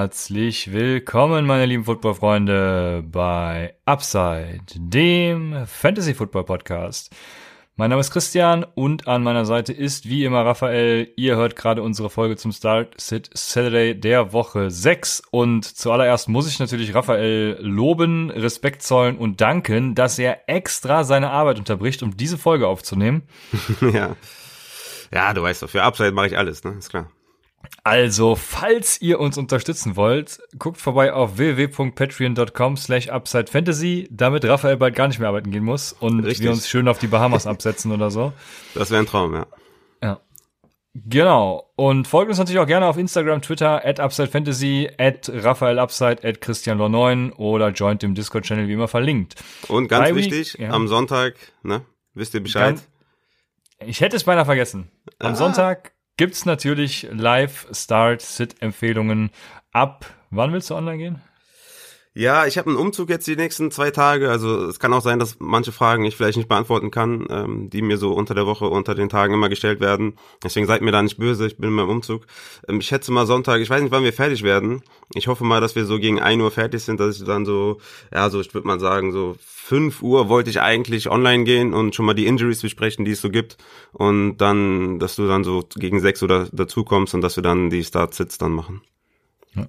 Herzlich willkommen, meine lieben Football-Freunde, bei Upside, dem Fantasy-Football-Podcast. Mein Name ist Christian und an meiner Seite ist wie immer Raphael. Ihr hört gerade unsere Folge zum Start Sit Saturday der Woche 6 und zuallererst muss ich natürlich Raphael loben, Respekt zollen und danken, dass er extra seine Arbeit unterbricht, um diese Folge aufzunehmen. ja. Ja, du weißt doch, für Upside mache ich alles, ne? Ist klar. Also, falls ihr uns unterstützen wollt, guckt vorbei auf www.patreon.com slash upsidefantasy, damit Raphael bald gar nicht mehr arbeiten gehen muss und Richtig. wir uns schön auf die Bahamas absetzen oder so. Das wäre ein Traum, ja. Ja. Genau. Und folgt uns natürlich auch gerne auf Instagram, Twitter, at UpsideFantasy, at RaphaelUpside, at ChristianLor9 oder joint dem Discord-Channel wie immer verlinkt. Und ganz Bei wichtig, Week, ja. am Sonntag, ne, wisst ihr Bescheid? Ganz, ich hätte es beinahe vergessen. Am ah. Sonntag gibt's natürlich Live-Start-Sit-Empfehlungen ab. Wann willst du online gehen? Ja, ich habe einen Umzug jetzt die nächsten zwei Tage. Also es kann auch sein, dass manche Fragen ich vielleicht nicht beantworten kann, ähm, die mir so unter der Woche, unter den Tagen immer gestellt werden. Deswegen seid mir da nicht böse, ich bin in meinem Umzug. Ähm, ich schätze mal Sonntag, ich weiß nicht, wann wir fertig werden. Ich hoffe mal, dass wir so gegen ein Uhr fertig sind, dass ich dann so, ja, so ich würde mal sagen, so fünf Uhr wollte ich eigentlich online gehen und schon mal die Injuries besprechen, die es so gibt. Und dann, dass du dann so gegen sechs Uhr dazu kommst und dass wir dann die Start-Sits dann machen. Ja.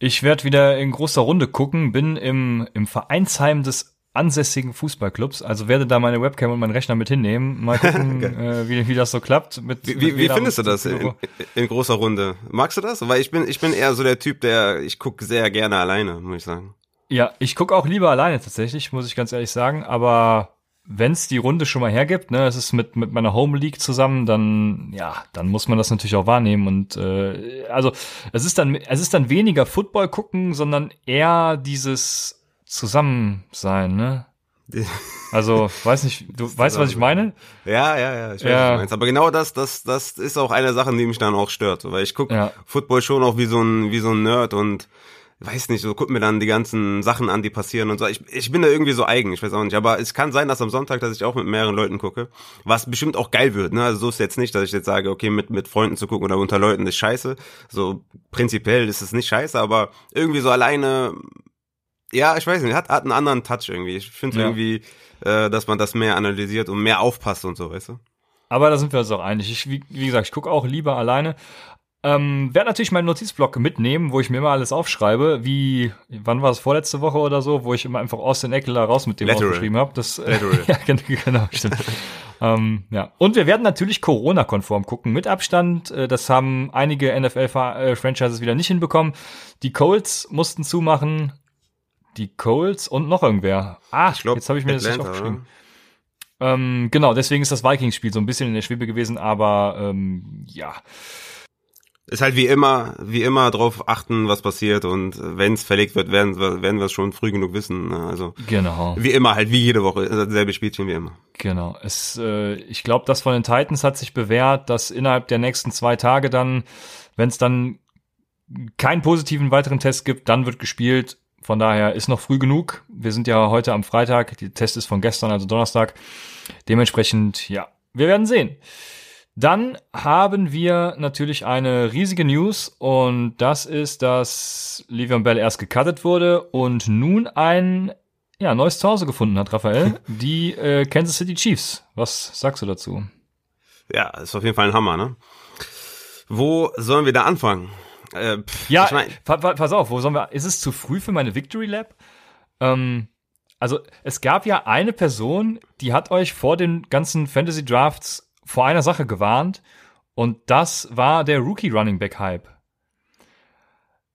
Ich werde wieder in großer Runde gucken, bin im, im Vereinsheim des ansässigen Fußballclubs, also werde da meine Webcam und meinen Rechner mit hinnehmen, mal gucken, äh, wie, wie das so klappt. Mit, wie wie, wie findest du das in, in, großer Runde? Magst du das? Weil ich bin, ich bin eher so der Typ, der, ich gucke sehr gerne alleine, muss ich sagen. Ja, ich gucke auch lieber alleine tatsächlich, muss ich ganz ehrlich sagen, aber wenn es die Runde schon mal hergibt, ne, es ist mit, mit meiner Home League zusammen, dann ja, dann muss man das natürlich auch wahrnehmen und äh, also es ist dann es ist dann weniger Football gucken, sondern eher dieses Zusammensein, ne? Also, weiß nicht, du weißt, was ich meine? Ja, ja, ja, ich weiß, ja. was du meinst. Aber genau das, das, das ist auch eine Sache, die mich dann auch stört, weil ich gucke ja. Football schon auch wie so ein, wie so ein Nerd und weiß nicht, so guck mir dann die ganzen Sachen an, die passieren und so. Ich, ich bin da irgendwie so eigen, ich weiß auch nicht. Aber es kann sein, dass am Sonntag, dass ich auch mit mehreren Leuten gucke, was bestimmt auch geil wird. Ne? Also so ist jetzt nicht, dass ich jetzt sage, okay, mit, mit Freunden zu gucken oder unter Leuten ist scheiße. So prinzipiell ist es nicht scheiße, aber irgendwie so alleine, ja, ich weiß nicht, hat, hat einen anderen Touch irgendwie. Ich finde ja. irgendwie, äh, dass man das mehr analysiert und mehr aufpasst und so, weißt du? Aber da sind wir uns auch einig. Ich, wie, wie gesagt, ich gucke auch lieber alleine. Ähm, werde natürlich meinen Notizblock mitnehmen, wo ich mir immer alles aufschreibe, wie, wann war es, vorletzte Woche oder so, wo ich immer einfach aus den Eckler raus mit dem Lateral. aufgeschrieben habe. Das, äh, ja, genau, stimmt. ähm, ja. Und wir werden natürlich Corona-konform gucken, mit Abstand. Äh, das haben einige NFL-Franchises wieder nicht hinbekommen. Die Colts mussten zumachen. Die Colts und noch irgendwer. Ah, glaub, jetzt habe ich mir Atlanta, das nicht aufgeschrieben. Ähm, genau, deswegen ist das Vikings-Spiel so ein bisschen in der Schwebe gewesen, aber ähm, ja ist halt wie immer, wie immer drauf achten, was passiert und wenn es verlegt wird, werden, werden wir es schon früh genug wissen. Ne? Also genau. Wie immer, halt wie jede Woche, dasselbe Spielchen wie immer. Genau. Es, äh, ich glaube, das von den Titans hat sich bewährt, dass innerhalb der nächsten zwei Tage dann, wenn es dann keinen positiven weiteren Test gibt, dann wird gespielt. Von daher ist noch früh genug. Wir sind ja heute am Freitag. Der Test ist von gestern, also Donnerstag. Dementsprechend, ja, wir werden sehen. Dann haben wir natürlich eine riesige News und das ist, dass Le'Veon Bell erst gecuttet wurde und nun ein ja, neues Zuhause gefunden hat, Raphael. Die äh, Kansas City Chiefs. Was sagst du dazu? Ja, ist auf jeden Fall ein Hammer, ne? Wo sollen wir da anfangen? Äh, pff, ja, ich mein, pa pa pass auf, wo sollen wir? Ist es zu früh für meine Victory Lab? Ähm, also es gab ja eine Person, die hat euch vor den ganzen Fantasy Drafts vor einer Sache gewarnt und das war der Rookie Running Back Hype.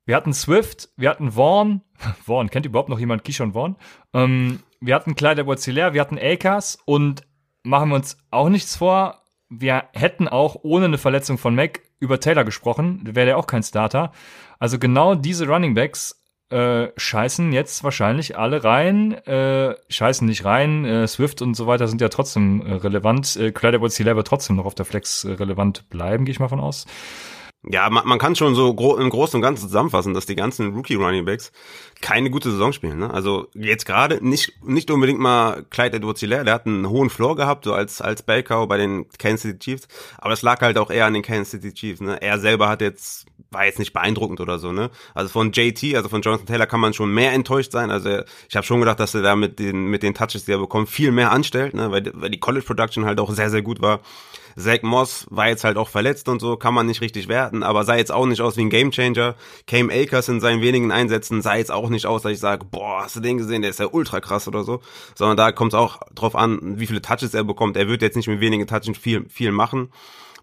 Wir hatten Swift, wir hatten Vaughn, Vaughn, kennt überhaupt noch jemand Kishon Vaughn? Ähm, wir hatten Clyde edwards wir hatten Akers und machen wir uns auch nichts vor, wir hätten auch ohne eine Verletzung von Mac über Taylor gesprochen, wäre der auch kein Starter. Also genau diese Running Backs äh, scheißen jetzt wahrscheinlich alle rein, äh, scheißen nicht rein, äh, Swift und so weiter sind ja trotzdem äh, relevant, äh, Clyde Edwards Hilaire wird trotzdem noch auf der Flex äh, relevant bleiben, gehe ich mal von aus. Ja, man, man kann schon so gro im Großen und Ganzen zusammenfassen, dass die ganzen Rookie Running Backs keine gute Saison spielen. Ne? Also jetzt gerade nicht nicht unbedingt mal Clyde Edwards Hilaire, der hat einen hohen Floor gehabt, so als als Bellcow bei den Kansas City Chiefs, aber es lag halt auch eher an den Kansas City Chiefs. Ne? Er selber hat jetzt war jetzt nicht beeindruckend oder so. Ne? Also von JT, also von Jonathan Taylor kann man schon mehr enttäuscht sein. Also ich habe schon gedacht, dass er da mit den mit den Touches, die er bekommt, viel mehr anstellt, ne? weil weil die College Production halt auch sehr sehr gut war. Zach Moss war jetzt halt auch verletzt und so, kann man nicht richtig werten, aber sah jetzt auch nicht aus wie ein Gamechanger. Cam Akers in seinen wenigen Einsätzen sah jetzt auch nicht aus, dass ich sage, boah, hast du den gesehen, der ist ja ultra krass oder so. Sondern da kommt es auch drauf an, wie viele Touches er bekommt. Er wird jetzt nicht mit wenigen Touches viel, viel machen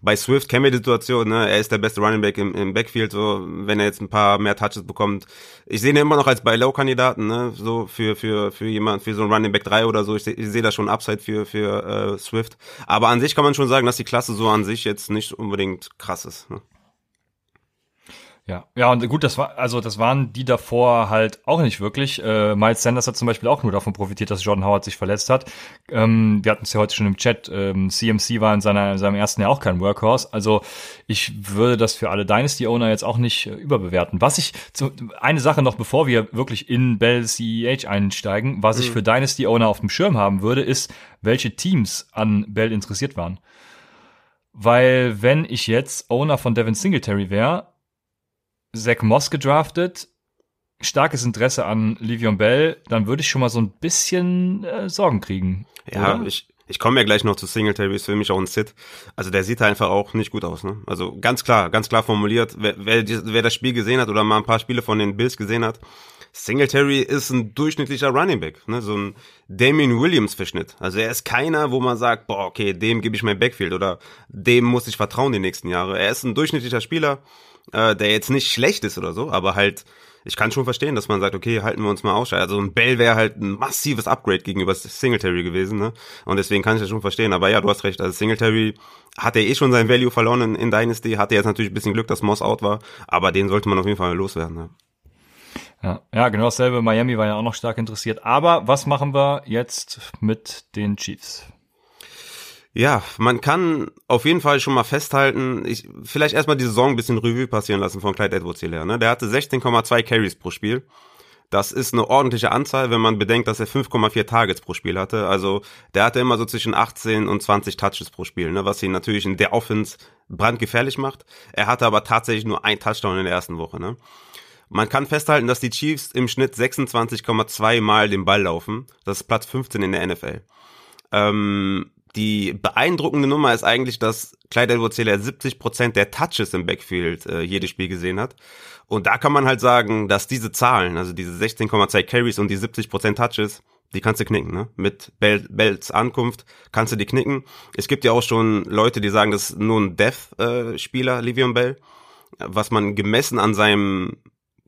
bei Swift kennen wir die Situation, ne? er ist der beste Running Back im, im Backfield, so wenn er jetzt ein paar mehr Touches bekommt. Ich sehe ihn immer noch als bei Low-Kandidaten, ne? so für für für jemand für so ein Running Back 3 oder so. Ich sehe seh da schon Upside für für äh, Swift. Aber an sich kann man schon sagen, dass die Klasse so an sich jetzt nicht unbedingt krass ist. Ne? Ja, ja, und gut, das war, also das waren die davor halt auch nicht wirklich. Äh, Miles Sanders hat zum Beispiel auch nur davon profitiert, dass Jordan Howard sich verletzt hat. Ähm, wir hatten es ja heute schon im Chat. Ähm, CMC war in, seiner, in seinem ersten Jahr auch kein Workhorse. Also ich würde das für alle Dynasty-Owner jetzt auch nicht äh, überbewerten. Was ich, zu, eine Sache noch, bevor wir wirklich in Bell CEH einsteigen, was mhm. ich für Dynasty-Owner auf dem Schirm haben würde, ist, welche Teams an Bell interessiert waren. Weil wenn ich jetzt Owner von Devin Singletary wäre, Zach Moss gedraftet, starkes Interesse an Livion Bell, dann würde ich schon mal so ein bisschen äh, Sorgen kriegen. Ja, oder? ich, ich komme ja gleich noch zu Singletary, ist für mich auch ein Sit. Also der sieht einfach auch nicht gut aus. Ne? Also ganz klar, ganz klar formuliert, wer, wer, wer das Spiel gesehen hat oder mal ein paar Spiele von den Bills gesehen hat, Singletary ist ein durchschnittlicher Running Back, ne? so ein Damien Williams Verschnitt. Also er ist keiner, wo man sagt, boah, okay, dem gebe ich mein Backfield oder dem muss ich vertrauen die nächsten Jahre. Er ist ein durchschnittlicher Spieler, äh, der jetzt nicht schlecht ist oder so, aber halt, ich kann schon verstehen, dass man sagt, okay, halten wir uns mal aus. Also ein Bell wäre halt ein massives Upgrade gegenüber Singletary gewesen, ne? Und deswegen kann ich das schon verstehen. Aber ja, du hast recht, also Singletary hat er eh schon sein Value verloren in, in Dynasty, hatte jetzt natürlich ein bisschen Glück, dass Moss out war, aber den sollte man auf jeden Fall loswerden, ne? Ja, ja, genau dasselbe. Miami war ja auch noch stark interessiert. Aber was machen wir jetzt mit den Chiefs? Ja, man kann auf jeden Fall schon mal festhalten, ich, vielleicht erstmal die Saison ein bisschen Revue passieren lassen von Clyde Edwards hier. Ne? Der hatte 16,2 Carries pro Spiel. Das ist eine ordentliche Anzahl, wenn man bedenkt, dass er 5,4 Targets pro Spiel hatte. Also der hatte immer so zwischen 18 und 20 Touches pro Spiel, ne? was ihn natürlich in der Offense brandgefährlich macht. Er hatte aber tatsächlich nur ein Touchdown in der ersten Woche. Ne? Man kann festhalten, dass die Chiefs im Schnitt 26,2 Mal den Ball laufen. Das ist Platz 15 in der NFL. Ähm, die beeindruckende Nummer ist eigentlich, dass Clyde edwards 70% der Touches im Backfield äh, jedes Spiel gesehen hat. Und da kann man halt sagen, dass diese Zahlen, also diese 16,2 Carries und die 70% Touches, die kannst du knicken, ne? Mit Bell, Bells Ankunft kannst du die knicken. Es gibt ja auch schon Leute, die sagen, das ist nur ein Death-Spieler, äh, Livion Bell. Was man gemessen an seinem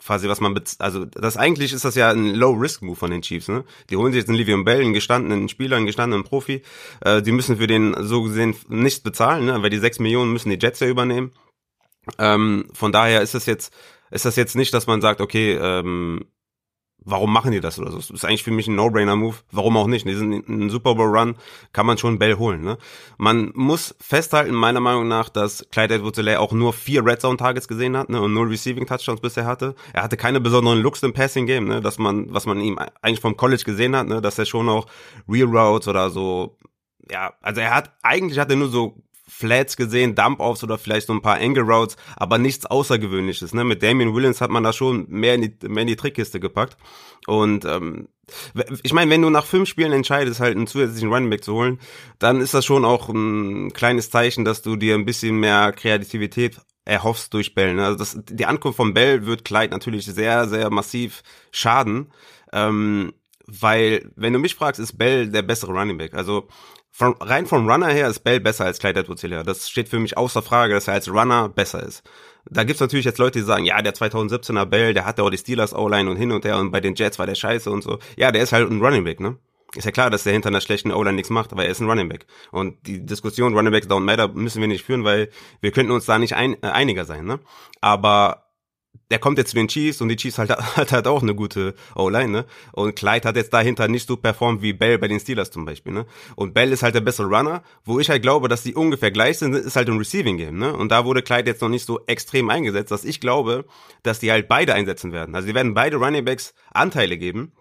quasi, was man, also das eigentlich ist das ja ein Low-Risk-Move von den Chiefs, ne? Die holen sich jetzt einen Livion Bell, einen gestandenen Spieler, einen gestandenen Profi. Äh, die müssen für den so gesehen nichts bezahlen, ne? Weil die sechs Millionen müssen die Jets ja übernehmen. Ähm, von daher ist es jetzt, ist das jetzt nicht, dass man sagt, okay, ähm, warum machen die das oder so? Das ist eigentlich für mich ein No-Brainer-Move. Warum auch nicht? Diesen Super Bowl-Run kann man schon Bell holen. Ne? Man muss festhalten, meiner Meinung nach, dass Clyde edwards auch nur vier Red Zone-Targets gesehen hat ne? und null Receiving-Touchdowns bisher hatte. Er hatte keine besonderen Looks im Passing-Game, ne? dass man, was man ihm eigentlich vom College gesehen hat, ne? dass er schon auch Real Routes oder so ja, also er hat, eigentlich hat er nur so Flats gesehen, Dump-Offs oder vielleicht so ein paar Angle Routes, aber nichts Außergewöhnliches. Ne? Mit Damien Williams hat man da schon mehr in die, mehr in die Trickkiste gepackt. Und ähm, ich meine, wenn du nach fünf Spielen entscheidest, halt einen zusätzlichen Running Back zu holen, dann ist das schon auch ein kleines Zeichen, dass du dir ein bisschen mehr Kreativität erhoffst durch Bell. Ne? Also das, die Ankunft von Bell wird Clyde natürlich sehr, sehr massiv schaden. Ähm, weil, wenn du mich fragst, ist Bell der bessere Running Back. Also von, rein vom Runner her ist Bell besser als Clyde edwards Das steht für mich außer Frage, dass er als Runner besser ist. Da gibt's natürlich jetzt Leute, die sagen, ja, der 2017er Bell, der hatte auch die Steelers O-Line und hin und her und bei den Jets war der scheiße und so. Ja, der ist halt ein Running Back, ne? Ist ja klar, dass der hinter einer schlechten O-Line nichts macht, aber er ist ein Running Back. Und die Diskussion Running Backs don't matter müssen wir nicht führen, weil wir könnten uns da nicht ein, äh, einiger sein, ne? Aber der kommt jetzt zu den Chiefs und die Chiefs halt, hat halt auch eine gute O-Line, ne? Und Clyde hat jetzt dahinter nicht so performt wie Bell bei den Steelers zum Beispiel, ne? Und Bell ist halt der bessere Runner, wo ich halt glaube, dass die ungefähr gleich sind, ist halt im Receiving Game, ne? Und da wurde Clyde jetzt noch nicht so extrem eingesetzt, dass ich glaube, dass die halt beide einsetzen werden. Also die werden beide Running Backs Anteile geben.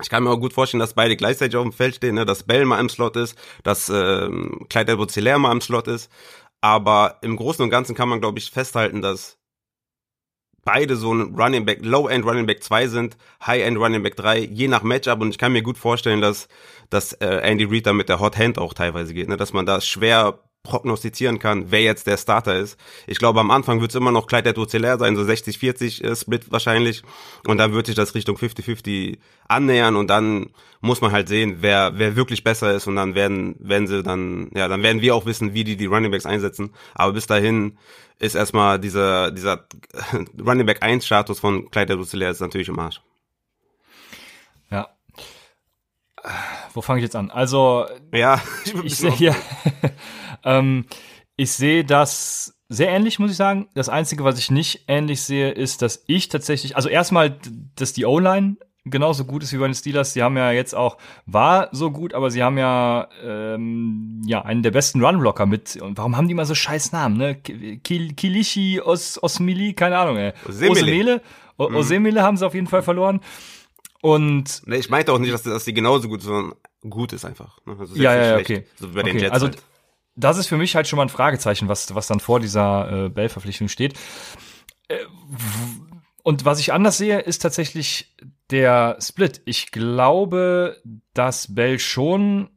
Ich kann mir auch gut vorstellen, dass beide gleichzeitig auf dem Feld stehen, ne? dass Bell mal im Slot ist, dass äh, Clyde edwards mal im Slot ist. Aber im Großen und Ganzen kann man, glaube ich, festhalten, dass beide so ein Running Back, Low-End Running Back 2 sind, High-End Running Back 3, je nach Matchup. Und ich kann mir gut vorstellen, dass, dass äh, Andy Reid da mit der Hot Hand auch teilweise geht, ne? dass man da schwer prognostizieren kann, wer jetzt der Starter ist. Ich glaube, am Anfang wird es immer noch Clyde edwards sein, so 60-40 äh, Split wahrscheinlich. Und dann wird sich das Richtung 50-50 annähern und dann muss man halt sehen, wer, wer wirklich besser ist und dann werden, werden sie dann, ja, dann werden wir auch wissen, wie die die Running Backs einsetzen. Aber bis dahin ist erstmal dieser, dieser Running Back 1 Status von Clyde edwards ist natürlich im Arsch. Ja, wo fange ich jetzt an? Also, ja, ich, ich sehe hier, ähm, ich sehe das sehr ähnlich, muss ich sagen. Das Einzige, was ich nicht ähnlich sehe, ist, dass ich tatsächlich, also erstmal, dass die O-Line genauso gut ist wie bei den Steelers. Sie haben ja jetzt auch, war so gut, aber sie haben ja, ähm, ja, einen der besten Runblocker mit. Und warum haben die immer so scheiß Namen, ne? Kilishi, Os, Osmili, keine Ahnung, ey. Osemele. Osemele mhm. haben sie auf jeden Fall verloren. Und nee, ich meinte auch nicht, dass, dass die genauso gut, sondern gut ist einfach. Ne? Also ja, ja, ja, okay. So bei okay. den Jets also halt. Das ist für mich halt schon mal ein Fragezeichen, was was dann vor dieser äh, Bell-Verpflichtung steht. Äh, und was ich anders sehe, ist tatsächlich der Split. Ich glaube, dass Bell schon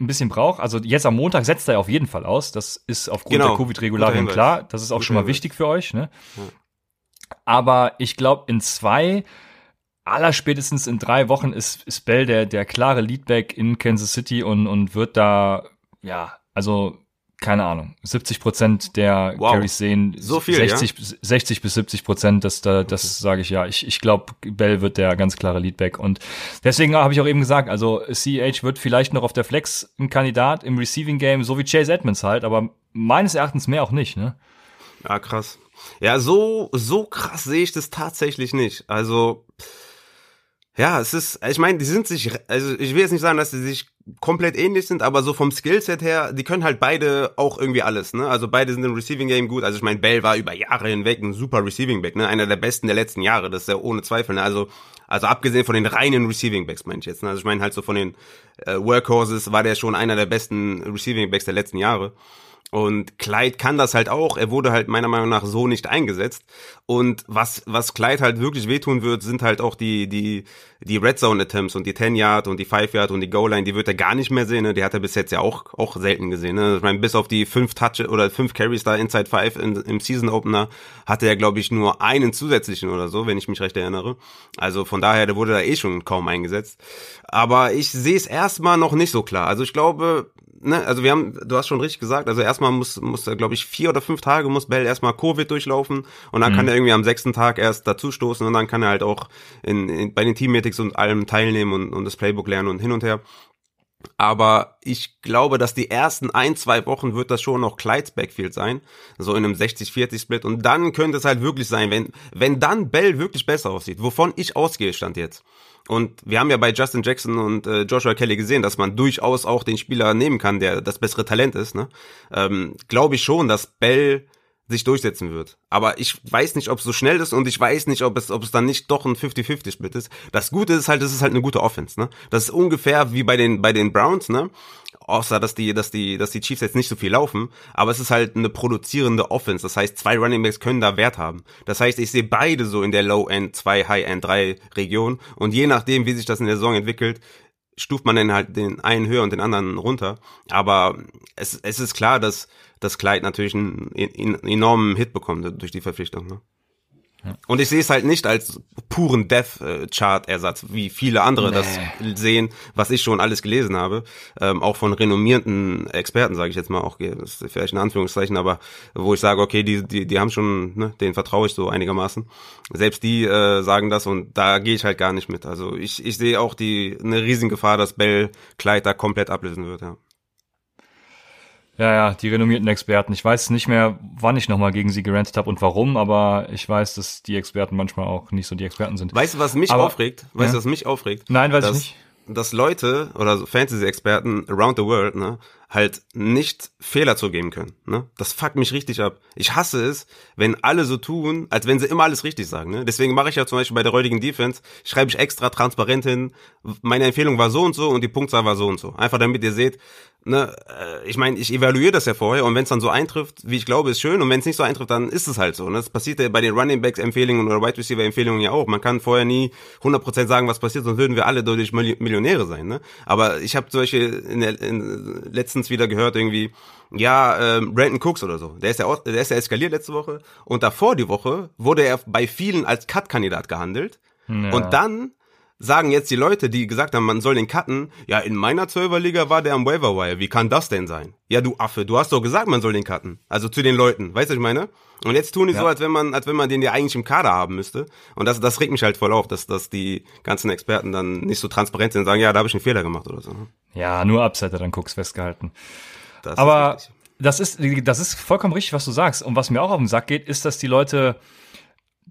ein bisschen braucht. Also jetzt am Montag setzt er auf jeden Fall aus. Das ist aufgrund genau. der Covid-Regularien klar. Das ist auch Guter schon mal Hinweis. wichtig für euch. Ne? Ja. Aber ich glaube, in zwei allerspätestens in drei Wochen ist, ist Bell der, der klare Leadback in Kansas City und, und wird da, ja, also keine Ahnung, 70 Prozent der wow. Carries sehen, so viel, 60, ja? 60 bis 70 Prozent, das, das, das okay. sage ich ja. Ich, ich glaube, Bell wird der ganz klare Leadback und deswegen habe ich auch eben gesagt, also CH wird vielleicht noch auf der Flex ein Kandidat im Receiving Game, so wie Chase Edmonds halt, aber meines Erachtens mehr auch nicht, ne? Ja, krass. Ja, so, so krass sehe ich das tatsächlich nicht. Also, ja, es ist, ich meine, die sind sich, also ich will jetzt nicht sagen, dass sie sich komplett ähnlich sind, aber so vom Skillset her, die können halt beide auch irgendwie alles, ne? Also beide sind im Receiving Game gut. Also ich meine, Bell war über Jahre hinweg ein super Receiving Back, ne? Einer der besten der letzten Jahre, das ist ja ohne Zweifel, ne? Also also abgesehen von den reinen Receiving Backs meine ich jetzt, ne? Also ich meine halt so von den äh, Workhorses war der schon einer der besten Receiving Backs der letzten Jahre. Und Clyde kann das halt auch. Er wurde halt meiner Meinung nach so nicht eingesetzt. Und was, was Clyde halt wirklich wehtun wird, sind halt auch die, die, die Red Zone Attempts und die 10 Yard und die 5 Yard und die Goal Line, die wird er gar nicht mehr sehen. Ne? Die hat er bis jetzt ja auch, auch selten gesehen. Ne? Ich meine, bis auf die fünf Touch oder fünf Carries da Inside 5 in, im Season Opener hatte er, glaube ich, nur einen zusätzlichen oder so, wenn ich mich recht erinnere. Also von daher, der wurde da eh schon kaum eingesetzt. Aber ich sehe es erstmal noch nicht so klar. Also ich glaube, ne, also wir haben, du hast schon richtig gesagt, also erstmal muss, muss glaube ich, vier oder fünf Tage muss Bell erstmal Covid durchlaufen und dann mhm. kann er irgendwie am sechsten Tag erst dazustoßen und dann kann er halt auch in, in, bei den Team-Meetings und allem teilnehmen und, und das Playbook lernen und hin und her. Aber ich glaube, dass die ersten ein, zwei Wochen wird das schon noch Clydes Backfield sein. So in einem 60-40-Split. Und dann könnte es halt wirklich sein, wenn, wenn dann Bell wirklich besser aussieht, wovon ich ausgehe, stand jetzt. Und wir haben ja bei Justin Jackson und äh, Joshua Kelly gesehen, dass man durchaus auch den Spieler nehmen kann, der das bessere Talent ist. Ne? Ähm, Glaube ich schon, dass Bell sich durchsetzen wird. Aber ich weiß nicht, ob es so schnell ist und ich weiß nicht, ob es, ob es dann nicht doch ein 50-50-Split ist. Das Gute ist halt, es ist halt eine gute Offense, ne? Das ist ungefähr wie bei den, bei den Browns, ne? Außer, dass die, dass die, dass die Chiefs jetzt nicht so viel laufen. Aber es ist halt eine produzierende Offense. Das heißt, zwei Running Backs können da Wert haben. Das heißt, ich sehe beide so in der Low-End 2, High-End 3 Region. Und je nachdem, wie sich das in der Saison entwickelt, stuft man dann halt den einen höher und den anderen runter. Aber es, es ist klar, dass das Kleid natürlich einen, einen enormen Hit bekommt durch die Verpflichtung. Ne? Und ich sehe es halt nicht als puren Death-Chart-Ersatz, wie viele andere nee. das sehen, was ich schon alles gelesen habe. Ähm, auch von renommierten Experten, sage ich jetzt mal auch, das ist vielleicht ein Anführungszeichen, aber wo ich sage, okay, die, die, die haben schon, ne, denen vertraue ich so einigermaßen. Selbst die äh, sagen das und da gehe ich halt gar nicht mit. Also ich, ich sehe auch die eine riesen Gefahr, dass Bell Kleid da komplett ablösen wird, ja. Ja, ja, die renommierten Experten. Ich weiß nicht mehr, wann ich nochmal gegen sie gerantet habe und warum, aber ich weiß, dass die Experten manchmal auch nicht so die Experten sind. Weißt du, was mich aber, aufregt? Weißt du, was mich aufregt? Nein, weiß dass, ich nicht. Dass Leute oder so Fantasy-Experten around the world, ne, halt nicht Fehler zugeben können. Ne? Das fuckt mich richtig ab. Ich hasse es, wenn alle so tun, als wenn sie immer alles richtig sagen. Ne? Deswegen mache ich ja zum Beispiel bei der heutigen Defense, schreibe ich extra transparent hin, meine Empfehlung war so und so und die Punktzahl war so und so. Einfach damit ihr seht, ne, äh, ich meine, ich evaluiere das ja vorher und wenn es dann so eintrifft, wie ich glaube, ist schön und wenn es nicht so eintrifft, dann ist es halt so. Ne? Das passiert ja bei den Running Backs Empfehlungen oder Wide Receiver Empfehlungen ja auch. Man kann vorher nie 100% sagen, was passiert, sonst würden wir alle dadurch Millionäre sein. Ne? Aber ich habe solche in der in letztens wieder gehört irgendwie, ja, ähm, Brandon Cooks oder so. Der ist ja, der ist ja eskaliert letzte Woche und davor die Woche wurde er bei vielen als Cut-Kandidat gehandelt. Ja. Und dann sagen jetzt die Leute, die gesagt haben, man soll den cutten, ja, in meiner Zwölferliga war der am Waiver Wire. Wie kann das denn sein? Ja, du Affe, du hast doch gesagt, man soll den cutten. Also zu den Leuten. Weißt du, was ich meine? Und jetzt tun die ja. so, als wenn man, als wenn man den ja eigentlich im Kader haben müsste. Und das, das regt mich halt voll auf, dass, dass die ganzen Experten dann nicht so transparent sind und sagen, ja, da habe ich einen Fehler gemacht oder so. Ne? Ja, nur Upsetter, dann guck's festgehalten. Das Aber ist das ist, das ist vollkommen richtig, was du sagst. Und was mir auch auf den Sack geht, ist, dass die Leute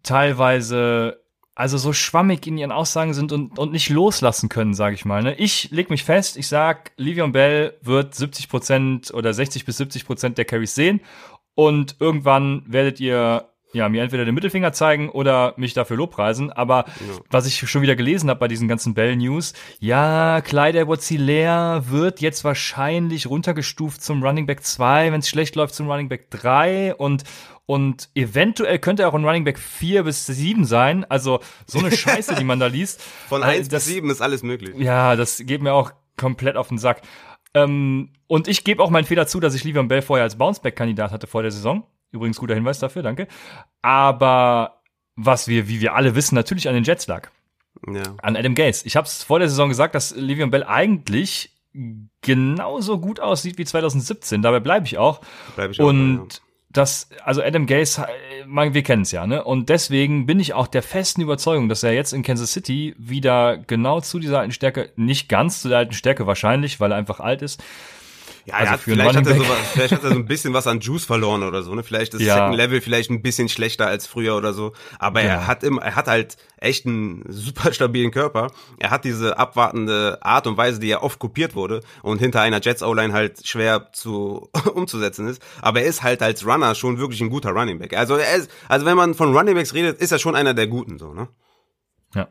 teilweise also so schwammig in ihren Aussagen sind und, und nicht loslassen können, sage ich mal. Ne? Ich leg mich fest, ich sag, Livion Bell wird 70 Prozent oder 60 bis 70 Prozent der Carries sehen und irgendwann werdet ihr ja, mir entweder den Mittelfinger zeigen oder mich dafür lobpreisen. Aber ja. was ich schon wieder gelesen habe bei diesen ganzen Bell-News, ja, Clyde edwards wird jetzt wahrscheinlich runtergestuft zum Running Back 2, wenn es schlecht läuft zum Running Back 3 und und eventuell könnte er auch ein Running Back 4 bis 7 sein. Also so eine Scheiße, die man da liest. Von 1 äh, bis 7 ist alles möglich. Ja, das geht mir auch komplett auf den Sack. Ähm, und ich gebe auch meinen Fehler zu, dass ich Livion Bell vorher als Bounceback-Kandidat hatte vor der Saison. Übrigens guter Hinweis dafür, danke. Aber was wir, wie wir alle wissen, natürlich an den Jets lag. Ja. An Adam Gaze. Ich habe es vor der Saison gesagt, dass Livion Bell eigentlich genauso gut aussieht wie 2017. Dabei bleibe ich auch. Bleib ich auch Und ja das, also Adam Gase, man, wir kennen es ja, ne? Und deswegen bin ich auch der festen Überzeugung, dass er jetzt in Kansas City wieder genau zu dieser alten Stärke, nicht ganz zu der alten Stärke wahrscheinlich, weil er einfach alt ist, ja, also hat, vielleicht, hat er so, vielleicht hat er so ein bisschen was an Juice verloren oder so, ne? Vielleicht ist ja. Second Level vielleicht ein bisschen schlechter als früher oder so. Aber ja. er hat immer, er hat halt echt einen super stabilen Körper. Er hat diese abwartende Art und Weise, die ja oft kopiert wurde und hinter einer Jets O-Line halt schwer zu umzusetzen ist. Aber er ist halt als Runner schon wirklich ein guter Running Back. Also er ist, also wenn man von Running Backs redet, ist er schon einer der guten, so, ne? Ja.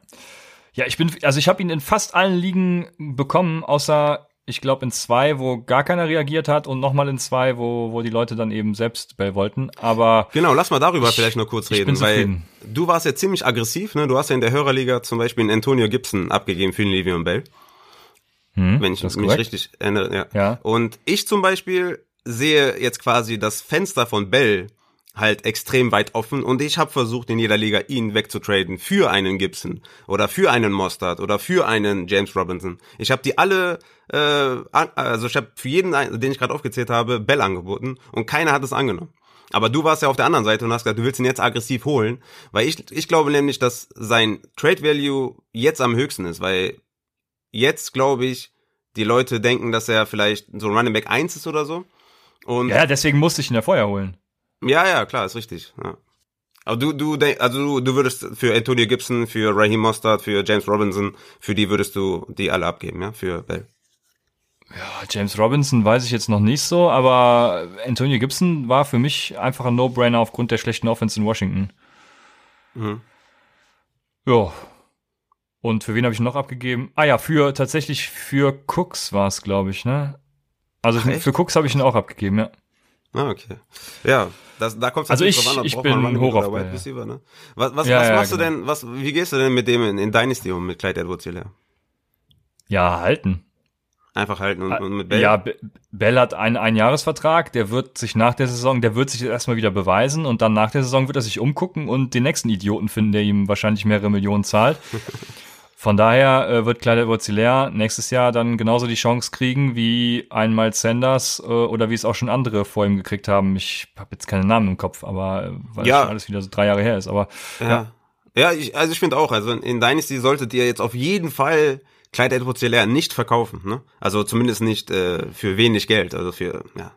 Ja, ich bin, also ich habe ihn in fast allen Ligen bekommen, außer ich glaube in zwei, wo gar keiner reagiert hat und nochmal in zwei, wo, wo die Leute dann eben selbst Bell wollten. Aber genau, lass mal darüber ich, vielleicht noch kurz reden, weil du warst ja ziemlich aggressiv. Ne? Du hast ja in der Hörerliga zum Beispiel einen Antonio Gibson abgegeben für den Le'Veon Bell, hm, wenn ich mich korrekt. richtig erinnere. Ja. ja. Und ich zum Beispiel sehe jetzt quasi das Fenster von Bell halt extrem weit offen und ich habe versucht in jeder Liga ihn wegzutraden für einen Gibson oder für einen Mostard oder für einen James Robinson. Ich habe die alle äh, also ich habe für jeden, den ich gerade aufgezählt habe, Bell angeboten und keiner hat es angenommen. Aber du warst ja auf der anderen Seite und hast gesagt, du willst ihn jetzt aggressiv holen, weil ich ich glaube nämlich, dass sein Trade Value jetzt am höchsten ist, weil jetzt glaube ich, die Leute denken, dass er vielleicht so ein Running Back 1 ist oder so. Und ja, deswegen musste ich ihn ja vorher holen. Ja, ja, klar, ist richtig. Ja. Aber du, du, also du, du würdest für Antonio Gibson, für Raheem Mostert, für James Robinson, für die würdest du die alle abgeben, ja, für Bell. Ja, James Robinson weiß ich jetzt noch nicht so, aber Antonio Gibson war für mich einfach ein No-Brainer aufgrund der schlechten Offense in Washington. Mhm. Ja. Und für wen habe ich noch abgegeben? Ah ja, für tatsächlich für Cooks war es, glaube ich, ne? Also Ach, für Cooks habe ich ihn auch abgegeben, ja. Ah, okay. Ja, das, da kommt es also ich, drauf an, ich bin hoch auf Wide Receiver, ne? Was, was, ja, was ja, machst genau. du denn, was, wie gehst du denn mit dem in, in Dynasty um, mit Clyde Edwards Hilaire? Ja, halten. Einfach halten und, und mit Bell? Ja, Bell hat einen Einjahresvertrag, der wird sich nach der Saison, der wird sich erstmal wieder beweisen und dann nach der Saison wird er sich umgucken und den nächsten Idioten finden, der ihm wahrscheinlich mehrere Millionen zahlt. Von daher äh, wird Clyde edwards nächstes Jahr dann genauso die Chance kriegen wie einmal Sanders äh, oder wie es auch schon andere vor ihm gekriegt haben. Ich habe jetzt keine Namen im Kopf, aber äh, weil ja. schon alles wieder so drei Jahre her ist. Aber ja, ja, ja ich, also ich finde auch, also in Dynasty solltet ihr jetzt auf jeden Fall Clyde edwards nicht verkaufen. Ne? Also zumindest nicht äh, für wenig Geld, also für ja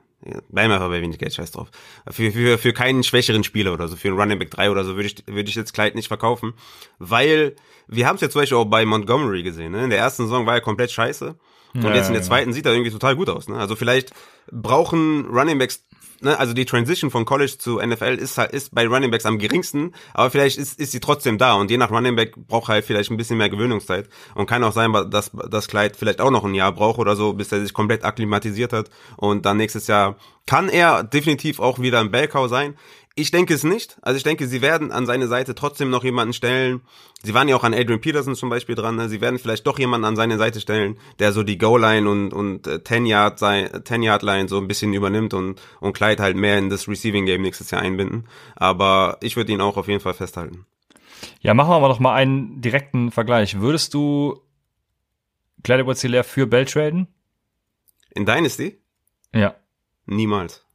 bleiben wir einfach bei wenig Geld, scheiß drauf. Für, für, für keinen schwächeren Spieler oder so, für einen Running Back 3 oder so würde ich, würde ich jetzt Clyde nicht verkaufen. Weil, wir haben es ja zum Beispiel auch bei Montgomery gesehen, ne? In der ersten Saison war er komplett scheiße. Und ja, jetzt in der zweiten ja. sieht er irgendwie total gut aus, ne? Also vielleicht brauchen Running Backs ne, also die Transition von College zu NFL ist halt ist bei Running Backs am geringsten, aber vielleicht ist, ist sie trotzdem da und je nach Running Back braucht halt vielleicht ein bisschen mehr Gewöhnungszeit und kann auch sein, dass das Kleid vielleicht auch noch ein Jahr braucht oder so, bis er sich komplett akklimatisiert hat und dann nächstes Jahr kann er definitiv auch wieder ein Bellcow sein. Ich denke es nicht. Also ich denke, sie werden an seine Seite trotzdem noch jemanden stellen. Sie waren ja auch an Adrian Peterson zum Beispiel dran. Ne? Sie werden vielleicht doch jemanden an seine Seite stellen, der so die Goal-Line und, und äh, 10-Yard-Line so ein bisschen übernimmt und, und Clyde halt mehr in das Receiving-Game nächstes Jahr einbinden. Aber ich würde ihn auch auf jeden Fall festhalten. Ja, machen wir aber noch mal einen direkten Vergleich. Würdest du Clyde Edwards für Bell traden? In Dynasty? Ja. Niemals.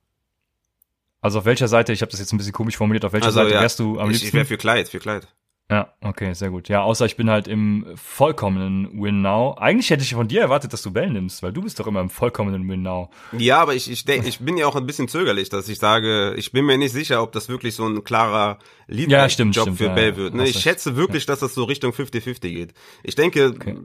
Also auf welcher Seite, ich habe das jetzt ein bisschen komisch formuliert, auf welcher also, Seite ja, wärst du am ich, liebsten? Ich wäre für Kleid, für Kleid. Ja, okay, sehr gut. Ja, außer ich bin halt im vollkommenen Win Now. Eigentlich hätte ich von dir erwartet, dass du Bell nimmst, weil du bist doch immer im vollkommenen Win Now. Ja, aber ich, ich, denk, ich bin ja auch ein bisschen zögerlich, dass ich sage, ich bin mir nicht sicher, ob das wirklich so ein klarer Lead-Job ja, für ja, Bell wird. Ne? Ich schätze wirklich, dass das so Richtung 50-50 geht. Ich denke okay.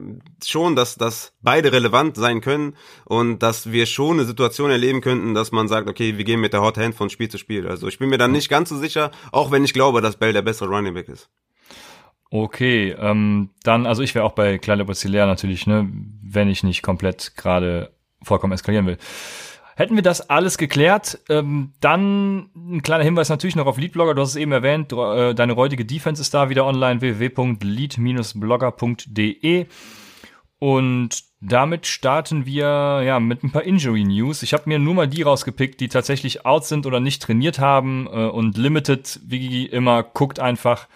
schon, dass, dass beide relevant sein können und dass wir schon eine Situation erleben könnten, dass man sagt, okay, wir gehen mit der Hot Hand von Spiel zu Spiel. Also ich bin mir dann nicht ganz so sicher, auch wenn ich glaube, dass Bell der bessere Running Back ist. Okay, ähm, dann, also ich wäre auch bei Clyde Bozillea natürlich, ne, wenn ich nicht komplett gerade vollkommen eskalieren will. Hätten wir das alles geklärt, ähm, dann ein kleiner Hinweis natürlich noch auf Leadblogger, du hast es eben erwähnt, äh, deine räudige Defense ist da wieder online, www.lead-blogger.de und damit starten wir ja mit ein paar Injury News. Ich habe mir nur mal die rausgepickt, die tatsächlich out sind oder nicht trainiert haben äh, und Limited, wie immer, guckt einfach,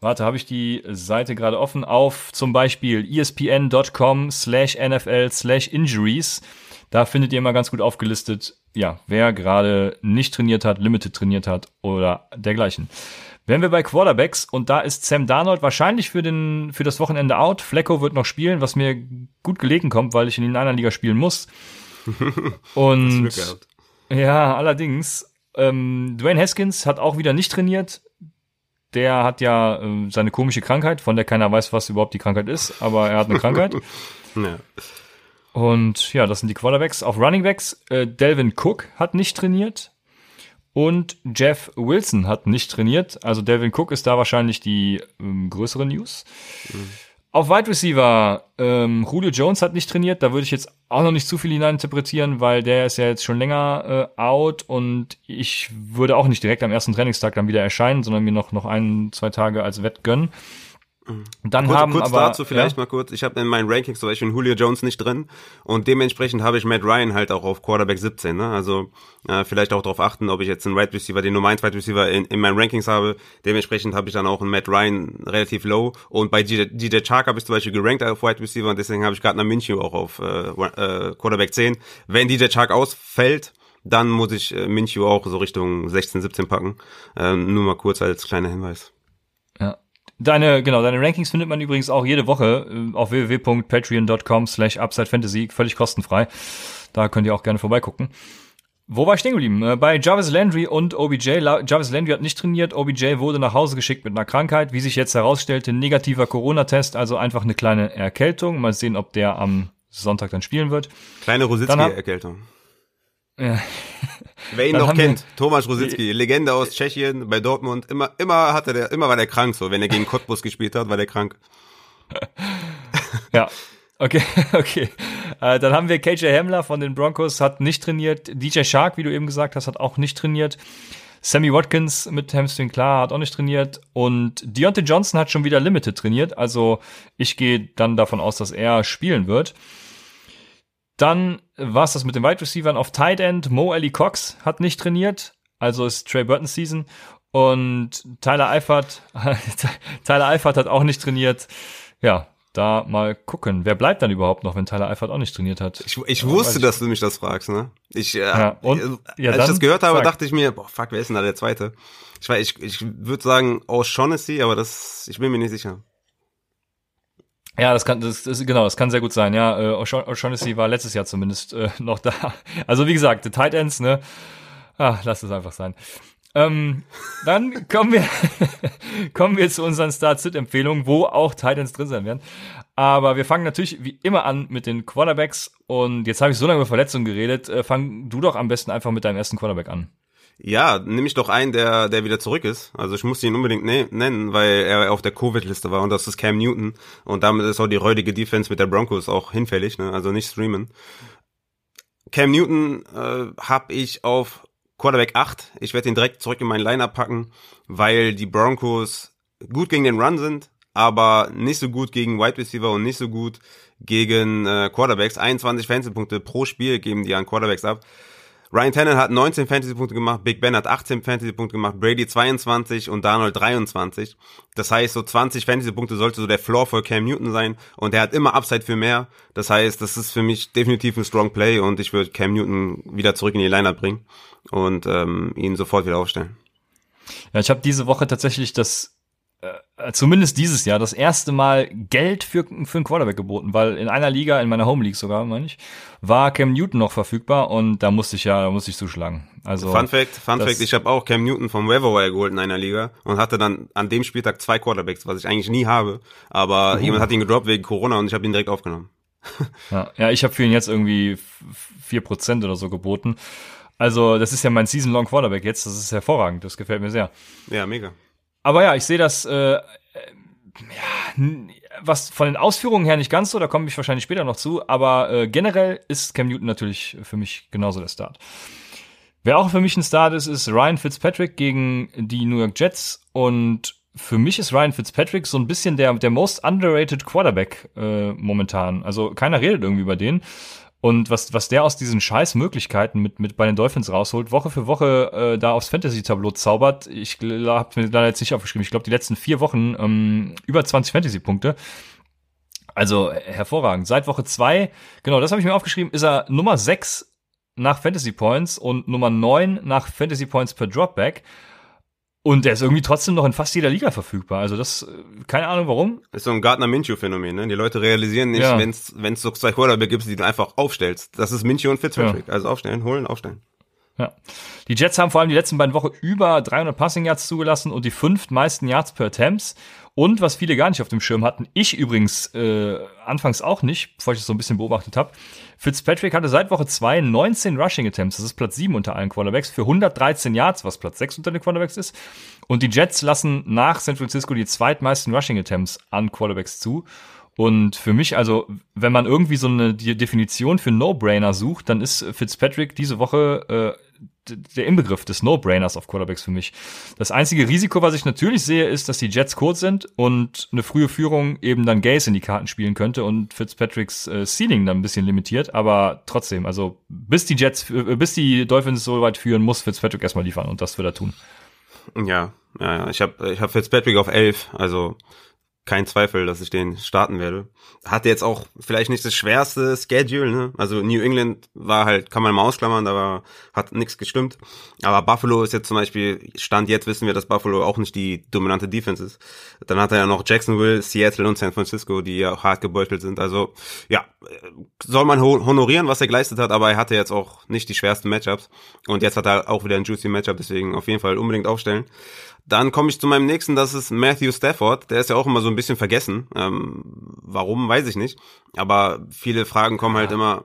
Warte, habe ich die Seite gerade offen auf zum Beispiel espn.com slash NFL slash injuries. Da findet ihr immer ganz gut aufgelistet, ja, wer gerade nicht trainiert hat, limited trainiert hat oder dergleichen. Wären wir bei Quarterbacks und da ist Sam Darnold wahrscheinlich für den für das Wochenende out. Flecko wird noch spielen, was mir gut gelegen kommt, weil ich in einer Liga spielen muss. Und ja, allerdings ähm, Dwayne Haskins hat auch wieder nicht trainiert der hat ja äh, seine komische Krankheit, von der keiner weiß, was überhaupt die Krankheit ist, aber er hat eine Krankheit. ja. Und ja, das sind die Quarterbacks. Auf Runningbacks, äh, Delvin Cook hat nicht trainiert und Jeff Wilson hat nicht trainiert. Also Delvin Cook ist da wahrscheinlich die ähm, größere News. Mhm. Auf Wide Receiver, ähm, Julio Jones hat nicht trainiert, da würde ich jetzt auch noch nicht zu viel hineininterpretieren, weil der ist ja jetzt schon länger äh, out und ich würde auch nicht direkt am ersten Trainingstag dann wieder erscheinen, sondern mir noch, noch ein, zwei Tage als Wett gönnen. Dann kurz, haben kurz aber, dazu vielleicht ja? mal kurz. Ich habe in meinen Rankings zum Beispiel Julio Jones nicht drin und dementsprechend habe ich Matt Ryan halt auch auf Quarterback 17. Ne? Also äh, vielleicht auch darauf achten, ob ich jetzt einen Wide Receiver, den Nummer 1 Wide Receiver in, in meinen Rankings habe. Dementsprechend habe ich dann auch einen Matt Ryan relativ low und bei DJ, DJ Chark habe ich zum Beispiel gerankt auf Wide Receiver und deswegen habe ich gerade Minshew auch auf äh, äh, Quarterback 10. Wenn DJ Chark ausfällt, dann muss ich äh, Minshew auch so Richtung 16, 17 packen. Ähm, nur mal kurz als kleiner Hinweis. Deine, genau, deine Rankings findet man übrigens auch jede Woche äh, auf www.patreon.com slash UpsideFantasy, völlig kostenfrei. Da könnt ihr auch gerne vorbeigucken. Wo war ich stehen geblieben? Äh, bei Jarvis Landry und OBJ. Jarvis Landry hat nicht trainiert, OBJ wurde nach Hause geschickt mit einer Krankheit. Wie sich jetzt herausstellte, negativer Corona-Test, also einfach eine kleine Erkältung. Mal sehen, ob der am Sonntag dann spielen wird. Kleine Rositzky-Erkältung. Ja. Wer ihn noch kennt, Thomas Rositzky, Legende aus Tschechien bei Dortmund, immer, immer hatte der, immer war der krank so. Wenn er gegen Cottbus gespielt hat, war der krank. Ja. Okay, okay. Äh, dann haben wir KJ Hamler von den Broncos, hat nicht trainiert. DJ Shark, wie du eben gesagt hast, hat auch nicht trainiert. Sammy Watkins mit Hamstring klar, hat auch nicht trainiert. Und Deontay Johnson hat schon wieder Limited trainiert. Also ich gehe dann davon aus, dass er spielen wird. Dann war es das mit den Wide Receivers auf Tight End. Mo Ali Cox hat nicht trainiert, also ist Trey Burton Season. Und Tyler Eifert, Tyler Eifert hat auch nicht trainiert. Ja, da mal gucken. Wer bleibt dann überhaupt noch, wenn Tyler Eifert auch nicht trainiert hat? Ich, ich wusste, dass du mich das fragst, ne? Ich, äh, ja, und, äh, ja, als ich das gehört habe, sag. dachte ich mir, boah, fuck, wer ist denn da der Zweite? Ich weiß, ich, ich würde sagen O'Shaughnessy, aber das, ich bin mir nicht sicher. Ja, das kann, das, das, genau, das kann sehr gut sein. Ja, äh, O'Shaughnessy war letztes Jahr zumindest äh, noch da. Also wie gesagt, die Tight Ends, ne? Ah, lass es einfach sein. Ähm, dann kommen wir, kommen wir zu unseren Start-Sit-Empfehlungen, wo auch Titans drin sein werden. Aber wir fangen natürlich wie immer an mit den Quarterbacks. Und jetzt habe ich so lange über Verletzungen geredet. Äh, fang du doch am besten einfach mit deinem ersten Quarterback an. Ja, nehme ich doch einen, der, der wieder zurück ist. Also ich muss ihn unbedingt ne nennen, weil er auf der Covid-Liste war und das ist Cam Newton. Und damit ist auch die räudige Defense mit der Broncos auch hinfällig, ne? also nicht streamen. Cam Newton äh, habe ich auf Quarterback 8. Ich werde ihn direkt zurück in meinen Lineup packen, weil die Broncos gut gegen den Run sind, aber nicht so gut gegen Wide Receiver und nicht so gut gegen äh, Quarterbacks. 21 Fantasy-Punkte pro Spiel geben die an Quarterbacks ab. Ryan Tannehill hat 19 Fantasy-Punkte gemacht, Big Ben hat 18 Fantasy-Punkte gemacht, Brady 22 und Donald 23. Das heißt, so 20 Fantasy-Punkte sollte so der Floor für Cam Newton sein und er hat immer Upside für mehr. Das heißt, das ist für mich definitiv ein Strong Play und ich würde Cam Newton wieder zurück in die Lineup bringen und ähm, ihn sofort wieder aufstellen. Ja, ich habe diese Woche tatsächlich das zumindest dieses Jahr das erste Mal Geld für, für einen Quarterback geboten, weil in einer Liga, in meiner Home League sogar, meine ich, war Cam Newton noch verfügbar und da musste ich ja, da musste ich zuschlagen. Also Fun Fact, Fun Fact, ich habe auch Cam Newton vom Waverwire geholt in einer Liga und hatte dann an dem Spieltag zwei Quarterbacks, was ich eigentlich nie habe, aber uh. jemand hat ihn gedroppt wegen Corona und ich habe ihn direkt aufgenommen. ja, ja, ich habe für ihn jetzt irgendwie vier Prozent oder so geboten. Also, das ist ja mein Season-Long Quarterback jetzt, das ist hervorragend, das gefällt mir sehr. Ja, mega. Aber ja, ich sehe das, äh, äh, ja, was von den Ausführungen her nicht ganz so, da komme ich wahrscheinlich später noch zu, aber äh, generell ist Cam Newton natürlich für mich genauso der Start. Wer auch für mich ein Start ist, ist Ryan Fitzpatrick gegen die New York Jets und für mich ist Ryan Fitzpatrick so ein bisschen der, der most underrated Quarterback äh, momentan. Also keiner redet irgendwie über den. Und was, was der aus diesen scheiß Möglichkeiten mit, mit bei den Dolphins rausholt, Woche für Woche äh, da aufs Fantasy-Tableau zaubert, ich habe mir da jetzt nicht aufgeschrieben, ich glaube die letzten vier Wochen ähm, über 20 Fantasy-Punkte. Also hervorragend. Seit Woche zwei, genau, das habe ich mir aufgeschrieben, ist er Nummer sechs nach Fantasy Points und Nummer neun nach Fantasy Points per Dropback. Und der ist irgendwie trotzdem noch in fast jeder Liga verfügbar. Also das, keine Ahnung warum. Das ist so ein Gardner Minshew-Phänomen, ne? Die Leute realisieren nicht, ja. wenn es so zwei Quarterback gibt, die du einfach aufstellst. Das ist Minshew und Fitzpatrick. Ja. Also aufstellen, holen, aufstellen. Ja. Die Jets haben vor allem die letzten beiden Wochen über 300 Passing Yards zugelassen und die fünf meisten Yards per Attempts. Und was viele gar nicht auf dem Schirm hatten, ich übrigens äh, anfangs auch nicht, bevor ich das so ein bisschen beobachtet habe, Fitzpatrick hatte seit Woche 2 19 Rushing Attempts, das ist Platz 7 unter allen Quarterbacks, für 113 Yards, was Platz 6 unter den Quarterbacks ist. Und die Jets lassen nach San Francisco die zweitmeisten Rushing Attempts an Quarterbacks zu. Und für mich, also, wenn man irgendwie so eine Definition für No-Brainer sucht, dann ist Fitzpatrick diese Woche äh, der Inbegriff des No-Brainers auf Quarterbacks für mich. Das einzige Risiko, was ich natürlich sehe, ist, dass die Jets kurz sind und eine frühe Führung eben dann Gaze in die Karten spielen könnte und Fitzpatricks äh, Ceiling dann ein bisschen limitiert. Aber trotzdem, also bis die Jets, äh, bis die Dolphins so weit führen, muss Fitzpatrick erstmal liefern und das wird er tun. Ja, ja. Ich habe ich hab Fitzpatrick auf 11, also kein Zweifel, dass ich den starten werde. Hatte jetzt auch vielleicht nicht das schwerste Schedule, ne? Also New England war halt, kann man mal ausklammern, da war, hat nichts gestimmt. Aber Buffalo ist jetzt zum Beispiel, Stand jetzt wissen wir, dass Buffalo auch nicht die dominante Defense ist. Dann hat er ja noch Jacksonville, Seattle und San Francisco, die ja hart gebeutelt sind. Also ja, soll man honorieren, was er geleistet hat, aber er hatte jetzt auch nicht die schwersten Matchups. Und jetzt hat er auch wieder ein juicy Matchup, deswegen auf jeden Fall unbedingt aufstellen. Dann komme ich zu meinem nächsten, das ist Matthew Stafford. Der ist ja auch immer so ein bisschen vergessen. Ähm, warum, weiß ich nicht. Aber viele Fragen kommen halt immer.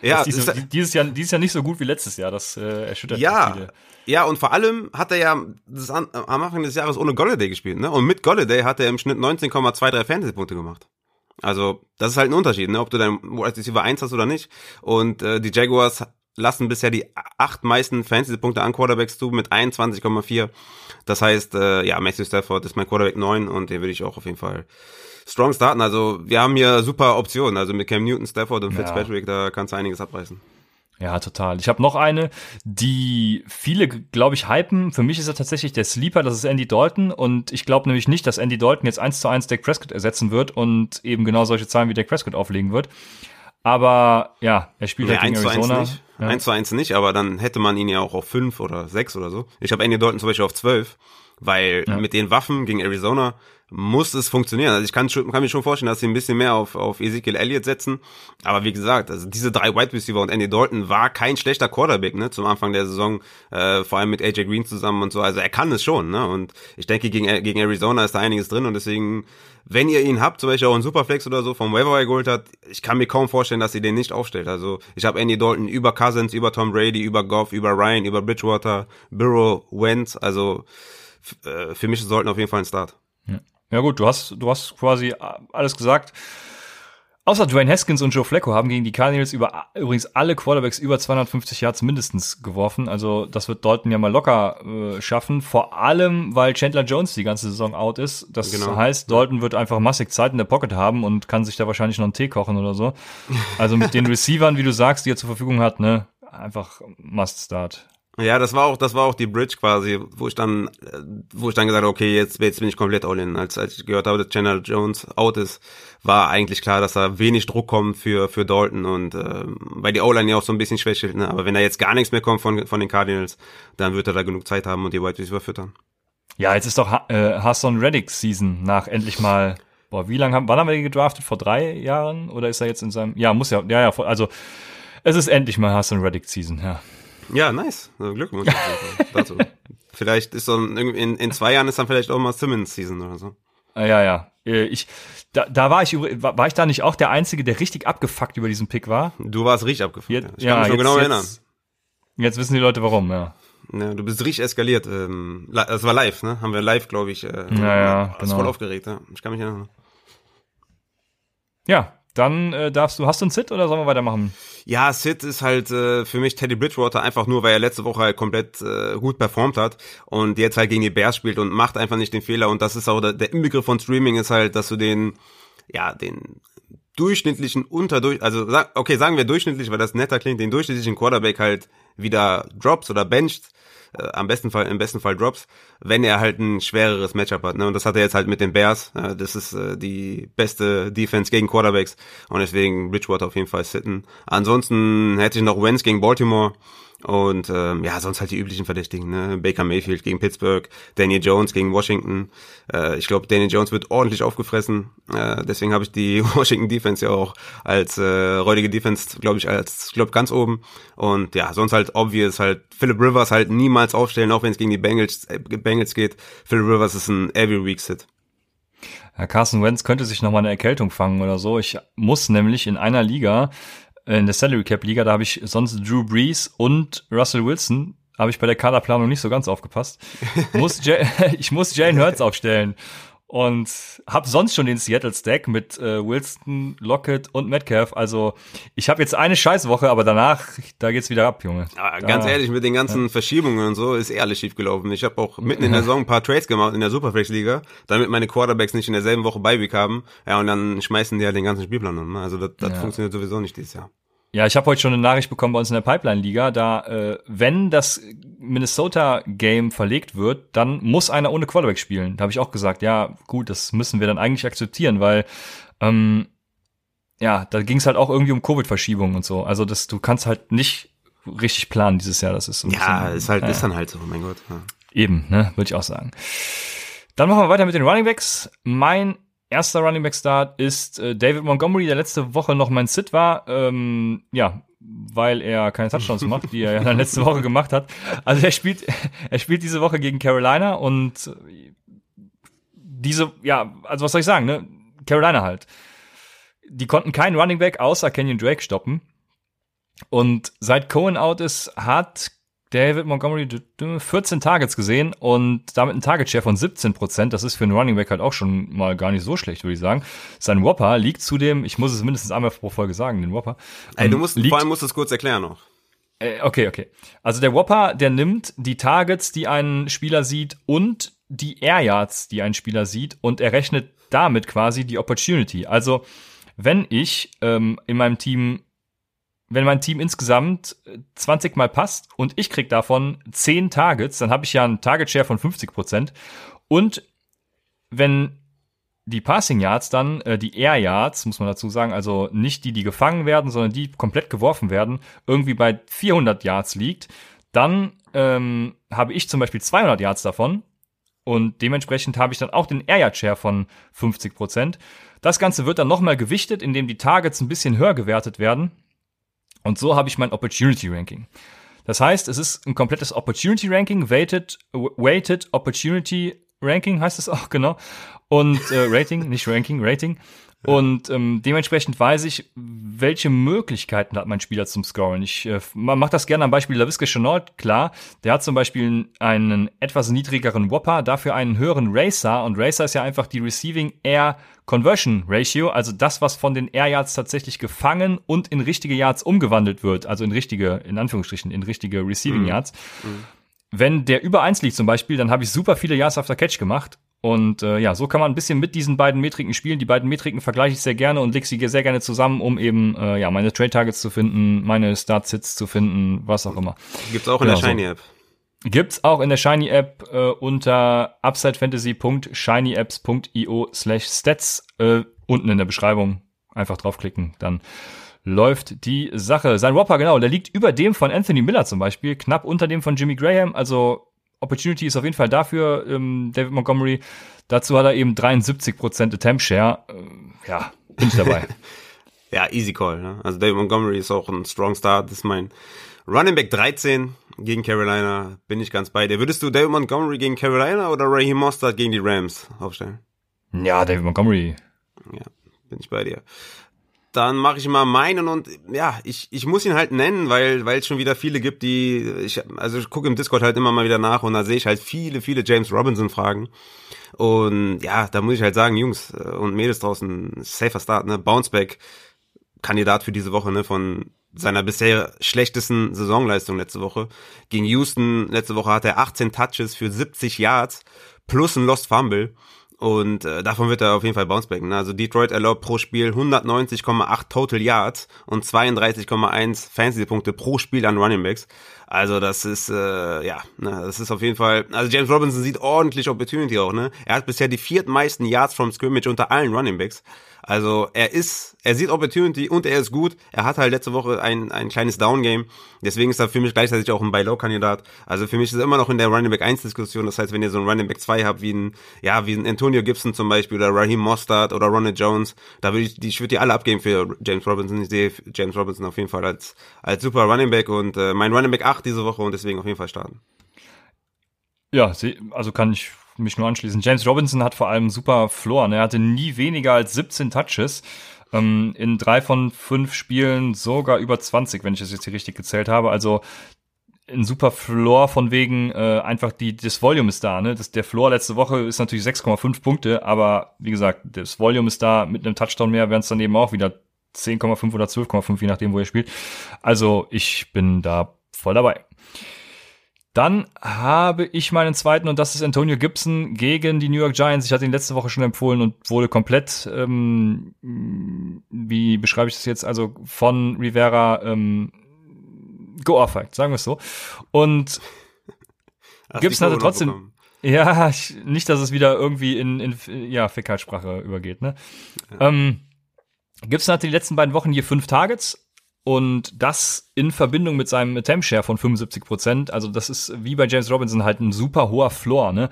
Ja, dieses, dieses, Jahr, dieses Jahr nicht so gut wie letztes Jahr. Das äh, erschüttert ja, viele. Ja, und vor allem hat er ja das an, am Anfang des Jahres ohne Golladay gespielt. Ne? Und mit Golladay hat er im Schnitt 19,23 Fantasy-Punkte gemacht. Also, das ist halt ein Unterschied, ne? ob du dein Wide Receiver 1 hast oder nicht. Und äh, die Jaguars lassen bisher die acht meisten Fantasy-Punkte an Quarterbacks zu mit 21,4. Das heißt, äh, ja, Matthew Stafford ist mein Quarterback 9 und den würde ich auch auf jeden Fall strong starten. Also wir haben hier super Optionen. Also mit Cam Newton, Stafford und Fitzpatrick, ja. da kannst du einiges abreißen. Ja, total. Ich habe noch eine, die viele, glaube ich, hypen. Für mich ist er tatsächlich der Sleeper, das ist Andy Dalton. Und ich glaube nämlich nicht, dass Andy Dalton jetzt eins zu eins Dak Prescott ersetzen wird und eben genau solche Zahlen wie Dak Prescott auflegen wird. Aber ja, er spielt nee, halt gegen Arizona. Nicht. Ja. 1 zu 1 nicht, aber dann hätte man ihn ja auch auf 5 oder 6 oder so. Ich habe Andy Dalton zum Beispiel auf 12, weil ja. mit den Waffen gegen Arizona muss es funktionieren. Also ich kann, kann mir schon vorstellen, dass sie ein bisschen mehr auf, auf Ezekiel Elliott setzen. Aber wie gesagt, also diese drei Wide Receiver und Andy Dalton war kein schlechter Quarterback, ne, zum Anfang der Saison, äh, vor allem mit AJ Green zusammen und so. Also er kann es schon, ne. Und ich denke, gegen, gegen Arizona ist da einiges drin und deswegen, wenn ihr ihn habt, zum Beispiel auch in Superflex oder so vom Waiver geholt hat, ich kann mir kaum vorstellen, dass ihr den nicht aufstellt. Also ich habe Andy Dalton über Cousins, über Tom Brady, über Goff, über Ryan, über Bridgewater, Burrow, Wentz. Also äh, für mich sollten auf jeden Fall ein Start. Ja. Gut, du hast, du hast quasi alles gesagt. Außer Dwayne Haskins und Joe Flacco haben gegen die Cardinals über, übrigens alle Quarterbacks über 250 Yards mindestens geworfen. Also das wird Dalton ja mal locker äh, schaffen. Vor allem, weil Chandler Jones die ganze Saison out ist. Das genau. heißt, Dalton wird einfach massig Zeit in der Pocket haben und kann sich da wahrscheinlich noch einen Tee kochen oder so. Also mit den Receivern, wie du sagst, die er zur Verfügung hat, ne, einfach Must Start. Ja, das war auch, das war auch die Bridge quasi, wo ich dann, äh, wo ich dann gesagt habe, okay, jetzt, jetzt bin ich komplett all in. Als, als ich gehört habe, dass Chandler Jones out ist, war eigentlich klar, dass da wenig Druck kommt für, für Dalton und äh, weil die O-Line ja auch so ein bisschen schwächelt, ne? Aber wenn da jetzt gar nichts mehr kommt von, von den Cardinals, dann wird er da genug Zeit haben und die White Receiver füttern. Ja, jetzt ist doch äh, Hassan Reddick Season nach endlich mal, boah, wie lange haben, wann haben wir die gedraftet? Vor drei Jahren? Oder ist er jetzt in seinem, ja, muss ja, ja, ja, also, es ist endlich mal Hassan Reddick Season, ja. Ja, nice. Also Glückwunsch dazu. vielleicht ist so in, in zwei Jahren ist dann vielleicht auch mal Simmons Season oder so. Ah, ja, ja. Äh, ich, da, da war ich war ich da nicht auch der Einzige, der richtig abgefuckt über diesen Pick war? Du warst richtig abgefuckt. Jetzt, ich kann ja, mich schon genau erinnern. Jetzt wissen die Leute warum, ja. Ja, du bist richtig eskaliert. Ähm, das war live, ne? Haben wir live, glaube ich. Äh, ja, ja, genau. voll aufgeregt, ja. Ich kann mich erinnern. Ja, dann äh, darfst du, hast du einen Sit oder sollen wir weitermachen? Ja, Sid ist halt äh, für mich Teddy Bridgewater einfach nur, weil er letzte Woche halt komplett äh, gut performt hat und jetzt halt gegen die Bears spielt und macht einfach nicht den Fehler und das ist auch der, der Inbegriff von Streaming ist halt, dass du den, ja, den durchschnittlichen unterdurch, also okay, sagen wir durchschnittlich, weil das netter klingt, den durchschnittlichen Quarterback halt wieder drops oder bencht äh, am besten Fall, im besten Fall Drops, wenn er halt ein schwereres Matchup hat. Ne? Und das hat er jetzt halt mit den Bears. Äh, das ist äh, die beste Defense gegen Quarterbacks. Und deswegen Bridgewater auf jeden Fall sitten. Ansonsten hätte ich noch Wentz gegen Baltimore. Und ähm, ja, sonst halt die üblichen Verdächtigen, ne? Baker Mayfield gegen Pittsburgh, Daniel Jones gegen Washington. Äh, ich glaube, Daniel Jones wird ordentlich aufgefressen. Äh, deswegen habe ich die Washington Defense ja auch als äh, räudige Defense, glaube ich, als glaub ganz oben. Und ja, sonst halt obvious halt Philip Rivers halt niemals aufstellen, auch wenn es gegen die Bengals, äh, Bengals geht. Philip Rivers ist ein every week sit. Ja, Carson Wentz könnte sich nochmal eine Erkältung fangen oder so. Ich muss nämlich in einer Liga in der Salary Cap Liga, da habe ich sonst Drew Brees und Russell Wilson. Habe ich bei der Kaderplanung nicht so ganz aufgepasst. muss ich muss Jalen Hurts aufstellen und habe sonst schon den Seattle Stack mit äh, Wilson, Lockett und Metcalf. Also ich habe jetzt eine Scheißwoche, aber danach da geht's wieder ab, Junge. Ja, ganz ehrlich, mit den ganzen ja. Verschiebungen und so ist eh alles schief gelaufen. Ich habe auch mitten in der Saison ein paar Trades gemacht in der Superflex Liga, damit meine Quarterbacks nicht in derselben Woche Beiweek haben. Ja, und dann schmeißen die halt den ganzen Spielplan um. Ne? Also das, das ja. funktioniert sowieso nicht dieses Jahr. Ja, ich habe heute schon eine Nachricht bekommen bei uns in der Pipeline-Liga, da äh, wenn das Minnesota-Game verlegt wird, dann muss einer ohne Quarterback spielen. Da habe ich auch gesagt, ja gut, das müssen wir dann eigentlich akzeptieren, weil ähm, ja, da ging es halt auch irgendwie um Covid-Verschiebungen und so. Also das, du kannst halt nicht richtig planen dieses Jahr. Das ist so ja, bisschen, ist halt, ja. ist dann halt so. Mein Gott. Ja. Eben, ne, würde ich auch sagen. Dann machen wir weiter mit den Running Backs. Mein erster Running Back Start ist äh, David Montgomery, der letzte Woche noch mein Sit war. Ähm, ja, weil er keine Touchdowns macht, die er ja dann letzte Woche gemacht hat. Also er spielt, er spielt diese Woche gegen Carolina und diese, ja, also was soll ich sagen, ne? Carolina halt. Die konnten keinen Running Back außer Kenyon Drake stoppen. Und seit Cohen out ist, hat David Montgomery 14 Targets gesehen und damit ein Target Share von 17 Prozent. Das ist für einen Running Back halt auch schon mal gar nicht so schlecht, würde ich sagen. Sein Whopper liegt zudem, ich muss es mindestens einmal pro Folge sagen, den Whopper. Ey, du musst, liegt, vor allem musst du es kurz erklären noch. Äh, okay, okay. Also der Whopper, der nimmt die Targets, die ein Spieler sieht und die Air Yards, die ein Spieler sieht und er rechnet damit quasi die Opportunity. Also wenn ich ähm, in meinem Team wenn mein Team insgesamt 20 äh, Mal passt und ich krieg davon 10 Targets, dann habe ich ja einen Target Share von 50 Prozent. Und wenn die Passing Yards dann, äh, die Air Yards, muss man dazu sagen, also nicht die, die gefangen werden, sondern die komplett geworfen werden, irgendwie bei 400 Yards liegt, dann ähm, habe ich zum Beispiel 200 Yards davon Und dementsprechend habe ich dann auch den Air Yard Share von 50 Prozent. Das Ganze wird dann nochmal gewichtet, indem die Targets ein bisschen höher gewertet werden. Und so habe ich mein Opportunity Ranking. Das heißt, es ist ein komplettes Opportunity Ranking, weighted, weighted Opportunity Ranking heißt es auch, genau. Und äh, Rating, nicht Ranking, Rating. Und ähm, dementsprechend weiß ich, welche Möglichkeiten hat mein Spieler zum Scoren. Ich äh, mache das gerne am Beispiel LaVisca Chenault klar. Der hat zum Beispiel einen etwas niedrigeren Whopper, dafür einen höheren Racer. Und Racer ist ja einfach die Receiving Air Conversion Ratio, also das, was von den Air Yards tatsächlich gefangen und in richtige Yards umgewandelt wird. Also in richtige, in Anführungsstrichen, in richtige Receiving mhm. Yards. Mhm. Wenn der über eins liegt zum Beispiel, dann habe ich super viele Yards after Catch gemacht und äh, ja, so kann man ein bisschen mit diesen beiden Metriken spielen. Die beiden Metriken vergleiche ich sehr gerne und lege sie sehr gerne zusammen, um eben äh, ja meine Trade Targets zu finden, meine Start Sits zu finden, was auch immer. Gibt's auch in genau, der Shiny App. So. Gibt's auch in der Shiny App äh, unter upsidefantasy.shinyapps.io slash stats äh, unten in der Beschreibung einfach draufklicken, dann läuft die Sache. Sein Whopper, genau, der liegt über dem von Anthony Miller zum Beispiel, knapp unter dem von Jimmy Graham, also Opportunity ist auf jeden Fall dafür, ähm, David Montgomery. Dazu hat er eben 73% Attempt Share. Äh, ja, bin ich dabei. ja, easy call. Ne? Also David Montgomery ist auch ein Strong Start. Das ist mein Running Back 13 gegen Carolina. Bin ich ganz bei dir. Würdest du David Montgomery gegen Carolina oder Raheem Mostert gegen die Rams aufstellen? Ja, David Montgomery. Ja, bin ich bei dir dann mache ich mal meinen und ja, ich, ich muss ihn halt nennen, weil weil es schon wieder viele gibt, die ich also ich gucke im Discord halt immer mal wieder nach und da sehe ich halt viele viele James Robinson Fragen und ja, da muss ich halt sagen, Jungs äh, und Mädels draußen, safer Start, ne, Bounceback Kandidat für diese Woche, ne, von seiner bisher schlechtesten Saisonleistung letzte Woche. Gegen Houston letzte Woche hat er 18 Touches für 70 Yards plus ein Lost Fumble. Und äh, davon wird er auf jeden Fall bouncebacken. Ne? Also Detroit erlaubt pro Spiel 190,8 Total Yards und 32,1 Fantasy-Punkte pro Spiel an Running Backs. Also das ist, äh, ja, ne, das ist auf jeden Fall, also James Robinson sieht ordentlich Opportunity auch, ne? Er hat bisher die viertmeisten Yards from Scrimmage unter allen Running Backs. Also er ist, er sieht Opportunity und er ist gut. Er hat halt letzte Woche ein, ein kleines Down-Game. Deswegen ist er für mich gleichzeitig auch ein Buy-Low-Kandidat. Also für mich ist er immer noch in der Running Back 1-Diskussion. Das heißt, wenn ihr so einen Running Back 2 habt, wie ein, ja, wie ein Antonio Gibson zum Beispiel oder Raheem Mostard oder Ronald Jones, da würde ich, ich würde die alle abgeben für James Robinson. Ich sehe James Robinson auf jeden Fall als, als super Running Back und äh, mein Running Back 8 diese Woche und deswegen auf jeden Fall starten. Ja, also kann ich mich nur anschließen. James Robinson hat vor allem super. Ne? Er hatte nie weniger als 17 Touches. Ähm, in drei von fünf Spielen sogar über 20, wenn ich das jetzt hier richtig gezählt habe. Also ein super Floor von wegen äh, einfach die das Volume ist da, ne? Das, der Floor letzte Woche ist natürlich 6,5 Punkte, aber wie gesagt, das Volume ist da mit einem Touchdown mehr, wären es dann eben auch wieder 10,5 oder 12,5, je nachdem, wo er spielt. Also ich bin da voll dabei. Dann habe ich meinen zweiten und das ist Antonio Gibson gegen die New York Giants. Ich hatte ihn letzte Woche schon empfohlen und wurde komplett, ähm, wie beschreibe ich das jetzt, also von Rivera ähm, geohrfeigt, sagen wir es so. Und Hast Gibson hatte trotzdem, ja, ich, nicht, dass es wieder irgendwie in, in ja, Fäkalsprache übergeht, ne? Ja. Ähm, Gibson hatte die letzten beiden Wochen hier fünf Targets, und das in Verbindung mit seinem Attempt Share von 75 Prozent. Also das ist wie bei James Robinson halt ein super hoher Floor, ne?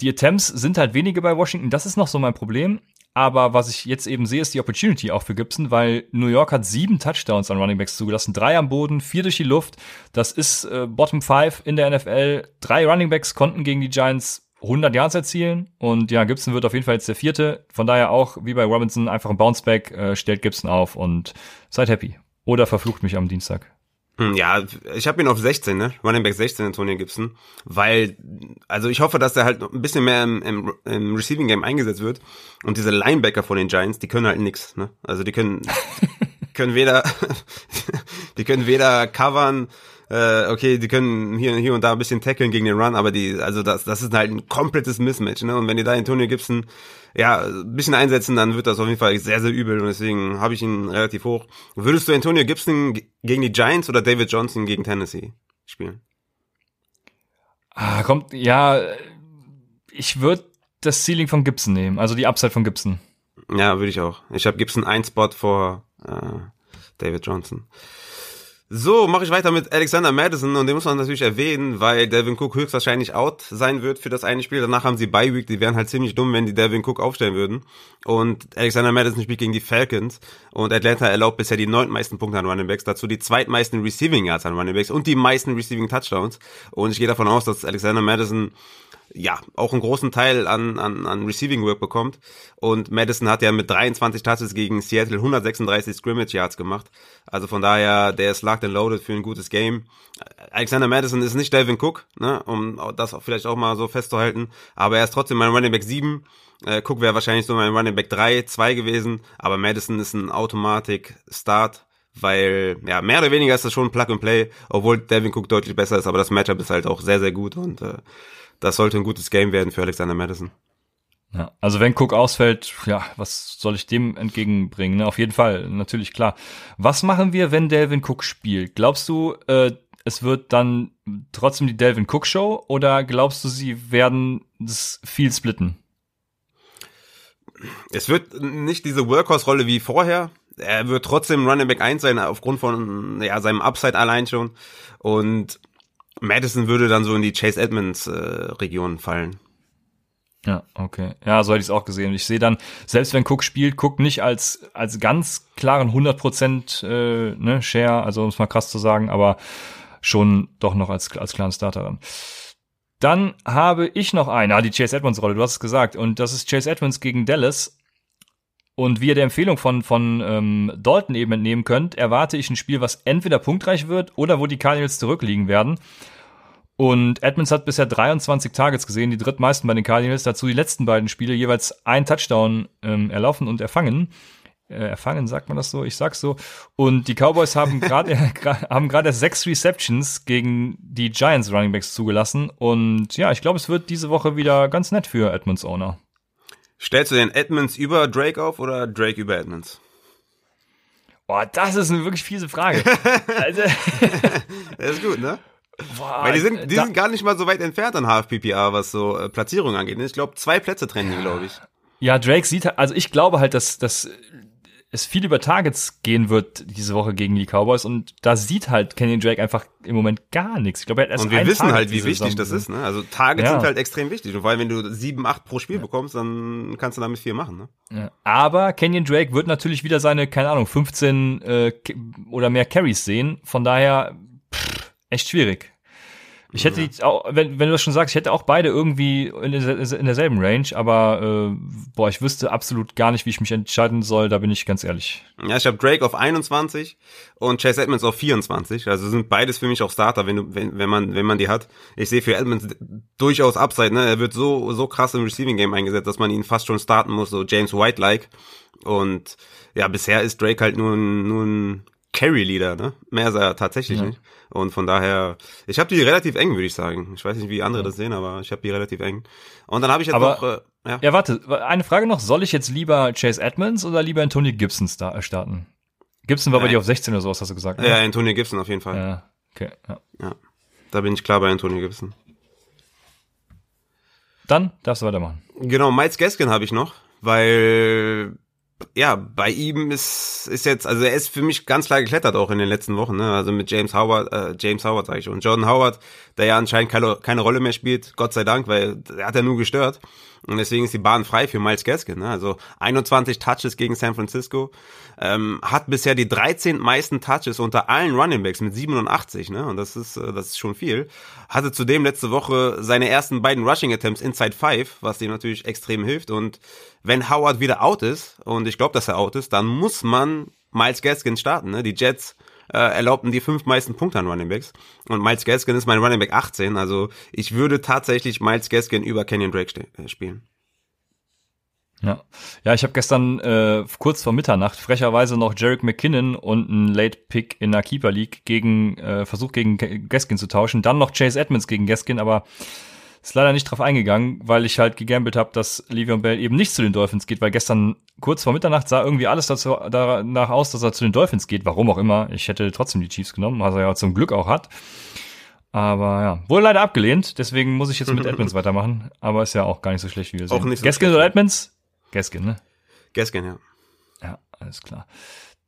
Die Attempts sind halt wenige bei Washington. Das ist noch so mein Problem. Aber was ich jetzt eben sehe, ist die Opportunity auch für Gibson, weil New York hat sieben Touchdowns an Running Backs zugelassen, drei am Boden, vier durch die Luft. Das ist äh, Bottom Five in der NFL. Drei Running Backs konnten gegen die Giants 100 Yards erzielen und ja, Gibson wird auf jeden Fall jetzt der vierte. Von daher auch, wie bei Robinson, einfach ein Bounceback, äh, stellt Gibson auf und seid happy. Oder verflucht mich am Dienstag. Hm, ja, ich habe ihn auf 16, ne? Running Back 16, Antonio Gibson. Weil, also ich hoffe, dass er halt ein bisschen mehr im, im, im Receiving Game eingesetzt wird. Und diese Linebacker von den Giants, die können halt nix, ne? Also die können, können weder, die können weder covern, äh, okay, die können hier, hier und da ein bisschen tackeln gegen den Run, aber die, also das, das ist halt ein komplettes Mismatch, ne? Und wenn ihr da Antonio Gibson ja, ein bisschen einsetzen, dann wird das auf jeden Fall sehr, sehr übel und deswegen habe ich ihn relativ hoch. Würdest du Antonio Gibson gegen die Giants oder David Johnson gegen Tennessee spielen? Ah, kommt, ja, ich würde das Ceiling von Gibson nehmen, also die Upside von Gibson. Ja, würde ich auch. Ich habe Gibson ein Spot vor äh, David Johnson. So, mache ich weiter mit Alexander Madison und den muss man natürlich erwähnen, weil Devin Cook höchstwahrscheinlich out sein wird für das eine Spiel. Danach haben sie Bye Week, die wären halt ziemlich dumm, wenn die Devin Cook aufstellen würden. Und Alexander Madison spielt gegen die Falcons und Atlanta erlaubt bisher die neuntmeisten Punkte an Running Backs, dazu die zweitmeisten Receiving Yards an Running Backs und die meisten Receiving Touchdowns. Und ich gehe davon aus, dass Alexander Madison ja, auch einen großen Teil an, an, an Receiving Work bekommt. Und Madison hat ja mit 23 Touches gegen Seattle 136 Scrimmage Yards gemacht. Also von daher, der ist locked and loaded für ein gutes Game. Alexander Madison ist nicht Delvin Cook, ne, um das vielleicht auch mal so festzuhalten. Aber er ist trotzdem mein Running Back 7. Äh, Cook wäre wahrscheinlich so mein Running Back 3, 2 gewesen. Aber Madison ist ein Automatik-Start weil ja mehr oder weniger ist das schon Plug and Play, obwohl Devin Cook deutlich besser ist, aber das Matchup ist halt auch sehr sehr gut und äh, das sollte ein gutes Game werden für Alexander Madison. Ja, also wenn Cook ausfällt, ja, was soll ich dem entgegenbringen? Ne? Auf jeden Fall, natürlich klar. Was machen wir, wenn Delvin Cook spielt? Glaubst du, äh, es wird dann trotzdem die Delvin Cook Show oder glaubst du, sie werden das viel splitten? Es wird nicht diese Workhorse-Rolle wie vorher. Er wird trotzdem Running Back 1 sein, aufgrund von ja, seinem Upside allein schon. Und Madison würde dann so in die Chase Edmonds äh, Region fallen. Ja, okay. Ja, so hätte ich es auch gesehen. Ich sehe dann, selbst wenn Cook spielt, Cook nicht als, als ganz klaren 100% äh, ne, Share, also um es mal krass zu sagen, aber schon doch noch als, als klaren Starter dann. Dann habe ich noch einen, ah, die Chase Edmonds Rolle, du hast es gesagt, und das ist Chase Edmonds gegen Dallas. Und wie ihr der Empfehlung von, von ähm, Dalton eben entnehmen könnt, erwarte ich ein Spiel, was entweder punktreich wird oder wo die Cardinals zurückliegen werden. Und Edmonds hat bisher 23 Targets gesehen, die drittmeisten bei den Cardinals. Dazu die letzten beiden Spiele jeweils ein Touchdown ähm, erlaufen und erfangen. Äh, erfangen, sagt man das so? Ich sag's so. Und die Cowboys haben gerade haben gerade sechs Receptions gegen die Giants Runningbacks zugelassen. Und ja, ich glaube, es wird diese Woche wieder ganz nett für Edmonds Owner. Stellst du den Edmonds über Drake auf oder Drake über Edmonds? Boah, das ist eine wirklich fiese Frage. also, das ist gut, ne? Boah, Weil die sind, die sind gar nicht mal so weit entfernt an HFPPA, was so äh, Platzierung angeht. Ich glaube, zwei Plätze trennen die, glaube ich. Ja, Drake sieht, also ich glaube halt, dass, dass es viel über Targets gehen wird diese Woche gegen die Cowboys und da sieht halt Kenny Drake einfach im Moment gar nichts. Ich glaube, er hat erst Und wir wissen Target halt, wie wichtig das ist. Ne? Also Targets ja. sind halt extrem wichtig und vor allem, wenn du sieben, acht pro Spiel ja. bekommst, dann kannst du damit viel machen. Ne? Ja. Aber Kenyon Drake wird natürlich wieder seine, keine Ahnung, 15 äh, oder mehr Carries sehen. Von daher echt schwierig. Ich hätte die auch, wenn, wenn du das schon sagst, ich hätte auch beide irgendwie in, in derselben Range, aber äh, boah, ich wüsste absolut gar nicht, wie ich mich entscheiden soll, da bin ich ganz ehrlich. Ja, ich habe Drake auf 21 und Chase Edmonds auf 24. Also sind beides für mich auch Starter, wenn du, wenn, wenn man, wenn man die hat. Ich sehe für Edmonds durchaus Upside, ne? Er wird so, so krass im Receiving Game eingesetzt, dass man ihn fast schon starten muss, so James White-like. Und ja, bisher ist Drake halt nur ein, nur ein Carry-Leader, ne? Mehr ist er tatsächlich ja. nicht. Und von daher, ich habe die relativ eng, würde ich sagen. Ich weiß nicht, wie andere ja. das sehen, aber ich habe die relativ eng. Und dann habe ich jetzt aber, noch. Äh, ja. ja, warte, eine Frage noch. Soll ich jetzt lieber Chase Edmonds oder lieber Antonio Gibson äh, starten? Gibson war bei dir auf 16 oder so, hast du gesagt. Ne? Ja, Antonio Gibson auf jeden Fall. Ja, okay. Ja. ja. Da bin ich klar bei Antonio Gibson. Dann darfst du weitermachen. Genau, Miles Gaskin habe ich noch, weil ja, bei ihm ist, ist jetzt, also er ist für mich ganz klar geklettert auch in den letzten Wochen, ne? Also mit James Howard, äh, James Howard sage ich schon. Jordan Howard, der ja anscheinend keine, keine Rolle mehr spielt, Gott sei Dank, weil er hat ja nur gestört. Und deswegen ist die Bahn frei für Miles Gaskin. Ne? Also 21 Touches gegen San Francisco. Ähm, hat bisher die 13 meisten Touches unter allen Running Backs mit 87. Ne? Und das ist, äh, das ist schon viel. Hatte zudem letzte Woche seine ersten beiden Rushing Attempts inside 5, was dem natürlich extrem hilft. Und wenn Howard wieder out ist, und ich glaube, dass er out ist, dann muss man Miles Gaskin starten. Ne? Die Jets äh, erlaubten die fünf meisten Punkte an Running Backs. Und Miles Gaskin ist mein Running Back 18. Also ich würde tatsächlich Miles Gaskin über Kenyon Drake äh, spielen. Ja, ja, ich habe gestern äh, kurz vor Mitternacht frecherweise noch Jarek McKinnon und einen Late Pick in der Keeper League gegen äh, versucht gegen Gaskin zu tauschen, dann noch Chase Edmonds gegen Gaskin, aber ist leider nicht drauf eingegangen, weil ich halt gegambelt habe, dass Le'Veon Bell eben nicht zu den Dolphins geht, weil gestern kurz vor Mitternacht sah irgendwie alles dazu, danach aus, dass er zu den Dolphins geht, warum auch immer. Ich hätte trotzdem die Chiefs genommen, was er ja zum Glück auch hat. Aber ja, wurde leider abgelehnt, deswegen muss ich jetzt mit Edmonds weitermachen. Aber ist ja auch gar nicht so schlecht, wie wir sehen. Auch nicht so Gaskin oder Edmonds? Gaskin, ne? Gaskin, ja. Ja, alles klar.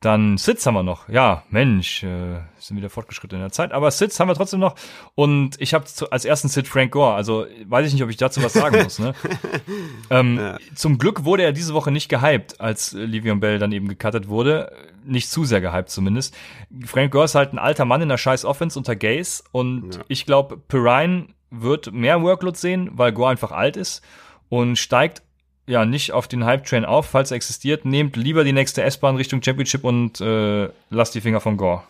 Dann Sitz haben wir noch. Ja, Mensch, äh, sind wieder fortgeschritten in der Zeit. Aber Sitz haben wir trotzdem noch. Und ich habe als ersten Sit Frank Gore. Also weiß ich nicht, ob ich dazu was sagen muss. Ne? ähm, ja. Zum Glück wurde er diese Woche nicht gehypt, als Livion Bell dann eben gecuttet wurde. Nicht zu sehr gehypt zumindest. Frank Gore ist halt ein alter Mann in der scheiß Offense unter Gaze. Und ja. ich glaube, Perrine wird mehr Workload sehen, weil Gore einfach alt ist und steigt ja nicht auf den Hype-Train auf, falls er existiert. Nehmt lieber die nächste S-Bahn Richtung Championship und äh, lasst die Finger von Gore.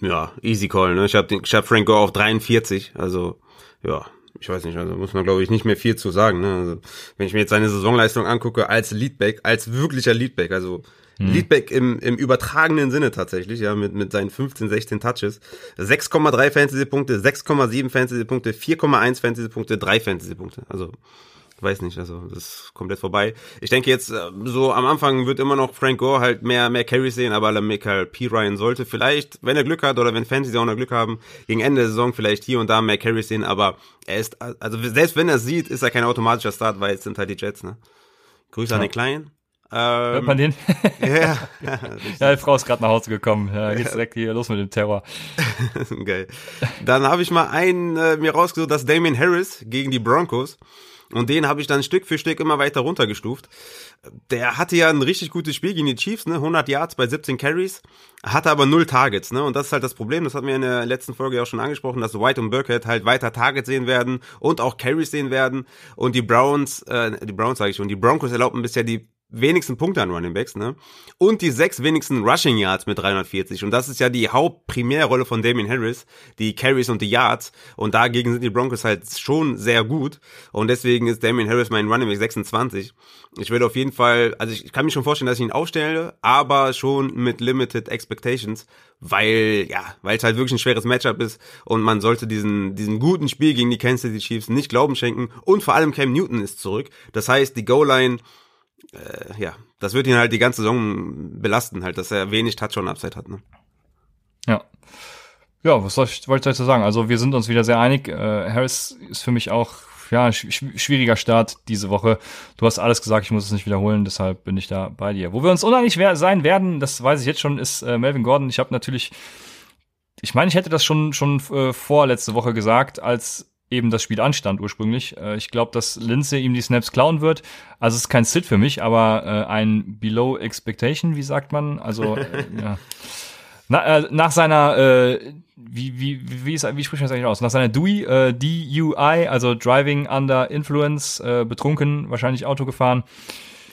Ja, easy call. Ne? Ich habe hab Frank Gore auf 43, also ja, ich weiß nicht, also muss man glaube ich nicht mehr viel zu sagen. Ne? Also, wenn ich mir jetzt seine Saisonleistung angucke als Leadback, als wirklicher Leadback, also hm. Leadback im, im übertragenen Sinne tatsächlich, ja, mit, mit seinen 15, 16 Touches. 6,3 Fantasy-Punkte, 6,7 Fantasy-Punkte, 4,1 Fantasy-Punkte, 3 Fantasy-Punkte. Also weiß nicht, also das ist komplett vorbei. Ich denke jetzt, äh, so am Anfang wird immer noch Frank Gore halt mehr, mehr Carries sehen, aber Michael P. Ryan sollte vielleicht, wenn er Glück hat oder wenn Fantasy auch noch Glück haben, gegen Ende der Saison vielleicht hier und da mehr Carries sehen, aber er ist, also selbst wenn er sieht, ist er kein automatischer Start, weil es sind halt die Jets, ne? Grüße ja. an den Kleinen. Ähm, Hört man den? ja. ja, die Frau ist gerade nach Hause gekommen. Ja, geht's direkt hier los mit dem Terror. Geil. Dann habe ich mal einen äh, mir rausgesucht, das Damien Harris gegen die Broncos. Und den habe ich dann Stück für Stück immer weiter runtergestuft. Der hatte ja ein richtig gutes Spiel gegen die Chiefs, ne? 100 Yards bei 17 Carries, hatte aber null Targets, ne? Und das ist halt das Problem, das hatten wir in der letzten Folge auch schon angesprochen, dass White und Burkhead halt weiter Targets sehen werden und auch Carries sehen werden. Und die Browns, äh, die Browns sage ich schon, die Broncos erlauben bisher die wenigsten Punkte an Running Backs, ne? Und die sechs wenigsten Rushing Yards mit 340. Und das ist ja die Hauptprimärrolle von Damien Harris, die Carries und die Yards. Und dagegen sind die Broncos halt schon sehr gut. Und deswegen ist Damien Harris mein Running Back 26. Ich würde auf jeden Fall, also ich kann mir schon vorstellen, dass ich ihn aufstelle, aber schon mit limited expectations, weil, ja, weil es halt wirklich ein schweres Matchup ist und man sollte diesen, diesen guten Spiel gegen die Kansas City Chiefs nicht Glauben schenken. Und vor allem Cam Newton ist zurück. Das heißt, die Goal-Line äh, ja, das wird ihn halt die ganze Saison belasten, halt, dass er wenig Touchdown-Upside hat. Ne? Ja. Ja, was soll ich, wollte ich dazu sagen? Also wir sind uns wieder sehr einig. Äh, Harris ist für mich auch ja, sch schwieriger Start diese Woche. Du hast alles gesagt, ich muss es nicht wiederholen, deshalb bin ich da bei dir. Wo wir uns uneinig sein werden, das weiß ich jetzt schon, ist äh, Melvin Gordon. Ich habe natürlich, ich meine, ich hätte das schon schon äh, vor letzte Woche gesagt, als eben das Spiel anstand ursprünglich. Äh, ich glaube, dass Lindsay ihm die Snaps klauen wird. Also es ist kein Sit für mich, aber äh, ein Below Expectation, wie sagt man? Also äh, ja. Na, äh, nach seiner äh, wie wie wie ist wie spricht man das eigentlich aus? Nach seiner DUI, äh, DUI, also Driving Under Influence, äh, betrunken, wahrscheinlich Auto gefahren.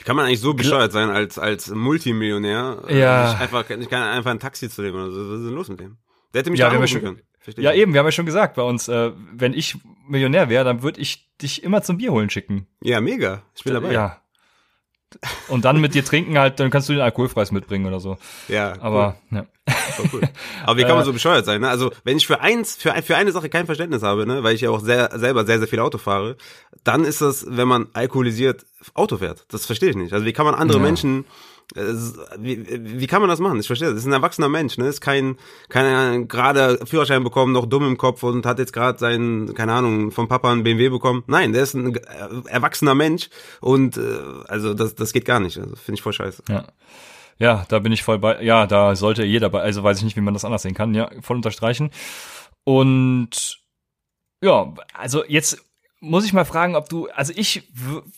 Kann man eigentlich so bescheuert sein als als Multimillionär? Ja. Äh, einfach ich kann einfach ein Taxi zu dem oder so. Was ist denn los mit dem? Der hätte mich ja, anrufen können. Verstehe ja, eben, wir haben ja schon gesagt bei uns, äh, wenn ich Millionär wäre, dann würde ich dich immer zum Bier holen schicken. Ja, mega. Ich bin dabei. Ja. Und dann mit dir trinken halt, dann kannst du den Alkoholpreis mitbringen oder so. Ja. Aber, cool. ja. Cool. Aber wie kann man so bescheuert sein, ne? Also, wenn ich für eins, für, für eine Sache kein Verständnis habe, ne, weil ich ja auch sehr, selber sehr, sehr viel Auto fahre, dann ist das, wenn man alkoholisiert Auto fährt. Das verstehe ich nicht. Also, wie kann man andere ja. Menschen wie, wie kann man das machen? Ich verstehe, das ist ein erwachsener Mensch, ne? Ist kein, kein gerade Führerschein bekommen, noch dumm im Kopf und hat jetzt gerade seinen, keine Ahnung, vom Papa einen BMW bekommen. Nein, der ist ein erwachsener Mensch und äh, also das, das geht gar nicht. Also finde ich voll scheiße. Ja. Ja, da bin ich voll bei. Ja, da sollte jeder bei, also weiß ich nicht, wie man das anders sehen kann. Ja, voll unterstreichen. Und ja, also jetzt muss ich mal fragen, ob du, also ich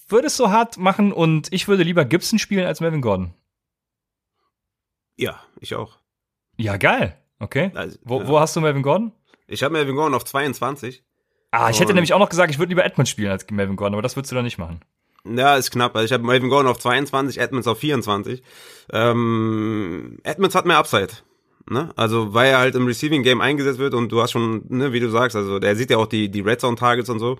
würde es so hart machen und ich würde lieber Gibson spielen als Melvin Gordon. Ja, ich auch. Ja, geil. Okay. Also, wo, ja. wo hast du Melvin Gordon? Ich habe Melvin Gordon auf 22. Ah, ich hätte nämlich auch noch gesagt, ich würde lieber Edmonds spielen als Melvin Gordon, aber das würdest du dann nicht machen. Ja, ist knapp. Also ich habe Melvin Gordon auf 22, Edmonds auf 24. Ähm, Edmonds hat mehr Upside. Ne? Also weil er halt im Receiving Game eingesetzt wird und du hast schon, ne, wie du sagst, also der sieht ja auch die die Red Zone Targets und so.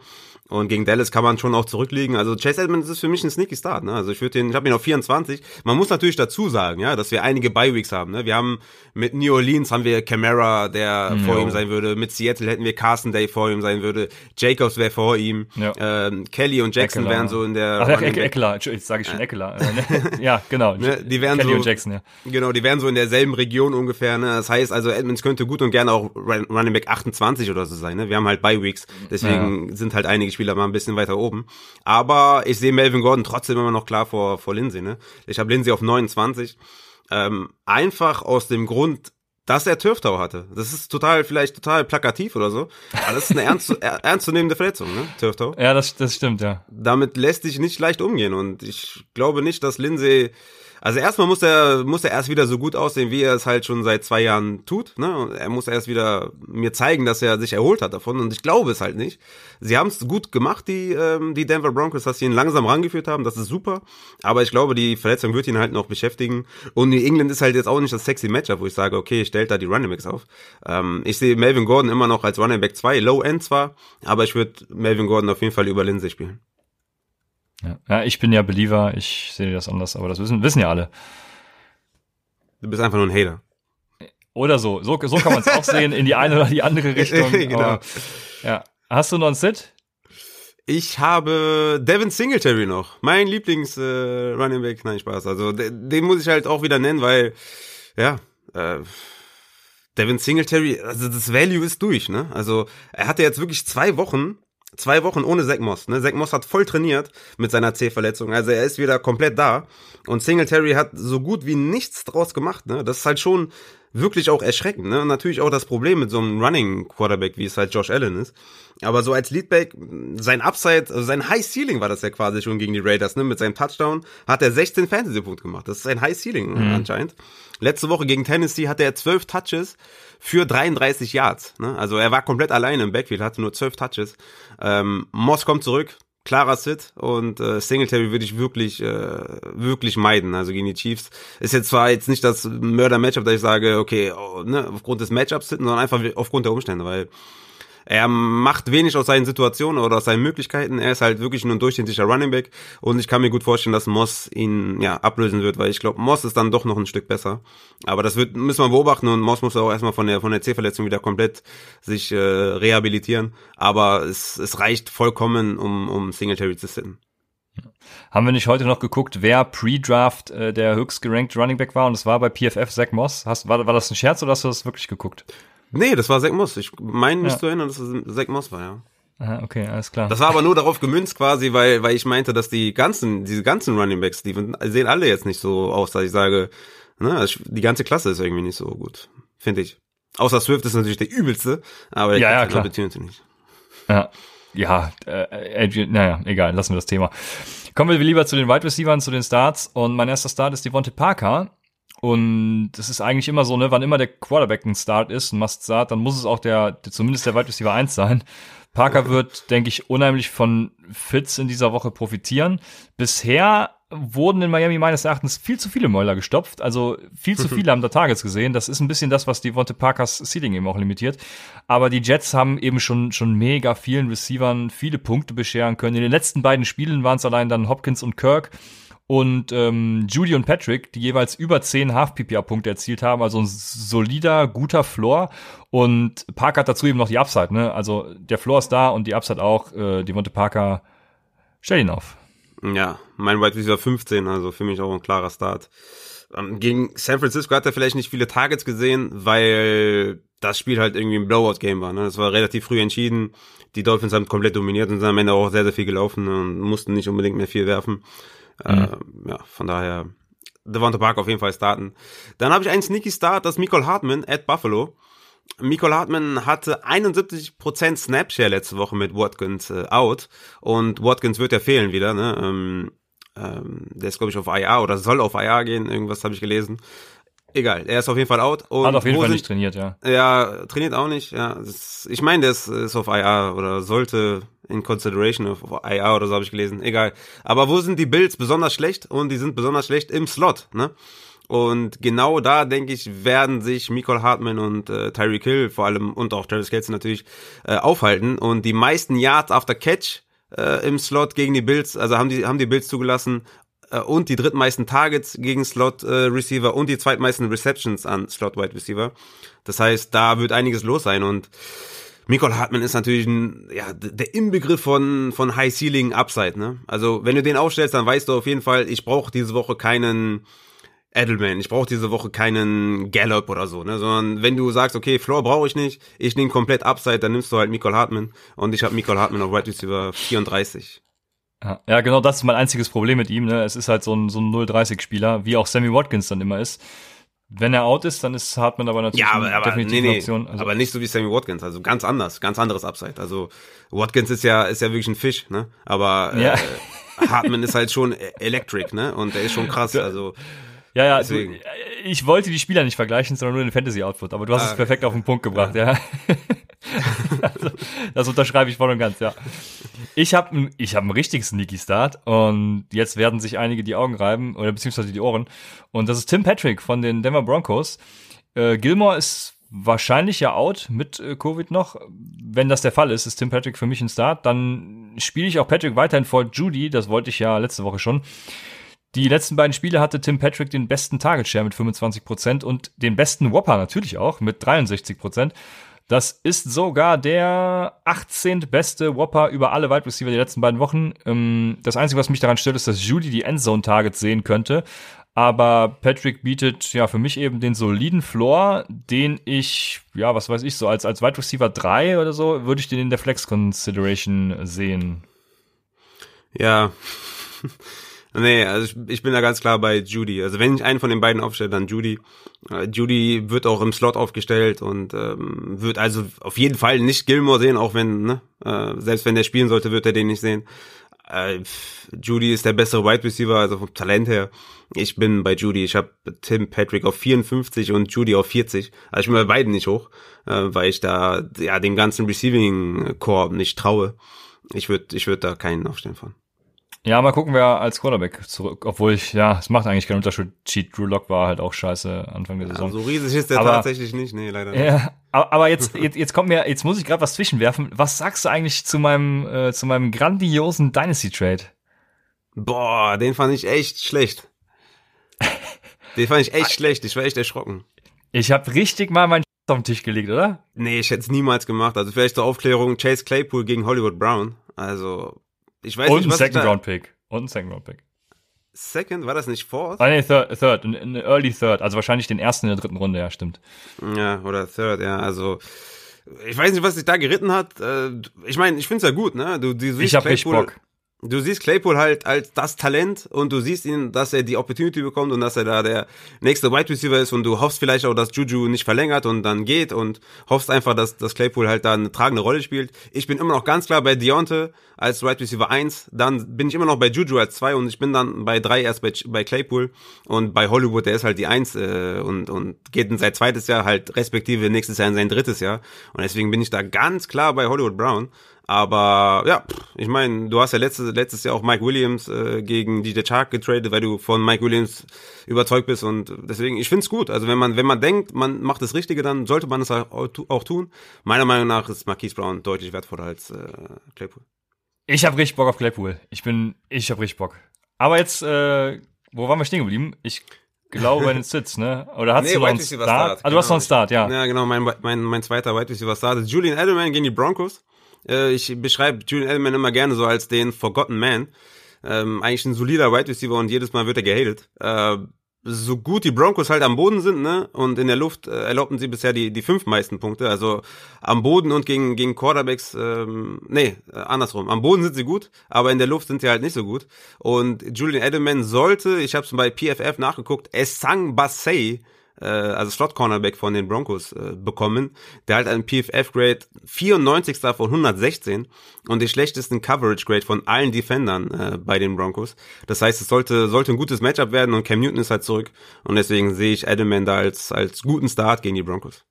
Und gegen Dallas kann man schon auch zurückliegen. Also Chase Edmonds ist für mich ein sneaky Start. Ne? Also ich würde den, ich habe ihn auf 24. Man muss natürlich dazu sagen, ja, dass wir einige Bye Weeks haben. Ne? Wir haben mit New Orleans haben wir Camara, der mhm. vor ihm sein würde. Mit Seattle hätten wir Carson Day vor ihm sein würde. Jacobs wäre vor ihm. Ja. Ähm, Kelly und Jackson Eckler. wären so in der. Ach, Eck, Eckler, jetzt sage ich schon Eckler. Äh, ne? ja, genau. ne? Die wären Kelly so, und Jackson, ja. Genau, die wären so in derselben Region ungefähr. Ne? Das heißt also, Edmonds könnte gut und gerne auch Running Back 28 oder so sein. Ne? Wir haben halt Bye Weeks, deswegen ja. sind halt einige Spieler mal ein bisschen weiter oben. Aber ich sehe Melvin Gordon trotzdem immer noch klar vor, vor Lindsay. Ne? Ich habe Lindsay auf 29. Ähm, einfach aus dem Grund, dass er Turftau hatte. Das ist total, vielleicht total plakativ oder so. Aber das ist eine ernst, ernstzunehmende Verletzung, ne? Turftau. Ja, das, das stimmt, ja. Damit lässt sich nicht leicht umgehen und ich glaube nicht, dass Lindsay also erstmal muss er, muss er erst wieder so gut aussehen, wie er es halt schon seit zwei Jahren tut. Ne? Er muss erst wieder mir zeigen, dass er sich erholt hat davon. Und ich glaube es halt nicht. Sie haben es gut gemacht, die, ähm, die Denver Broncos, dass sie ihn langsam rangeführt haben. Das ist super. Aber ich glaube, die Verletzung wird ihn halt noch beschäftigen. Und New England ist halt jetzt auch nicht das sexy Matchup, wo ich sage, okay, stellt da die Running Backs auf. Ähm, ich sehe Melvin Gordon immer noch als Running Back 2, Low End zwar, aber ich würde Melvin Gordon auf jeden Fall über Lindsay spielen. Ja. ja, ich bin ja Believer, ich sehe das anders, aber das wissen, wissen ja alle. Du bist einfach nur ein Hater. Oder so. So, so kann man es auch sehen, in die eine oder die andere Richtung. genau. Aber, ja. Hast du noch einen Sit? Ich habe Devin Singletary noch. Mein Lieblings äh, Running Back. Nein, Spaß. Also den muss ich halt auch wieder nennen, weil, ja, äh, Devin Singletary, also das Value ist durch, ne? Also er hatte jetzt wirklich zwei Wochen zwei Wochen ohne Zach Moss. Ne? Zach Moss hat voll trainiert mit seiner C-Verletzung. Also er ist wieder komplett da. Und Singletary hat so gut wie nichts draus gemacht. Ne? Das ist halt schon wirklich auch erschreckend. Ne? Und natürlich auch das Problem mit so einem Running Quarterback, wie es halt Josh Allen ist. Aber so als Leadback, sein Upside, also sein High Ceiling war das ja quasi schon gegen die Raiders. Ne? Mit seinem Touchdown hat er 16 Fantasy-Punkte gemacht. Das ist ein High Ceiling mhm. anscheinend. Letzte Woche gegen Tennessee hatte er 12 Touches für 33 Yards. Ne? Also er war komplett alleine im Backfield, hatte nur 12 Touches. Ähm, Moss kommt zurück, klarer Sit und äh, Singletary würde ich wirklich äh, wirklich meiden. Also gegen die Chiefs ist jetzt zwar jetzt nicht das Mörder-Matchup, da ich sage, okay, oh, ne, aufgrund des Matchups sitten, sondern einfach aufgrund der Umstände, weil er macht wenig aus seinen Situationen oder aus seinen Möglichkeiten. Er ist halt wirklich nur ein durchschnittlicher Running Back und ich kann mir gut vorstellen, dass Moss ihn ja ablösen wird, weil ich glaube, Moss ist dann doch noch ein Stück besser. Aber das wird müssen wir beobachten und Moss muss auch erstmal von der von der C-Verletzung wieder komplett sich äh, rehabilitieren. Aber es, es reicht vollkommen, um um Singletary zu sitten. Haben wir nicht heute noch geguckt, wer Pre-Draft äh, der höchst gerankte Running Back war? Und es war bei PFF Zach Moss. Hast, war, war das ein Scherz oder hast du das wirklich geguckt? Nee, das war Zack Moss. Ich meine mich ja. zu erinnern, dass es Zack Moss war, ja. Aha, okay, alles klar. Das war aber nur darauf gemünzt quasi, weil, weil ich meinte, dass die ganzen, diese ganzen Running Backs, die sehen alle jetzt nicht so aus, dass ich sage, ne, die ganze Klasse ist irgendwie nicht so gut, finde ich. Außer Swift ist natürlich der übelste, aber der ja, ja, klar. nicht. Ja, ja, äh, naja, egal, lassen wir das Thema. Kommen wir lieber zu den Wide Receivers, zu den Starts. Und mein erster Start ist Devontae Parker. Und es ist eigentlich immer so, ne, wann immer der Quarterback ein Start ist, ein Must-Start, dann muss es auch der, der zumindest der Wide Receiver 1 sein. Parker wird, denke ich, unheimlich von Fitz in dieser Woche profitieren. Bisher wurden in Miami meines Erachtens viel zu viele Mäuler gestopft. Also viel zu viele haben da Targets gesehen. Das ist ein bisschen das, was die Devonte Parkers Seeding eben auch limitiert. Aber die Jets haben eben schon, schon mega vielen Receivern viele Punkte bescheren können. In den letzten beiden Spielen waren es allein dann Hopkins und Kirk und ähm, Judy und Patrick, die jeweils über 10 Half-PPA-Punkte erzielt haben, also ein solider, guter Floor. Und Parker hat dazu eben noch die Upside, ne? Also der Floor ist da und die Upside auch. Äh, die Monte Parker, stell ihn auf. Ja, mein White Receiver 15, also für mich auch ein klarer Start. Ähm, gegen San Francisco hat er vielleicht nicht viele Targets gesehen, weil das Spiel halt irgendwie ein Blowout-Game war. Ne? Das war relativ früh entschieden. Die Dolphins haben komplett dominiert und sind am Ende auch sehr, sehr viel gelaufen und mussten nicht unbedingt mehr viel werfen. Mhm. Äh, ja, von daher Devonta Park auf jeden Fall starten. Dann habe ich einen Sneaky Start, das ist Michael Hartman at Buffalo. Michael Hartman hatte 71% Snapshare letzte Woche mit Watkins äh, out und Watkins wird ja fehlen wieder, ne? Ähm, ähm, der ist glaube ich auf IR oder soll auf IR gehen, irgendwas habe ich gelesen. Egal, er ist auf jeden Fall out. Und Hat auf jeden Fall sind, nicht trainiert, ja. Ja, trainiert auch nicht, ja. Ist, ich meine, der ist, ist auf IR oder sollte in consideration of IR oder so habe ich gelesen. Egal. Aber wo sind die Bills besonders schlecht? Und die sind besonders schlecht im Slot, ne? Und genau da, denke ich, werden sich Michael Hartman und äh, Tyreek Hill vor allem und auch Travis Kelce natürlich äh, aufhalten. Und die meisten Yards after Catch äh, im Slot gegen die Bills, also haben die, haben die Bills zugelassen und die drittmeisten Targets gegen Slot äh, Receiver und die zweitmeisten Receptions an Slot Wide Receiver. Das heißt, da wird einiges los sein und Michael Hartman ist natürlich ein, ja, der Inbegriff von, von High Ceiling Upside, ne? Also, wenn du den aufstellst, dann weißt du auf jeden Fall, ich brauche diese Woche keinen Edelman, ich brauche diese Woche keinen Gallup oder so, ne? Sondern wenn du sagst, okay, Floor brauche ich nicht, ich nehme komplett Upside, dann nimmst du halt Michael Hartman und ich habe Michael Hartman auf Right Receiver 34. Ja, genau das ist mein einziges Problem mit ihm. Ne? Es ist halt so ein, so ein 0-30-Spieler, wie auch Sammy Watkins dann immer ist. Wenn er out ist, dann ist Hartman aber natürlich ja, aber, aber, nee, nee, Option. Also, aber nicht so wie Sammy Watkins, also ganz anders, ganz anderes Upside. Also Watkins ist ja ist ja wirklich ein Fisch, ne? Aber äh, ja. Hartman ist halt schon electric, ne? Und er ist schon krass, also ja, ja, du, ich wollte die Spieler nicht vergleichen, sondern nur den Fantasy-Output, aber du hast ah, es perfekt auf den Punkt gebracht, ja. ja. also, das unterschreibe ich voll und ganz, ja. Ich habe ich hab einen richtigen Sneaky Start und jetzt werden sich einige die Augen reiben oder beziehungsweise die Ohren. Und das ist Tim Patrick von den Denver Broncos. Äh, Gilmore ist wahrscheinlich ja out mit äh, Covid noch. Wenn das der Fall ist, ist Tim Patrick für mich ein Start. Dann spiele ich auch Patrick weiterhin vor Judy. Das wollte ich ja letzte Woche schon. Die letzten beiden Spiele hatte Tim Patrick den besten Target Share mit 25% und den besten Whopper natürlich auch mit 63%. Das ist sogar der 18. beste Whopper über alle Wide Receiver die letzten beiden Wochen. Ähm, das Einzige, was mich daran stört, ist, dass Judy die Endzone-Targets sehen könnte. Aber Patrick bietet ja für mich eben den soliden Floor, den ich, ja, was weiß ich, so als, als Wide Receiver 3 oder so, würde ich den in der Flex Consideration sehen. Ja. Nee, also ich, ich bin da ganz klar bei Judy. Also wenn ich einen von den beiden aufstelle, dann Judy. Äh, Judy wird auch im Slot aufgestellt und ähm, wird also auf jeden Fall nicht Gilmore sehen, auch wenn, ne, äh, selbst wenn der spielen sollte, wird er den nicht sehen. Äh, Judy ist der bessere Wide Receiver, also vom Talent her. Ich bin bei Judy. Ich habe Tim Patrick auf 54 und Judy auf 40. Also ich bin bei beiden nicht hoch, äh, weil ich da ja dem ganzen Receiving Core nicht traue. Ich würde ich würde da keinen aufstellen von. Ja, mal gucken, wer als Quarterback zurück, obwohl ich, ja, es macht eigentlich keinen Unterschied. Cheat Drew Lock war halt auch scheiße Anfang der Saison. Ja, so riesig ist der aber, tatsächlich nicht, nee, leider nicht. Ja, aber jetzt, jetzt, jetzt kommt mir, jetzt muss ich gerade was zwischenwerfen. Was sagst du eigentlich zu meinem, äh, zu meinem grandiosen Dynasty Trade? Boah, den fand ich echt schlecht. Den fand ich echt schlecht. Ich war echt erschrocken. Ich habe richtig mal meinen auf den Tisch gelegt, oder? Nee, ich hätte es niemals gemacht. Also vielleicht zur Aufklärung, Chase Claypool gegen Hollywood Brown. Also ich weiß und nicht, was ein Second Round Pick. Und ein Second Round Pick. Second, war das nicht Fourth? Ah, nee, Third, third in, Early Third, also wahrscheinlich den ersten in der dritten Runde, ja, stimmt. Ja, oder Third, ja, also ich weiß nicht, was sich da geritten hat. Äh, ich meine, ich finde es ja gut, ne? Du, du ich hab richtig Bock du siehst Claypool halt als das Talent und du siehst ihn, dass er die Opportunity bekommt und dass er da der nächste Wide Receiver ist und du hoffst vielleicht auch, dass Juju nicht verlängert und dann geht und hoffst einfach, dass, dass Claypool halt da eine tragende Rolle spielt. Ich bin immer noch ganz klar bei Deonte als Wide Receiver 1, dann bin ich immer noch bei Juju als 2 und ich bin dann bei 3 erst bei, bei Claypool und bei Hollywood, der ist halt die 1 äh, und, und geht in sein zweites Jahr halt respektive nächstes Jahr in sein drittes Jahr und deswegen bin ich da ganz klar bei Hollywood Brown. Aber ja, ich meine, du hast ja letztes, letztes Jahr auch Mike Williams äh, gegen DJ Chark getradet, weil du von Mike Williams überzeugt bist und deswegen, ich find's gut. Also wenn man, wenn man denkt, man macht das Richtige, dann sollte man es auch, tun. Meiner Meinung nach ist Marquise Brown deutlich wertvoller als äh, Claypool. Ich habe richtig Bock auf Claypool. Ich bin, ich habe richtig Bock. Aber jetzt, äh, wo waren wir stehen geblieben? Ich glaube bei den Sits, ne? Oder hast nee, du noch einen Start? Start? Ah, du genau. hast noch einen Start, ja. Ja, genau, mein, mein, mein zweiter White Receiver Start ist Julian Edelman gegen die Broncos. Äh, ich beschreibe Julian Edelman immer gerne so als den Forgotten Man. Ähm, eigentlich ein solider Wide Receiver und jedes Mal wird er gehatet. Äh, so gut die Broncos halt am Boden sind, ne, und in der Luft äh, erlaubten sie bisher die die fünf meisten Punkte. Also am Boden und gegen gegen Quarterbacks, ähm, nee, äh, andersrum. Am Boden sind sie gut, aber in der Luft sind sie halt nicht so gut. Und Julian Edelman sollte, ich habe es bei PFF nachgeguckt, Essang Bassey äh, also Slot Cornerback von den Broncos äh, bekommen. Der hat einen PFF Grade 94. von 116 und den schlechtesten Coverage Grade von allen Defendern äh, bei den Broncos. Das heißt, es sollte sollte ein gutes Matchup werden und Cam Newton ist halt zurück und deswegen sehe ich Edelman da als als guten Start gegen die Broncos.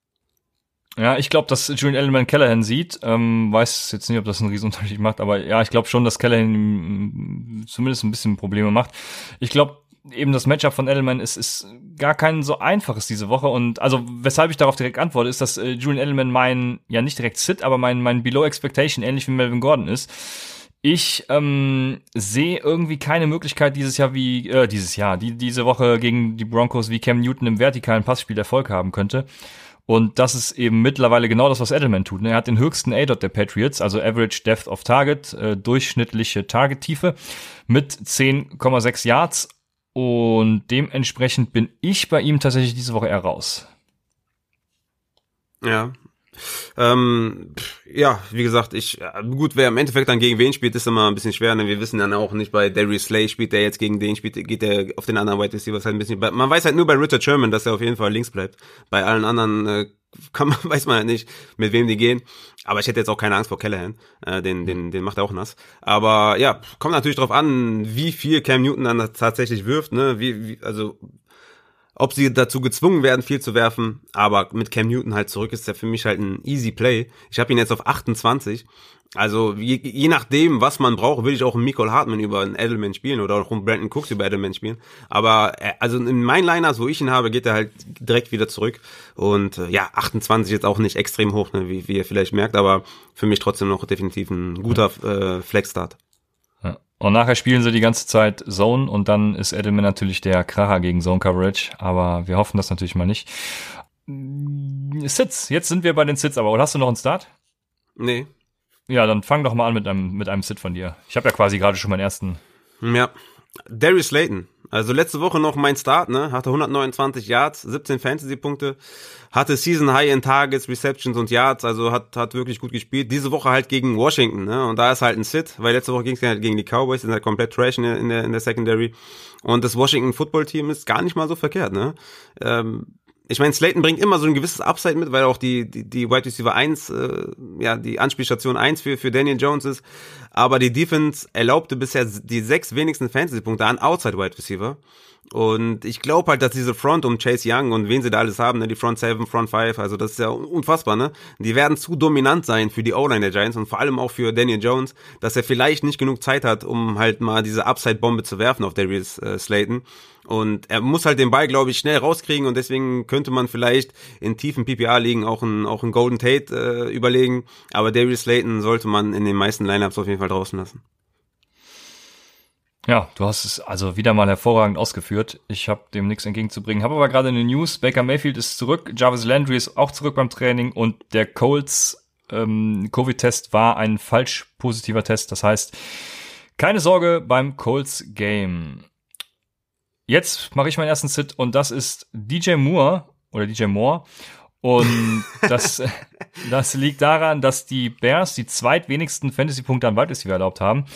Ja, ich glaube, dass Julian Edelman Callahan sieht. Ähm, weiß jetzt nicht, ob das einen Riesenunterschied macht, aber ja, ich glaube schon, dass Callahan zumindest ein bisschen Probleme macht. Ich glaube, eben das Matchup von Edelman ist, ist gar kein so einfaches diese Woche. Und also, weshalb ich darauf direkt antworte, ist, dass äh, Julian Edelman mein, ja nicht direkt Sit, aber mein, mein Below Expectation ähnlich wie Melvin Gordon ist. Ich ähm, sehe irgendwie keine Möglichkeit dieses Jahr wie, äh, dieses Jahr, die, diese Woche gegen die Broncos, wie Cam Newton im vertikalen Passspiel Erfolg haben könnte. Und das ist eben mittlerweile genau das, was Edelman tut. Er hat den höchsten A-Dot der Patriots, also Average Depth of Target, äh, durchschnittliche Targettiefe mit 10,6 Yards und dementsprechend bin ich bei ihm tatsächlich diese Woche eher raus. Ja. Ähm, ja, wie gesagt, ich, gut, wer im Endeffekt dann gegen wen spielt, ist immer ein bisschen schwer, denn wir wissen dann auch nicht, bei Darius Slay spielt der jetzt gegen den, spielt, geht der auf den anderen White Receivers halt ein bisschen, man weiß halt nur bei Richard Sherman, dass er auf jeden Fall links bleibt. Bei allen anderen, äh, kann man, weiß man halt nicht, mit wem die gehen. Aber ich hätte jetzt auch keine Angst vor Callahan. Äh, den, den, den macht er auch nass. Aber ja, kommt natürlich drauf an, wie viel Cam Newton dann tatsächlich wirft, ne? Wie, wie, also ob sie dazu gezwungen werden, viel zu werfen. Aber mit Cam Newton halt zurück ist ja für mich halt ein easy Play. Ich habe ihn jetzt auf 28. Also je, je nachdem, was man braucht, will ich auch einen Nicole Hartman über einen Edelman spielen oder auch einen Brandon Cooks über Edelman spielen. Aber äh, also in meinen Liners, wo ich ihn habe, geht er halt direkt wieder zurück. Und äh, ja, 28 ist auch nicht extrem hoch, ne, wie, wie ihr vielleicht merkt, aber für mich trotzdem noch definitiv ein guter äh, Flex-Start. Und nachher spielen sie die ganze Zeit Zone und dann ist Edelman natürlich der Kracher gegen Zone Coverage, aber wir hoffen das natürlich mal nicht. Sits, jetzt sind wir bei den Sits, aber oder hast du noch einen Start? Nee. Ja, dann fang doch mal an mit einem, mit einem Sit von dir. Ich habe ja quasi gerade schon meinen ersten. Ja. Darius Slayton. Also letzte Woche noch mein Start, ne? Hatte 129 Yards, 17 Fantasy-Punkte, hatte Season High in Targets, Receptions und Yards, also hat, hat wirklich gut gespielt. Diese Woche halt gegen Washington, ne? Und da ist halt ein Sit, weil letzte Woche ging es halt gegen die Cowboys, sind halt komplett trash in der, in der, in der Secondary. Und das Washington Football Team ist gar nicht mal so verkehrt, ne? Ähm, ich meine, Slayton bringt immer so ein gewisses Upside mit, weil auch die, die, die Wide Receiver 1, äh, ja, die Anspielstation 1 für, für Daniel Jones ist. Aber die Defense erlaubte bisher die sechs wenigsten Fantasy-Punkte an Outside Wide Receiver. Und ich glaube halt, dass diese Front um Chase Young und wen sie da alles haben, ne, die Front 7, Front 5, also das ist ja unfassbar, ne? Die werden zu dominant sein für die O-Line der Giants und vor allem auch für Daniel Jones, dass er vielleicht nicht genug Zeit hat, um halt mal diese Upside-Bombe zu werfen auf Darius äh, Slayton. Und er muss halt den Ball, glaube ich, schnell rauskriegen und deswegen könnte man vielleicht in tiefen PPA-Ligen auch einen, auch einen Golden Tate äh, überlegen. Aber Darius Slayton sollte man in den meisten Lineups auf jeden Fall draußen lassen. Ja, du hast es also wieder mal hervorragend ausgeführt. Ich habe dem nichts entgegenzubringen. Habe aber gerade eine News. Baker Mayfield ist zurück, Jarvis Landry ist auch zurück beim Training und der Colts ähm, Covid-Test war ein falsch positiver Test. Das heißt, keine Sorge beim Colts Game. Jetzt mache ich meinen ersten Sit und das ist DJ Moore oder DJ Moore. Und das, das liegt daran, dass die Bears die zweitwenigsten Fantasy-Punkte am Wide Receiver erlaubt haben.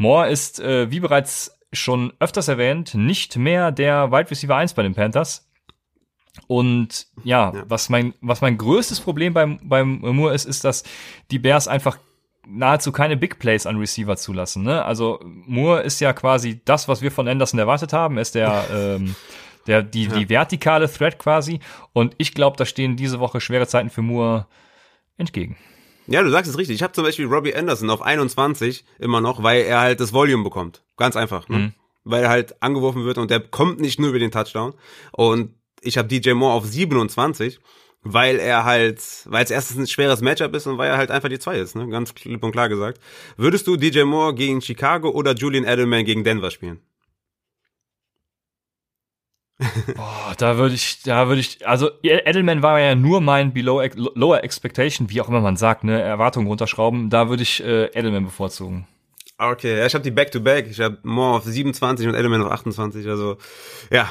Moore ist, äh, wie bereits schon öfters erwähnt, nicht mehr der Wide Receiver 1 bei den Panthers. Und ja, ja, was mein, was mein größtes Problem beim, beim Moore ist, ist, dass die Bears einfach nahezu keine Big Plays an Receiver zulassen. Ne? Also Moore ist ja quasi das, was wir von Anderson erwartet haben, ist der ähm, der die ja. die vertikale Thread quasi. Und ich glaube, da stehen diese Woche schwere Zeiten für Moore entgegen. Ja, du sagst es richtig. Ich habe zum Beispiel Robbie Anderson auf 21 immer noch, weil er halt das Volume bekommt. Ganz einfach. Ne? Mhm. Weil er halt angeworfen wird und der kommt nicht nur über den Touchdown. Und ich habe DJ Moore auf 27 weil er halt, weil es erstens ein schweres Matchup ist und weil er halt einfach die zwei ist, ne? ganz klipp und klar gesagt. Würdest du DJ Moore gegen Chicago oder Julian Edelman gegen Denver spielen? Boah, da würde ich, da würde ich, also Edelman war ja nur mein Below Lower Expectation, wie auch immer man sagt, ne, Erwartungen runterschrauben. Da würde ich äh, Edelman bevorzugen. Okay, ja, ich habe die Back to Back. Ich habe Moore auf 27 und Edelman auf 28. Also ja,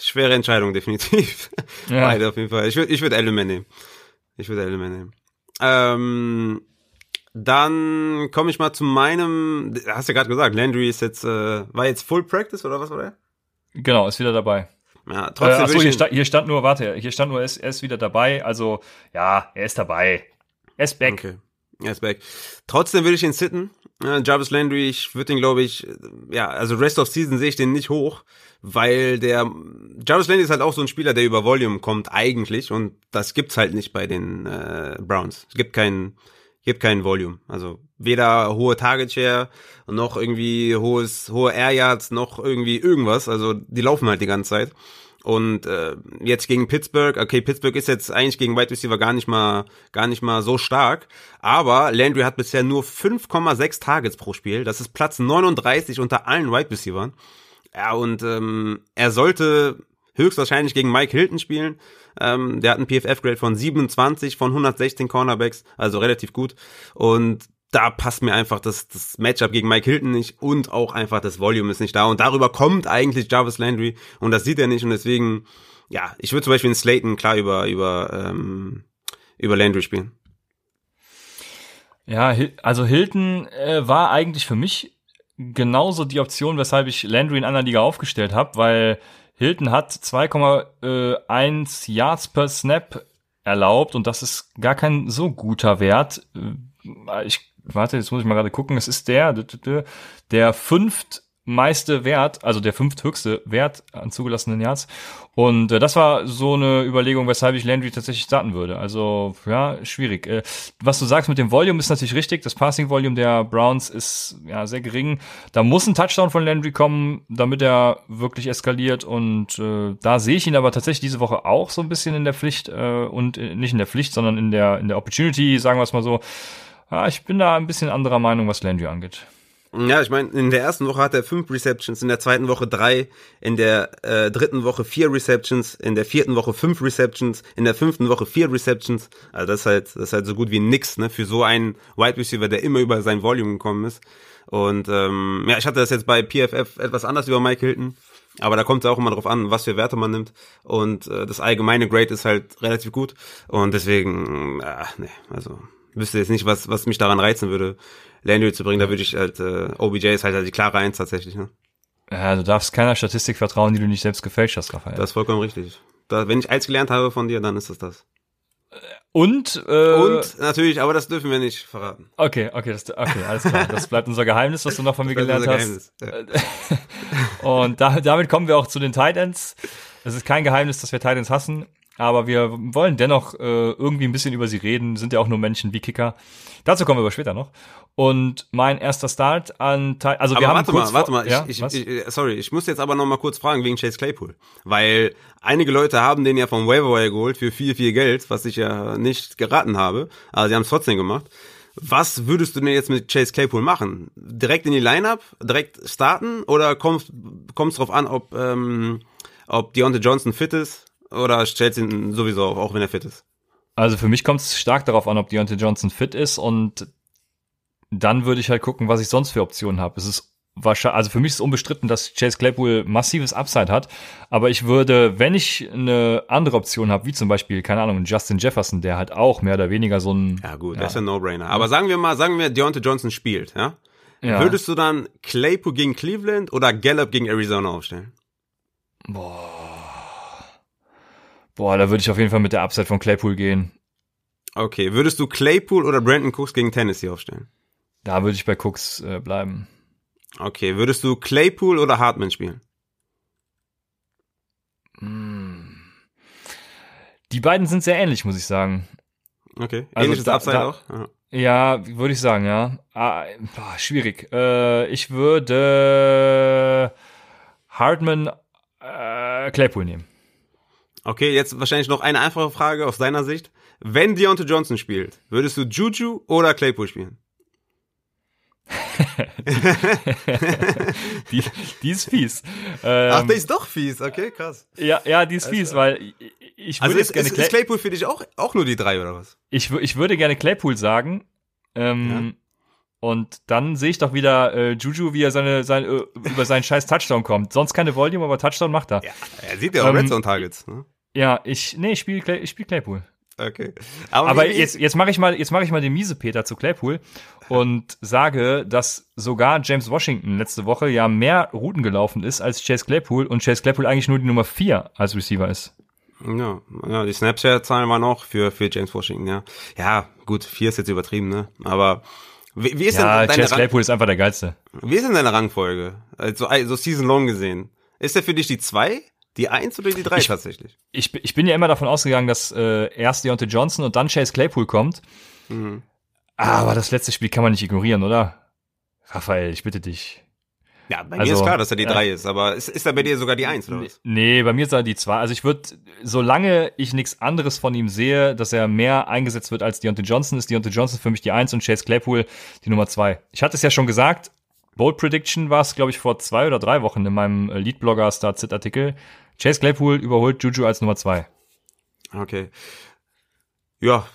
schwere Entscheidung, definitiv. Ja. Beide auf jeden Fall. Ich würde ich würd Element nehmen. Ich würde Element nehmen. Ähm, dann komme ich mal zu meinem, hast du ja gerade gesagt, Landry ist jetzt, äh, war jetzt Full Practice oder was war der? Genau, ist wieder dabei. Ja, trotzdem äh, achso, hier, sta hier stand nur, warte, hier stand nur, er ist, er ist wieder dabei. Also, ja, er ist dabei. Er ist back. Okay. Er ist back. Trotzdem will ich ihn sitten. Äh, Jarvis Landry, ich würde den, glaube ich, ja, also Rest of Season sehe ich den nicht hoch weil der Jarvis Landry ist halt auch so ein Spieler, der über Volume kommt eigentlich und das gibt's halt nicht bei den äh, Browns. Es gibt keinen gibt keinen Volume. Also weder hohe Target Share noch irgendwie hohes hohe Air Yards noch irgendwie irgendwas. Also die laufen halt die ganze Zeit. Und äh, jetzt gegen Pittsburgh, okay, Pittsburgh ist jetzt eigentlich gegen Wide Receiver gar nicht mal gar nicht mal so stark, aber Landry hat bisher nur 5,6 Targets pro Spiel. Das ist Platz 39 unter allen Wide Receivers. Ja, und ähm, er sollte höchstwahrscheinlich gegen Mike Hilton spielen. Ähm, der hat einen PFF-Grade von 27 von 116 Cornerbacks, also relativ gut. Und da passt mir einfach das, das Matchup gegen Mike Hilton nicht und auch einfach das Volume ist nicht da. Und darüber kommt eigentlich Jarvis Landry und das sieht er nicht. Und deswegen, ja, ich würde zum Beispiel in Slayton klar über, über, ähm, über Landry spielen. Ja, also Hilton äh, war eigentlich für mich genauso die Option, weshalb ich Landry in einer Liga aufgestellt habe, weil Hilton hat 2,1 Yards per Snap erlaubt und das ist gar kein so guter Wert. Äh, ich warte, jetzt muss ich mal gerade gucken. Es ist der der fünft meiste Wert, also der fünfthöchste Wert an zugelassenen Yards. Und äh, das war so eine Überlegung, weshalb ich Landry tatsächlich starten würde. Also ja, schwierig. Äh, was du sagst mit dem Volume ist natürlich richtig. Das Passing Volume der Browns ist ja sehr gering. Da muss ein Touchdown von Landry kommen, damit er wirklich eskaliert. Und äh, da sehe ich ihn aber tatsächlich diese Woche auch so ein bisschen in der Pflicht äh, und äh, nicht in der Pflicht, sondern in der in der Opportunity, sagen wir es mal so. Ja, ich bin da ein bisschen anderer Meinung, was Landry angeht. Ja, ich meine, in der ersten Woche hat er fünf Receptions, in der zweiten Woche drei, in der äh, dritten Woche vier Receptions, in der vierten Woche fünf Receptions, in der fünften Woche vier Receptions. Also das ist halt, das ist halt so gut wie nix, ne, für so einen Wide Receiver, der immer über sein Volume gekommen ist. Und ähm, ja, ich hatte das jetzt bei PFF etwas anders über Mike Hilton. Aber da kommt es auch immer drauf an, was für Werte man nimmt. Und äh, das allgemeine Grade ist halt relativ gut. Und deswegen, äh, nee, also wüsste jetzt nicht, was, was mich daran reizen würde, Landry zu bringen. Da würde ich halt, äh, OBJ ist halt, halt die klare Eins tatsächlich. Ne? Ja, du darfst keiner Statistik vertrauen, die du nicht selbst gefälscht hast, Raphael. Das ist vollkommen richtig. Da, wenn ich eins gelernt habe von dir, dann ist es das. Und äh, und natürlich, aber das dürfen wir nicht verraten. Okay, okay, das, okay, alles klar. Das bleibt unser Geheimnis, was du noch von mir gelernt hast. Ja. und da, damit kommen wir auch zu den Titans. Es ist kein Geheimnis, dass wir Titans hassen. Aber wir wollen dennoch äh, irgendwie ein bisschen über sie reden, sind ja auch nur Menschen wie Kicker. Dazu kommen wir aber später noch. Und mein erster Start an Teil, also wir aber haben warte mal, warte mal, ja, ich, ich, ich, sorry, ich muss jetzt aber noch mal kurz fragen wegen Chase Claypool, weil einige Leute haben den ja vom Waiver geholt für viel viel Geld, was ich ja nicht geraten habe, aber sie haben es trotzdem gemacht. Was würdest du denn jetzt mit Chase Claypool machen? Direkt in die Lineup, direkt starten oder kommt kommt's drauf an, ob ähm, ob Deontay Johnson fit ist oder stellst ihn sowieso auf, auch wenn er fit ist? Also für mich kommt es stark darauf an, ob Deontay Johnson fit ist und dann würde ich halt gucken, was ich sonst für Optionen habe. Es ist wahrscheinlich, also für mich ist unbestritten, dass Chase Claypool massives Upside hat, aber ich würde, wenn ich eine andere Option habe, wie zum Beispiel, keine Ahnung, Justin Jefferson, der halt auch mehr oder weniger so ein... Ja gut, ja, das ist ein No-Brainer. Aber sagen wir mal, sagen wir, Deontay Johnson spielt, ja? ja? Würdest du dann Claypool gegen Cleveland oder Gallup gegen Arizona aufstellen? Boah. Boah, da würde ich auf jeden Fall mit der Upside von Claypool gehen. Okay, würdest du Claypool oder Brandon Cooks gegen Tennessee aufstellen? Da würde ich bei Cooks äh, bleiben. Okay, würdest du Claypool oder Hartman spielen? Hm. Die beiden sind sehr ähnlich, muss ich sagen. Okay, also ähnliches da, Upside da, auch? Ja. Ja, würde ich sagen, ja. Ah, schwierig. Äh, ich würde Hartman äh, Claypool nehmen. Okay, jetzt wahrscheinlich noch eine einfache Frage aus deiner Sicht. Wenn Deontay Johnson spielt, würdest du Juju oder Claypool spielen? die, die ist fies. Ähm, Ach, die ist doch fies, okay, krass. Ja, ja, die ist fies, also, weil ich würde also ist, gerne ist, ist Claypool für dich auch, auch nur die drei oder was? Ich, ich würde gerne Claypool sagen. Ähm, ja. Und dann sehe ich doch wieder äh, Juju, wie er seine, seine, äh, über seinen scheiß Touchdown kommt. Sonst keine Volume, aber Touchdown macht er. Ja, er sieht ja auch ähm, Red Zone Targets. Ne? Ja, ich, nee, ich spiele Clay, ich spiel Claypool. Okay. Aber, Aber jetzt, jetzt mache ich mal, jetzt mache ich mal den Miesepeter zu Claypool und sage, dass sogar James Washington letzte Woche ja mehr Routen gelaufen ist als Chase Claypool und Chase Claypool eigentlich nur die Nummer vier als Receiver ist. Ja, ja die Snapchat-Zahlen waren auch für, für James Washington, ja. Ja, gut, vier ist jetzt übertrieben, ne? Aber wie, wie ist ja, denn deine Chase Claypool ist einfach der geilste. Wie ist denn deine Rangfolge? Also, also Season Long gesehen. Ist er für dich die zwei? Die eins oder die drei ich, tatsächlich? Ich, ich bin ja immer davon ausgegangen, dass äh, erst Deontay Johnson und dann Chase Claypool kommt. Mhm. Aber das letzte Spiel kann man nicht ignorieren, oder? Raphael, ich bitte dich. Ja, bei also, mir ist klar, dass er die ja. drei ist, aber ist, ist er bei dir sogar die eins oder was? Nee, bei mir ist er die zwei. Also ich würde, solange ich nichts anderes von ihm sehe, dass er mehr eingesetzt wird als Deontay Johnson, ist Deontay Johnson für mich die eins und Chase Claypool die Nummer zwei. Ich hatte es ja schon gesagt, Bold Prediction war es, glaube ich, vor zwei oder drei Wochen in meinem Lead-Blogger Star-Zit-Artikel. Chase Claypool überholt Juju als Nummer zwei. Okay. Ja.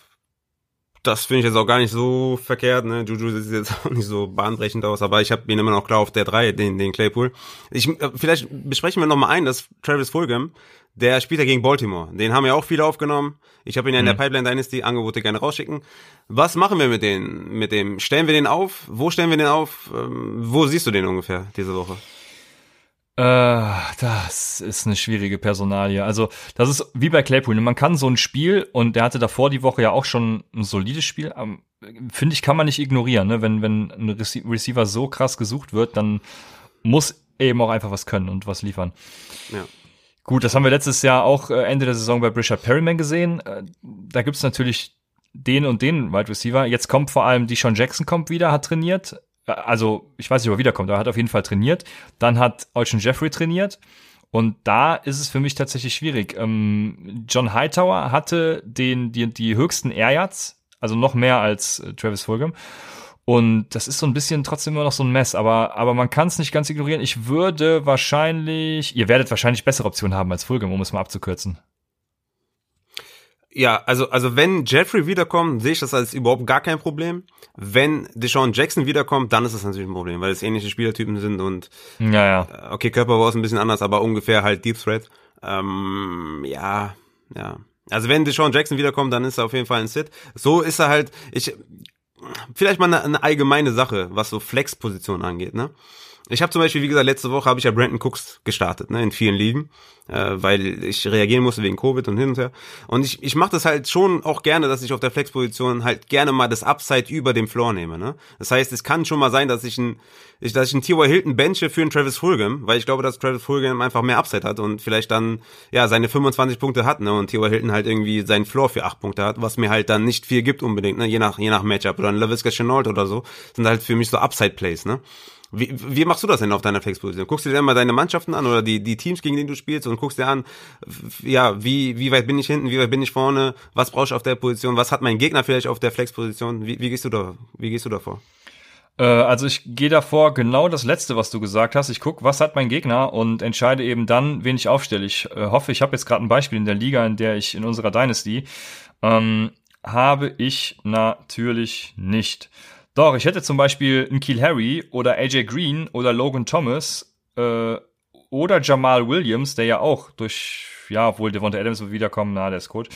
das finde ich jetzt auch gar nicht so verkehrt. Ne? Juju sieht jetzt auch nicht so bahnbrechend aus, aber ich habe ihn immer noch klar auf der 3, den, den Claypool. Ich, äh, vielleicht besprechen wir noch mal ein, dass Travis Fulgham, der spielt ja gegen Baltimore. Den haben ja auch viele aufgenommen. Ich habe ihn ja in der mhm. Pipeline Dynasty Angebote gerne rausschicken. Was machen wir mit den, mit dem? Stellen wir den auf? Wo stellen wir den auf? Ähm, wo siehst du den ungefähr diese Woche? Äh, das ist eine schwierige Personalie. Also, das ist wie bei Claypool. Man kann so ein Spiel, und der hatte davor die Woche ja auch schon ein solides Spiel, ähm, finde ich, kann man nicht ignorieren. Ne? Wenn, wenn ein Receiver so krass gesucht wird, dann muss eben auch einfach was können und was liefern. Ja. Gut, das haben wir letztes Jahr auch äh, Ende der Saison bei Richard Perryman gesehen. Äh, da gibt's natürlich den und den Wide Receiver. Jetzt kommt vor allem die Sean Jackson kommt wieder, hat trainiert also ich weiß nicht, ob er wiederkommt, aber er hat auf jeden Fall trainiert. Dann hat Olsen Jeffrey trainiert. Und da ist es für mich tatsächlich schwierig. Ähm, John Hightower hatte den, die, die höchsten Air also noch mehr als äh, Travis Fulgham. Und das ist so ein bisschen trotzdem immer noch so ein Mess, aber, aber man kann es nicht ganz ignorieren. Ich würde wahrscheinlich, ihr werdet wahrscheinlich bessere Optionen haben als Fulgham, um es mal abzukürzen. Ja, also, also wenn Jeffrey wiederkommt, sehe ich das als überhaupt gar kein Problem. Wenn Deshaun Jackson wiederkommt, dann ist das natürlich ein Problem, weil es ähnliche Spielertypen sind und ja, ja. Äh, okay, Körperbau ist ein bisschen anders, aber ungefähr halt Deep Threat. Ähm, ja, ja. Also wenn Deshaun Jackson wiederkommt, dann ist er auf jeden Fall ein Sit. So ist er halt, ich, vielleicht mal eine, eine allgemeine Sache, was so Flex-Position angeht, ne? Ich habe zum Beispiel, wie gesagt, letzte Woche habe ich ja Brandon Cooks gestartet, ne, in vielen Ligen äh, weil ich reagieren musste wegen Covid und hin und her. Und ich, ich mache das halt schon auch gerne, dass ich auf der Flexposition halt gerne mal das Upside über dem Floor nehme. Ne? Das heißt, es kann schon mal sein, dass ich ein, ich, dass ich einen T.Y. Hilton benche für einen Travis Fulgham, weil ich glaube, dass Travis Fulgham einfach mehr Upside hat und vielleicht dann ja seine 25 Punkte hat, ne? Und T.Y. Hilton halt irgendwie seinen Floor für 8 Punkte hat, was mir halt dann nicht viel gibt unbedingt, ne? Je nach je nach Matchup oder ein LaVisca Chenault oder so, sind halt für mich so Upside Plays, ne? Wie, wie machst du das denn auf deiner Flexposition? Guckst du dir mal deine Mannschaften an oder die, die Teams, gegen die du spielst und guckst dir an, ja, wie, wie weit bin ich hinten, wie weit bin ich vorne, was brauche ich auf der Position, was hat mein Gegner vielleicht auf der Flexposition? Wie, wie gehst du da, wie gehst du da vor? Äh, also ich gehe davor genau das letzte, was du gesagt hast. Ich guck, was hat mein Gegner und entscheide eben dann, wen ich aufstelle. Ich äh, hoffe, ich habe jetzt gerade ein Beispiel in der Liga, in der ich in unserer Dynasty ähm, habe ich natürlich nicht. Doch, ich hätte zum Beispiel einen Keel Harry oder AJ Green oder Logan Thomas äh, oder Jamal Williams, der ja auch durch, ja, obwohl Devonta Adams wird wiederkommen, na, der ist gut.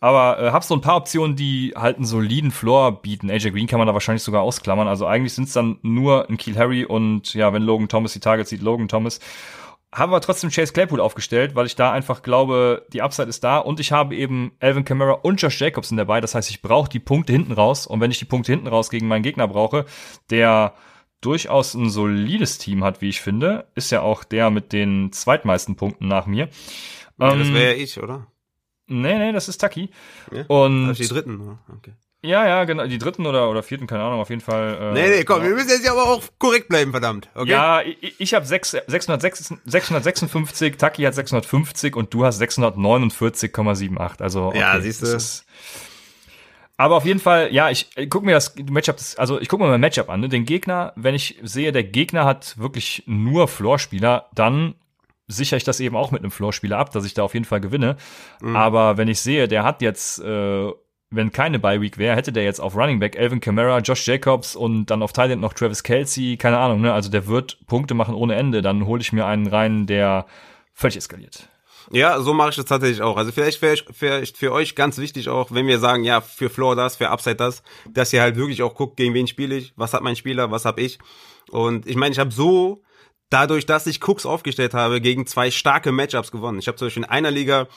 Aber äh, hab so ein paar Optionen, die halt einen soliden Floor bieten. AJ Green kann man da wahrscheinlich sogar ausklammern. Also eigentlich sind es dann nur ein Keel Harry und ja, wenn Logan Thomas die Targets sieht, Logan Thomas haben wir trotzdem Chase Claypool aufgestellt, weil ich da einfach glaube, die Upside ist da und ich habe eben Alvin Kamara und Josh Jacobson dabei. Das heißt, ich brauche die Punkte hinten raus und wenn ich die Punkte hinten raus gegen meinen Gegner brauche, der durchaus ein solides Team hat, wie ich finde, ist ja auch der mit den zweitmeisten Punkten nach mir. Ja, ähm, das wäre ja ich, oder? Nee, nee, das ist Taki. Ja? Und die dritten, okay. Ja, ja, genau, die dritten oder, oder vierten, keine Ahnung, auf jeden Fall. Äh, nee, nee, komm, wir müssen jetzt ja aber auch korrekt bleiben, verdammt. Okay? Ja, ich, ich habe 656, Taki hat 650 und du hast 649,78. Also, okay, ja, siehst du. aber auf jeden Fall, ja, ich, ich guck mir das Matchup, also ich guck mir mein Matchup an, ne? den Gegner, wenn ich sehe, der Gegner hat wirklich nur Floorspieler, dann sichere ich das eben auch mit einem Floorspieler ab, dass ich da auf jeden Fall gewinne. Mhm. Aber wenn ich sehe, der hat jetzt äh, wenn keine Bye Week wäre, hätte der jetzt auf Running Back Alvin Kamara, Josh Jacobs und dann auf Thailand noch Travis Kelsey, keine Ahnung, ne? Also der wird Punkte machen ohne Ende. Dann hole ich mir einen rein, der völlig eskaliert. Ja, so mache ich das tatsächlich auch. Also vielleicht wäre vielleicht für euch ganz wichtig auch, wenn wir sagen, ja, für Floor das, für Upside das, dass ihr halt wirklich auch guckt, gegen wen spiele ich, was hat mein Spieler, was hab ich. Und ich meine, ich habe so dadurch, dass ich Cooks aufgestellt habe, gegen zwei starke Matchups gewonnen. Ich habe zum Beispiel in einer Liga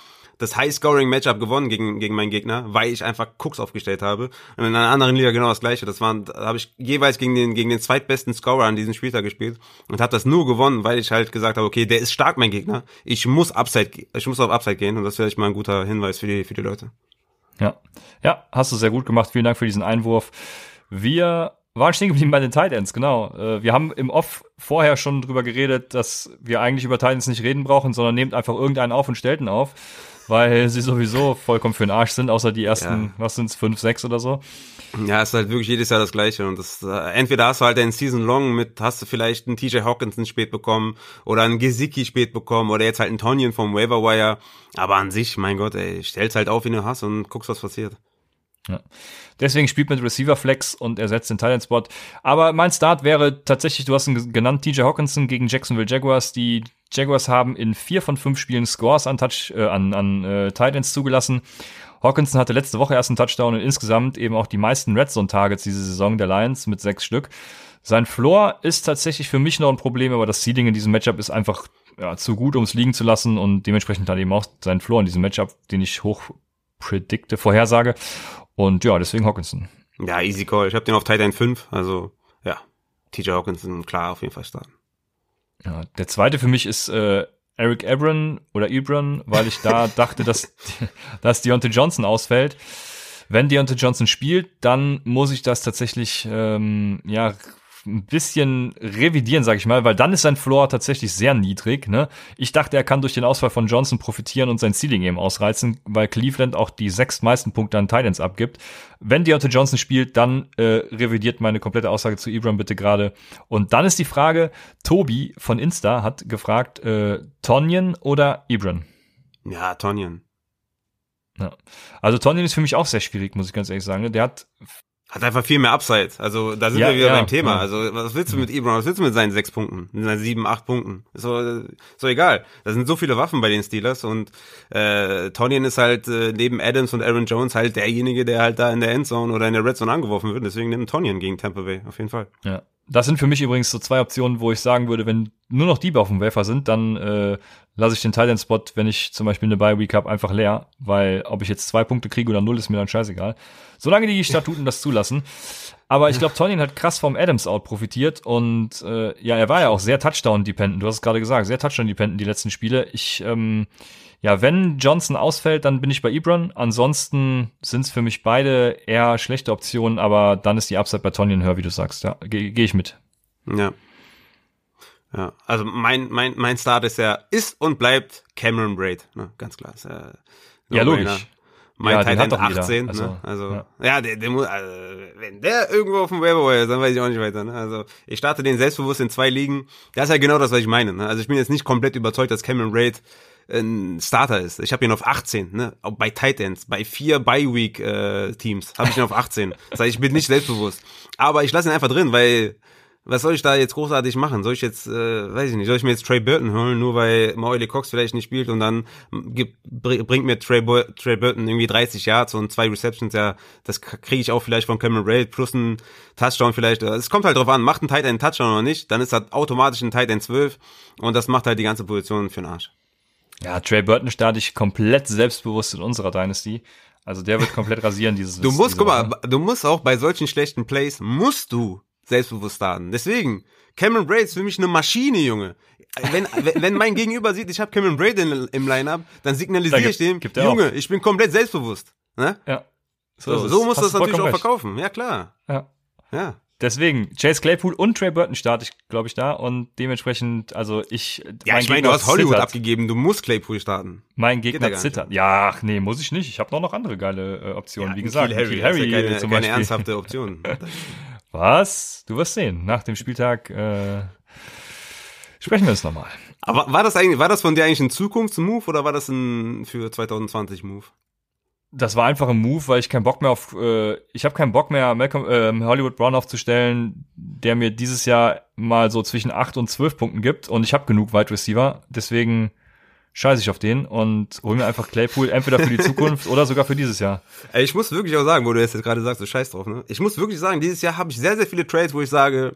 das High-Scoring-Matchup gewonnen gegen, gegen meinen Gegner, weil ich einfach Cooks aufgestellt habe. Und in einer anderen Liga genau das gleiche. Das waren, da habe ich jeweils gegen den, gegen den zweitbesten Scorer an diesem Spieltag gespielt und habe das nur gewonnen, weil ich halt gesagt habe, okay, der ist stark, mein Gegner. Ich muss Upside, ich muss auf Upside gehen und das wäre vielleicht mal ein guter Hinweis für die, für die Leute. Ja. Ja, hast du sehr gut gemacht. Vielen Dank für diesen Einwurf. Wir waren stehen geblieben bei den Tight Ends, genau. Äh, wir haben im Off vorher schon drüber geredet, dass wir eigentlich über Tight Ends nicht reden brauchen, sondern nehmt einfach irgendeinen auf und stellt ihn auf weil sie sowieso vollkommen für den Arsch sind, außer die ersten, ja. was sind's, fünf, sechs oder so. Ja, ist halt wirklich jedes Jahr das Gleiche und das, äh, entweder hast du halt einen Season Long mit, hast du vielleicht einen TJ Hawkinson spät bekommen oder einen Gesicki spät bekommen oder jetzt halt einen Tonyan vom Waiver Wire, aber an sich, mein Gott, ey, stell's halt auf, wie du hast und guckst, was passiert. Ja. Deswegen spielt mit Receiver Flex und ersetzt den Thailand Spot. Aber mein Start wäre tatsächlich, du hast ihn genannt, TJ Hawkinson gegen Jacksonville Jaguars. Die Jaguars haben in vier von fünf Spielen Scores an Touch, äh, an, an äh, Titans zugelassen. Hawkinson hatte letzte Woche erst einen Touchdown und insgesamt eben auch die meisten Red Zone Targets diese Saison der Lions mit sechs Stück. Sein Floor ist tatsächlich für mich noch ein Problem, aber das Seeding in diesem Matchup ist einfach ja, zu gut, um es liegen zu lassen und dementsprechend hat eben auch sein Floor in diesem Matchup, den ich hoch predikte, vorhersage. Und ja, deswegen Hawkinson. Ja, easy call. Ich habe den auf Titan 5, also ja, TJ Hawkinson, klar, auf jeden Fall starten. Ja, der zweite für mich ist äh, Eric Ebron oder Ebron, weil ich da dachte, dass, dass Deontay Johnson ausfällt. Wenn Deontay Johnson spielt, dann muss ich das tatsächlich ähm, ja ein bisschen revidieren, sage ich mal, weil dann ist sein Floor tatsächlich sehr niedrig. Ne? Ich dachte, er kann durch den Ausfall von Johnson profitieren und sein Ceiling eben ausreizen, weil Cleveland auch die sechs meisten Punkte an Titans abgibt. Wenn Deontay Johnson spielt, dann äh, revidiert meine komplette Aussage zu Ibram bitte gerade. Und dann ist die Frage, Tobi von Insta hat gefragt, äh, Tonyan oder Ibram? Ja, Tonyan. Ja. Also Tonyan ist für mich auch sehr schwierig, muss ich ganz ehrlich sagen. Ne? Der hat hat einfach viel mehr Upside. Also da sind ja, wir wieder ja, beim Thema. Ja. Also was willst du mit Ebron? Was willst du mit seinen sechs Punkten? Mit seinen sieben, acht Punkten? Ist so, so egal. Da sind so viele Waffen bei den Steelers und äh, Tonyan ist halt äh, neben Adams und Aaron Jones halt derjenige, der halt da in der Endzone oder in der Red Zone angeworfen wird. Deswegen nimmt Tonyan gegen Tampa Bay auf jeden Fall. Ja. Das sind für mich übrigens so zwei Optionen, wo ich sagen würde, wenn nur noch die auf dem Wafer sind, dann äh, lasse ich den Titan-Spot, wenn ich zum Beispiel eine Bye-Week habe, einfach leer, weil ob ich jetzt zwei Punkte kriege oder null, ist mir dann scheißegal. Solange die Statuten das zulassen. Aber ich glaube, Tonyan hat krass vom Adams-Out profitiert und äh, ja, er war ja auch sehr Touchdown-dependent. Du hast es gerade gesagt, sehr Touchdown-dependent die letzten Spiele. Ich, ähm, ja, wenn Johnson ausfällt, dann bin ich bei Ebron. Ansonsten sind es für mich beide eher schlechte Optionen, aber dann ist die Upside bei Tonyan höher, wie du sagst. Ja, gehe geh ich mit. Ja, ja, also mein, mein, mein Start ist ja, ist und bleibt Cameron Braid, ne? ganz klar. Ist ja, ja logisch. Mein ja, Titan 18, also, ne? also ja, ja der, der muss, also, wenn der irgendwo auf dem Waiver ist, dann weiß ich auch nicht weiter. Ne? Also ich starte den selbstbewusst in zwei Ligen. Das ist ja genau das, was ich meine. Ne? Also ich bin jetzt nicht komplett überzeugt, dass Cameron Braid ein Starter ist. Ich habe ihn auf 18, ne? Auch bei Titans, bei vier Bye Week äh, Teams habe ich ihn auf 18. Das heißt, ich bin nicht selbstbewusst. Aber ich lasse ihn einfach drin, weil was soll ich da jetzt großartig machen? Soll ich jetzt, äh, weiß ich nicht, soll ich mir jetzt Trey Burton holen, nur weil Mauli Cox vielleicht nicht spielt und dann gibt, bringt mir Trey, Bo Trey Burton irgendwie 30 Yards und zwei Receptions, ja, das kriege ich auch vielleicht von Cameron Braid plus ein Touchdown vielleicht. Es kommt halt drauf an, macht ein Tight End Touchdown oder nicht, dann ist das automatisch ein Tight End 12 und das macht halt die ganze Position für den Arsch. Ja, Trey Burton starte ich komplett selbstbewusst in unserer Dynasty. Also der wird komplett rasieren dieses. Du musst, guck mal, du musst auch bei solchen schlechten Plays musst du selbstbewusst starten. Deswegen, Cameron Braid ist für mich eine Maschine, Junge. Wenn, wenn mein Gegenüber sieht, ich habe Cameron Braid in, im Lineup, dann signalisiere ich dem, Junge, auf. ich bin komplett selbstbewusst. Ne? Ja. So, so, so muss das natürlich auch verkaufen. Ja, klar. Ja. Ja. Deswegen, Chase Claypool und Trey Burton starte ich, glaube ich, da und dementsprechend, also ich. Ja, ich meine, du hast Hollywood zittert. abgegeben, du musst Claypool starten. Mein Gegner zittert. Ja, ach, nee, muss ich nicht. Ich habe noch, noch andere geile äh, Optionen, ja, wie gesagt. Harry, Harry ja keine, zum keine Beispiel. ernsthafte Option. Was? Du wirst sehen. Nach dem Spieltag äh, sprechen wir es nochmal. Aber war das eigentlich, war das von dir eigentlich ein Zukunftsmove oder war das ein für 2020 Move? Das war einfach ein Move, weil ich keinen Bock mehr auf, äh, ich habe keinen Bock mehr, Malcolm, äh, Hollywood Brown aufzustellen, der mir dieses Jahr mal so zwischen 8 und 12 Punkten gibt und ich habe genug Wide Receiver. Deswegen scheiße ich auf den und hol mir einfach Claypool entweder für die Zukunft oder sogar für dieses Jahr. Ey, ich muss wirklich auch sagen, wo du jetzt gerade sagst, du scheiß drauf, ne? Ich muss wirklich sagen, dieses Jahr habe ich sehr, sehr viele Trades, wo ich sage,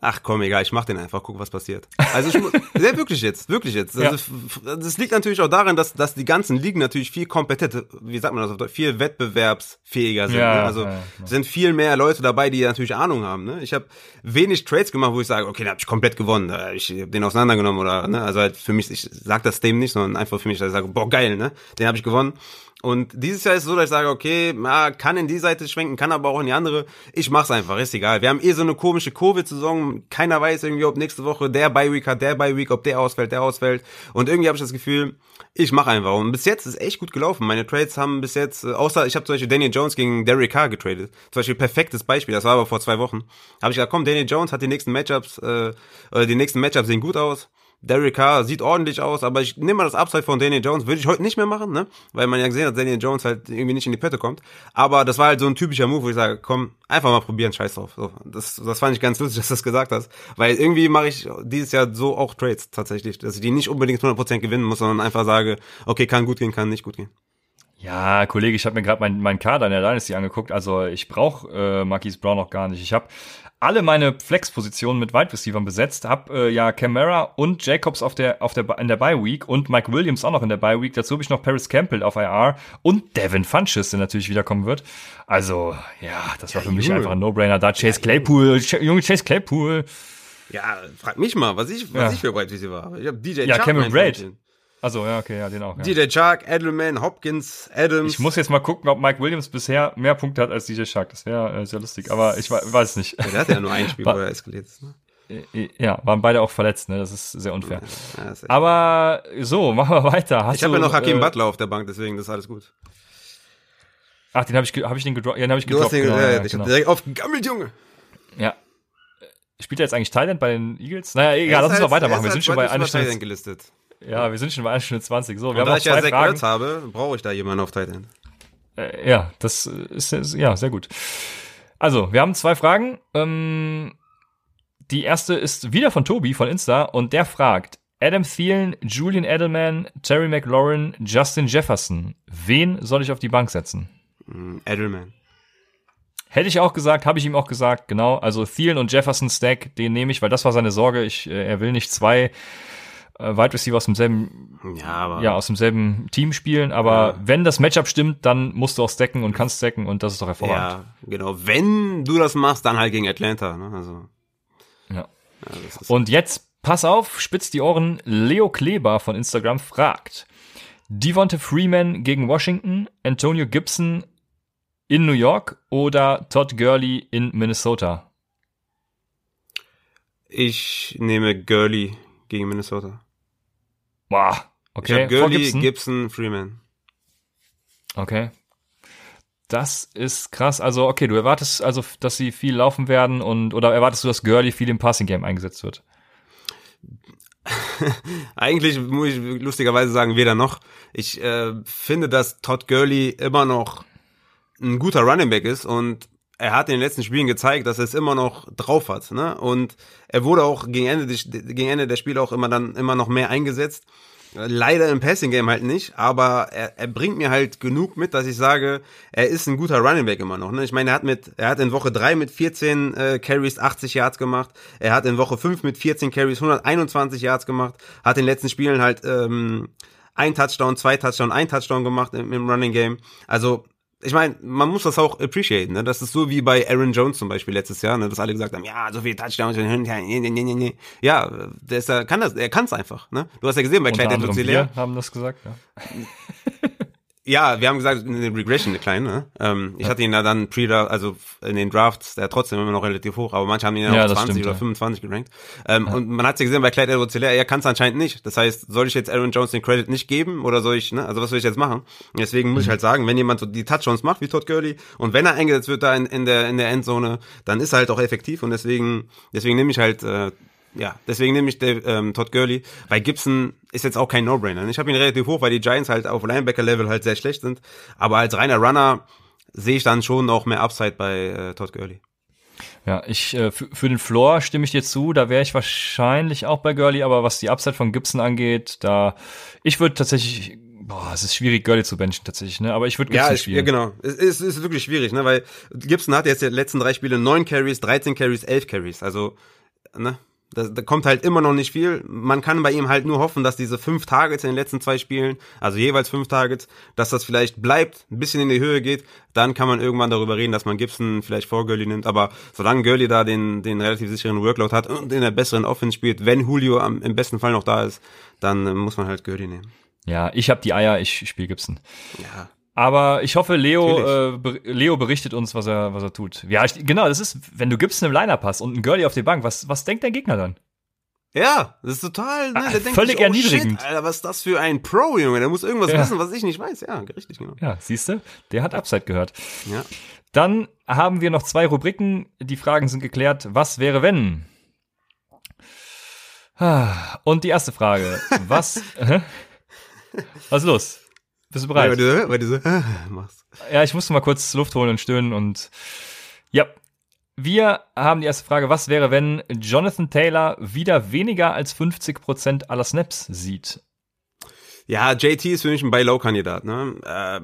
Ach komm, egal, ich mach den einfach, guck, was passiert. Also ich muss, sehr wirklich jetzt, wirklich jetzt. Also, ja. Das liegt natürlich auch daran, dass, dass die ganzen Ligen natürlich viel kompetent, wie sagt man das, viel wettbewerbsfähiger sind. Ja, ne? Also ja, sind viel mehr Leute dabei, die natürlich Ahnung haben. Ne? Ich habe wenig Trades gemacht, wo ich sage, okay, da habe ich komplett gewonnen, ich hab den auseinandergenommen oder, ne? Also halt für mich, ich sag das dem nicht, sondern einfach für mich, dass ich sage, boah, geil, ne? Den habe ich gewonnen. Und dieses Jahr ist es so, dass ich sage, okay, ja, kann in die Seite schwenken, kann aber auch in die andere. Ich mach's einfach, ist egal. Wir haben eh so eine komische Covid-Saison. Keiner weiß irgendwie, ob nächste Woche der Bye-Week hat, der Bye-Week, ob der ausfällt, der ausfällt. Und irgendwie habe ich das Gefühl, ich mache einfach. Und bis jetzt ist echt gut gelaufen. Meine Trades haben bis jetzt, äh, außer ich habe zum Beispiel Daniel Jones gegen Derek Carr getradet. Zum Beispiel perfektes Beispiel, das war aber vor zwei Wochen. Habe ich gesagt, komm, Daniel Jones hat die nächsten Matchups, äh, die nächsten Matchups sehen gut aus Derek Carr sieht ordentlich aus, aber ich nehme mal das Upside von Daniel Jones, würde ich heute nicht mehr machen, ne? Weil man ja gesehen hat, Daniel Jones halt irgendwie nicht in die Pötte kommt. Aber das war halt so ein typischer Move, wo ich sage, komm, einfach mal probieren, scheiß drauf. So, das, das fand ich ganz lustig, dass du das gesagt hast. Weil irgendwie mache ich dieses Jahr so auch Trades tatsächlich, dass ich die nicht unbedingt 100% gewinnen muss, sondern einfach sage, okay, kann gut gehen, kann nicht gut gehen. Ja, Kollege, ich habe mir gerade meinen mein Kader in der Dynasty angeguckt. Also ich brauche äh, Marquise Brown noch gar nicht. Ich habe alle meine Flex-Positionen mit Wide Receivers besetzt, hab äh, ja Camara und Jacobs auf der auf der in der Bye Week und Mike Williams auch noch in der Bye Week. Dazu habe ich noch Paris Campbell auf IR und Devin Funches, der natürlich wiederkommen wird. Also ja, das war ja, für mich einfach ein No-Brainer. Da Chase Claypool, Ch junge Chase Claypool. Ja, frag mich mal, was ich was ja. ich für Wide Receiver habe. Ich habe DJ Ja, Cameron Braid. Also ja, okay, ja, den auch. Ja. DJ Shark, Edelman, Hopkins, Adams. Ich muss jetzt mal gucken, ob Mike Williams bisher mehr Punkte hat als DJ Shark. Das wäre äh, sehr lustig, aber ich weiß es nicht. Ja, der hat ja nur ein Spiel, wo er eskaliert ist. Ne? Äh, äh, ja, waren beide auch verletzt, ne? Das ist sehr unfair. Ja, ist aber so, machen wir weiter. Hast ich habe ja noch Hakim äh, Butler auf der Bank, deswegen das ist alles gut. Ach, den habe ich, hab ich den gedroppt. Ja, den habe ich gedroppt. Den, genau, ja, ja, ich genau. direkt aufgegammelt, Junge. Ja. Spielt er jetzt eigentlich Thailand bei den Eagles? Naja, egal, lass uns halt, mal weitermachen. Wir sind schon bei einer Stunde. gelistet. Ja, wir sind schon bei 1 Stunde 20. So, wir Und haben da ich ja Zach Ertz habe, brauche ich da jemanden auf Tight End. Äh, ja, das ist, ist, ja sehr gut. Also, wir haben zwei Fragen. Ähm, die erste ist wieder von Tobi von Insta und der fragt: Adam Thielen, Julian Edelman, Terry McLaurin, Justin Jefferson. Wen soll ich auf die Bank setzen? Mm, Edelman. Hätte ich auch gesagt, habe ich ihm auch gesagt, genau. Also Thielen und Jefferson Stack, den nehme ich, weil das war seine Sorge. Ich, äh, er will nicht zwei äh, Wide Receiver aus demselben, ja, ja, aus demselben Team spielen, aber ja. wenn das Matchup stimmt, dann musst du auch stacken und kannst stacken und das ist doch hervorragend. Ja, genau. Wenn du das machst, dann halt gegen Atlanta, ne? Also. Ja. ja und jetzt, pass auf, spitzt die Ohren. Leo Kleber von Instagram fragt. Devonta Freeman gegen Washington, Antonio Gibson in New York oder Todd Gurley in Minnesota? Ich nehme Gurley gegen Minnesota. Boah, okay. Ich hab Gurley, Gibson. Gibson, Freeman. Okay. Das ist krass. Also, okay, du erwartest also, dass sie viel laufen werden und oder erwartest du, dass Gurley viel im Passing Game eingesetzt wird? Eigentlich muss ich lustigerweise sagen, weder noch. Ich äh, finde, dass Todd Gurley immer noch ein guter Running Back ist und er hat in den letzten Spielen gezeigt, dass er es immer noch drauf hat, ne? Und er wurde auch gegen Ende, gegen Ende der Spiele auch immer dann immer noch mehr eingesetzt. Leider im Passing Game halt nicht, aber er, er bringt mir halt genug mit, dass ich sage, er ist ein guter Running Back immer noch. Ne? Ich meine, er hat mit, er hat in Woche 3 mit 14 äh, Carries 80 Yards gemacht, er hat in Woche 5 mit 14 Carries 121 Yards gemacht, hat in den letzten Spielen halt ähm, ein Touchdown, zwei Touchdown, ein Touchdown gemacht im, im Running Game. Also ich meine, man muss das auch appreciaten, ne? Das ist so wie bei Aaron Jones zum Beispiel letztes Jahr, ne? Dass alle gesagt haben, ja, so viele Touchdowns, ja, der ist, kann das, er kann es einfach, ne? Du hast ja gesehen bei Clyde Edwards haben das gesagt, ja. Ja, wir haben gesagt, eine Regression, eine kleine. Ne? Ähm, ich ja. hatte ihn da dann pre also in den Drafts, der trotzdem immer noch relativ hoch, aber manche haben ihn ja, ja auf 20 stimmt, oder ja. 25 gerankt. Ähm, ja. Und man hat ja gesehen bei Clyde edwards er kann es anscheinend nicht. Das heißt, soll ich jetzt Aaron Jones den Credit nicht geben oder soll ich, ne? Also was soll ich jetzt machen? Und deswegen muss mhm. ich halt sagen, wenn jemand so die Touchdowns macht wie Todd Gurley und wenn er eingesetzt wird da in, in der in der Endzone, dann ist er halt auch effektiv und deswegen deswegen nehme ich halt äh, ja, deswegen nehme ich Dave, ähm, Todd Gurley, weil Gibson ist jetzt auch kein No-Brainer. Ich habe ihn relativ hoch, weil die Giants halt auf Linebacker-Level halt sehr schlecht sind. Aber als reiner Runner sehe ich dann schon noch mehr Upside bei äh, Todd Gurley. Ja, ich äh, für den Floor stimme ich dir zu, da wäre ich wahrscheinlich auch bei Gurley, aber was die Upside von Gibson angeht, da ich würde tatsächlich Boah, es ist schwierig, Gurley zu benchen tatsächlich, ne? Aber ich würde Gibson ja, spielen. Ja, genau. Es ist, ist wirklich schwierig, ne? Weil Gibson hat jetzt die letzten drei Spiele neun Carries, 13 Carries, 11 Carries. Also, ne? Da, da kommt halt immer noch nicht viel. Man kann bei ihm halt nur hoffen, dass diese fünf Targets in den letzten zwei Spielen, also jeweils fünf Targets, dass das vielleicht bleibt, ein bisschen in die Höhe geht. Dann kann man irgendwann darüber reden, dass man Gibson vielleicht vor Gurley nimmt. Aber solange Gurley da den, den relativ sicheren Workload hat und in der besseren Offense spielt, wenn Julio am, im besten Fall noch da ist, dann äh, muss man halt Gurley nehmen. Ja, ich habe die Eier, ich spiele Gibson. Ja. Aber ich hoffe, Leo, äh, Leo berichtet uns, was er, was er tut. Ja, ich, genau, das ist, wenn du gibst einem Liner Pass und ein Girlie auf die Bank, was, was denkt der Gegner dann? Ja, das ist total, ne, der ah, völlig sich, oh, erniedrigend. Shit, Alter, was ist das für ein Pro, Junge? Der muss irgendwas ja. wissen, was ich nicht weiß. Ja, richtig, genau. Ja, siehst du, der hat Upside gehört. Ja. Dann haben wir noch zwei Rubriken. Die Fragen sind geklärt. Was wäre, wenn? Und die erste Frage. Was, was ist los? Bist du bereit? Ja, weil du, so, machst. ja, ich musste mal kurz Luft holen und stöhnen und ja. Wir haben die erste Frage. Was wäre, wenn Jonathan Taylor wieder weniger als 50% aller Snaps sieht? Ja, JT ist für mich ein Buy-Low-Kandidat. Ne? Äh,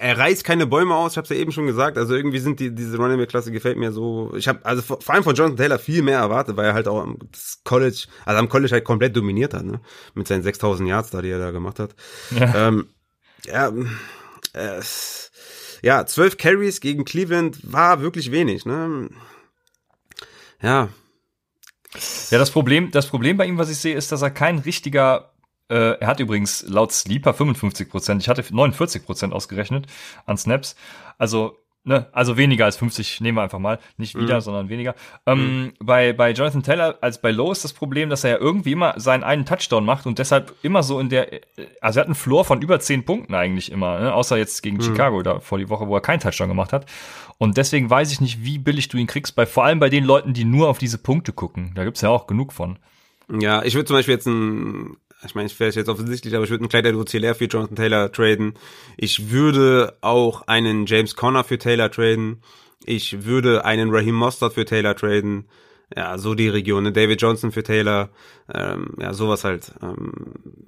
er reißt keine Bäume aus, ich habe es ja eben schon gesagt. Also irgendwie sind die diese Running Back Klasse gefällt mir so. Ich habe also vor allem von Jonathan Taylor viel mehr erwartet, weil er halt auch am College, also am College halt komplett dominiert hat, ne? Mit seinen 6000 Yards da, die er da gemacht hat. Ja, ähm, ja, äh, ja, 12 Carries gegen Cleveland war wirklich wenig, ne? Ja, ja, das Problem, das Problem bei ihm, was ich sehe, ist, dass er kein richtiger äh, er hat übrigens laut Sleeper 55 Prozent. Ich hatte 49 Prozent ausgerechnet an Snaps. Also Ne, also weniger als 50 nehmen wir einfach mal. Nicht wieder, mhm. sondern weniger. Ähm, mhm. bei, bei Jonathan Taylor als bei Lowe ist das Problem, dass er ja irgendwie immer seinen einen Touchdown macht und deshalb immer so in der, also er hat einen Floor von über 10 Punkten eigentlich immer, ne? außer jetzt gegen mhm. Chicago da vor die Woche, wo er keinen Touchdown gemacht hat. Und deswegen weiß ich nicht, wie billig du ihn kriegst, bei, vor allem bei den Leuten, die nur auf diese Punkte gucken. Da gibt's ja auch genug von. Ja, ich würde zum Beispiel jetzt ein ich meine, ich wäre jetzt offensichtlich, aber ich würde einen Clyde edwards für Jonathan Taylor traden. Ich würde auch einen James Conner für Taylor traden. Ich würde einen Raheem Mostert für Taylor traden. Ja, so die Region, ne? David Johnson für Taylor, ähm, ja, sowas halt. Ähm,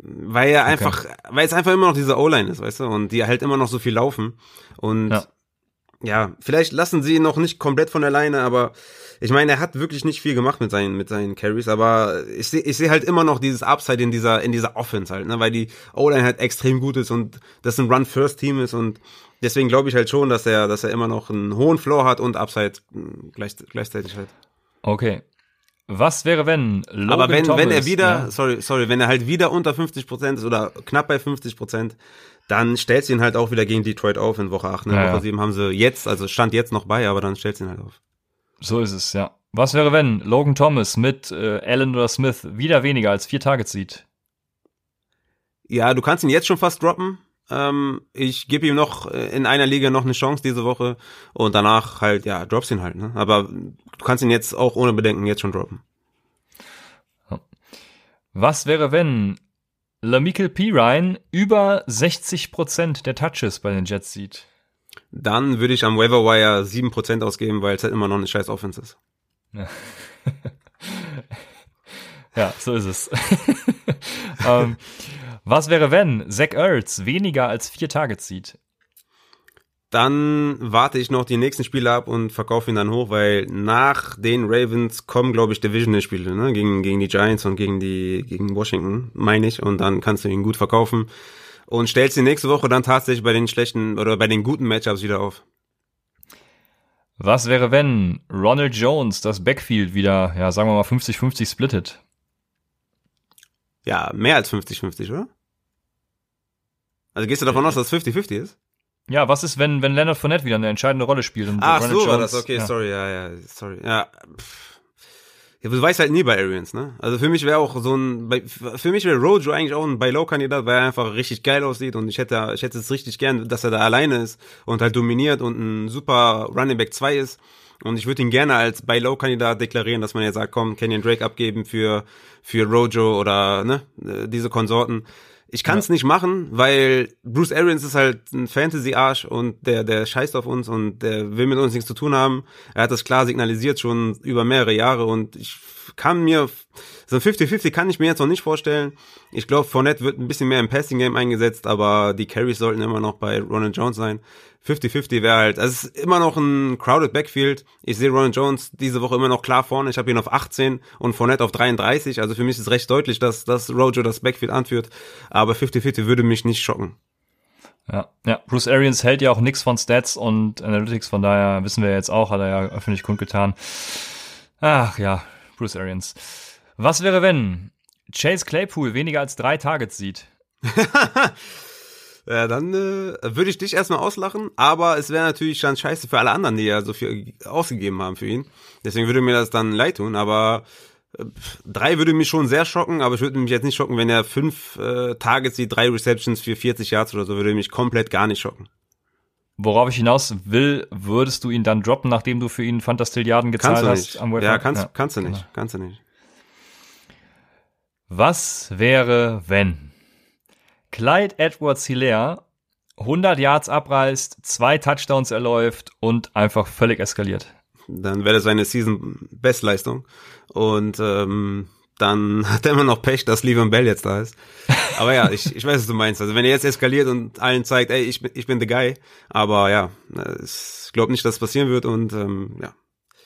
weil er einfach, okay. weil es einfach immer noch diese O-Line ist, weißt du, und die halt immer noch so viel laufen. Und ja, ja vielleicht lassen sie ihn noch nicht komplett von alleine, aber ich meine, er hat wirklich nicht viel gemacht mit seinen, mit seinen Carries, aber ich sehe ich seh halt immer noch dieses Upside in dieser, in dieser Offense halt, ne, weil die O-Line halt extrem gut ist und das ein Run-First-Team ist und deswegen glaube ich halt schon, dass er, dass er immer noch einen hohen Floor hat und Upside hm, gleich, gleichzeitig halt. Okay. Was wäre, wenn Logan Aber wenn, Thomas, wenn er wieder, ja? sorry, sorry, wenn er halt wieder unter 50% ist oder knapp bei 50%, dann stellst du ihn halt auch wieder gegen Detroit auf in Woche 8. Ne? Ja, Woche 7 haben sie jetzt, also stand jetzt noch bei, aber dann stellst du ihn halt auf. So ist es, ja. Was wäre, wenn Logan Thomas mit äh, Allen oder Smith wieder weniger als vier Targets sieht? Ja, du kannst ihn jetzt schon fast droppen. Ähm, ich gebe ihm noch äh, in einer Liga noch eine Chance diese Woche und danach halt, ja, droppst ihn halt. Ne? Aber du kannst ihn jetzt auch ohne Bedenken jetzt schon droppen. Was wäre, wenn Lamikel P. Ryan über 60% der Touches bei den Jets sieht? Dann würde ich am Waiver Wire 7% ausgeben, weil es halt immer noch eine scheiß Offense ist. Ja, ja so ist es. ähm, was wäre, wenn Zach Ertz weniger als vier Targets sieht? Dann warte ich noch die nächsten Spiele ab und verkaufe ihn dann hoch, weil nach den Ravens kommen, glaube ich, Division-Spiele, ne? Gegen, gegen die Giants und gegen die, gegen Washington, meine ich. Und dann kannst du ihn gut verkaufen und stellst ihn nächste Woche dann tatsächlich bei den schlechten oder bei den guten Matchups wieder auf. Was wäre, wenn Ronald Jones das Backfield wieder, ja, sagen wir mal 50-50 splittet? Ja, mehr als 50-50, oder? Also gehst du davon aus, dass es 50-50 ist? Ja, was ist, wenn, wenn Leonard Fournette wieder eine entscheidende Rolle spielt? Und Ach Ronald so, Jones, war das, okay, ja. sorry, ja, ja, sorry. Ja, pff. Ja, du weißt halt nie bei Arians, ne? Also für mich wäre auch so ein, für mich wäre Rojo eigentlich auch ein Buy-Low-Kandidat, weil er einfach richtig geil aussieht und ich hätte, ich hätte es richtig gern, dass er da alleine ist und halt dominiert und ein super Running Back 2 ist. Und ich würde ihn gerne als Buy-Low-Kandidat deklarieren, dass man ja sagt, komm, Kenyon Drake abgeben für, für Rojo oder, ne, äh, diese Konsorten. Ich kann es ja. nicht machen, weil Bruce Arians ist halt ein Fantasy-Arsch und der, der scheißt auf uns und der will mit uns nichts zu tun haben. Er hat das klar signalisiert schon über mehrere Jahre und ich kann mir, so 50-50 kann ich mir jetzt noch nicht vorstellen. Ich glaube, Fournette wird ein bisschen mehr im Passing-Game eingesetzt, aber die Carries sollten immer noch bei Ronald Jones sein. 50-50 wäre halt, also es ist immer noch ein crowded Backfield. Ich sehe Ronald Jones diese Woche immer noch klar vorne. Ich habe ihn auf 18 und Fournette auf 33. Also für mich ist recht deutlich, dass, dass Rojo das Backfield anführt. Aber 50-50 würde mich nicht schocken. Ja, ja, Bruce Arians hält ja auch nichts von Stats und Analytics, von daher wissen wir jetzt auch, hat er ja öffentlich kundgetan. Ach ja, Bruce Arians. Was wäre, wenn Chase Claypool weniger als drei Targets sieht? Ja, dann äh, würde ich dich erstmal auslachen, aber es wäre natürlich dann scheiße für alle anderen, die ja so viel ausgegeben haben für ihn. Deswegen würde mir das dann leid tun, aber äh, drei würde mich schon sehr schocken, aber ich würde mich jetzt nicht schocken, wenn er fünf äh, Targets, die drei Receptions für 40 Yards oder so, würde mich komplett gar nicht schocken. Worauf ich hinaus will, würdest du ihn dann droppen, nachdem du für ihn Fantastilliarden gezahlt hast? Am ja, kannst, ja, kannst du nicht, genau. kannst du nicht. Was wäre, wenn Clyde Edwards Hilaire 100 Yards abreißt, zwei Touchdowns erläuft und einfach völlig eskaliert? Dann wäre das seine Season-Bestleistung. Und ähm, dann hat er immer noch Pech, dass Levan Bell jetzt da ist. Aber ja, ich, ich weiß, was du meinst. Also wenn er jetzt eskaliert und allen zeigt, ey, ich bin, ich bin the guy. Aber ja, ich glaube nicht, dass es passieren wird und ähm, ja,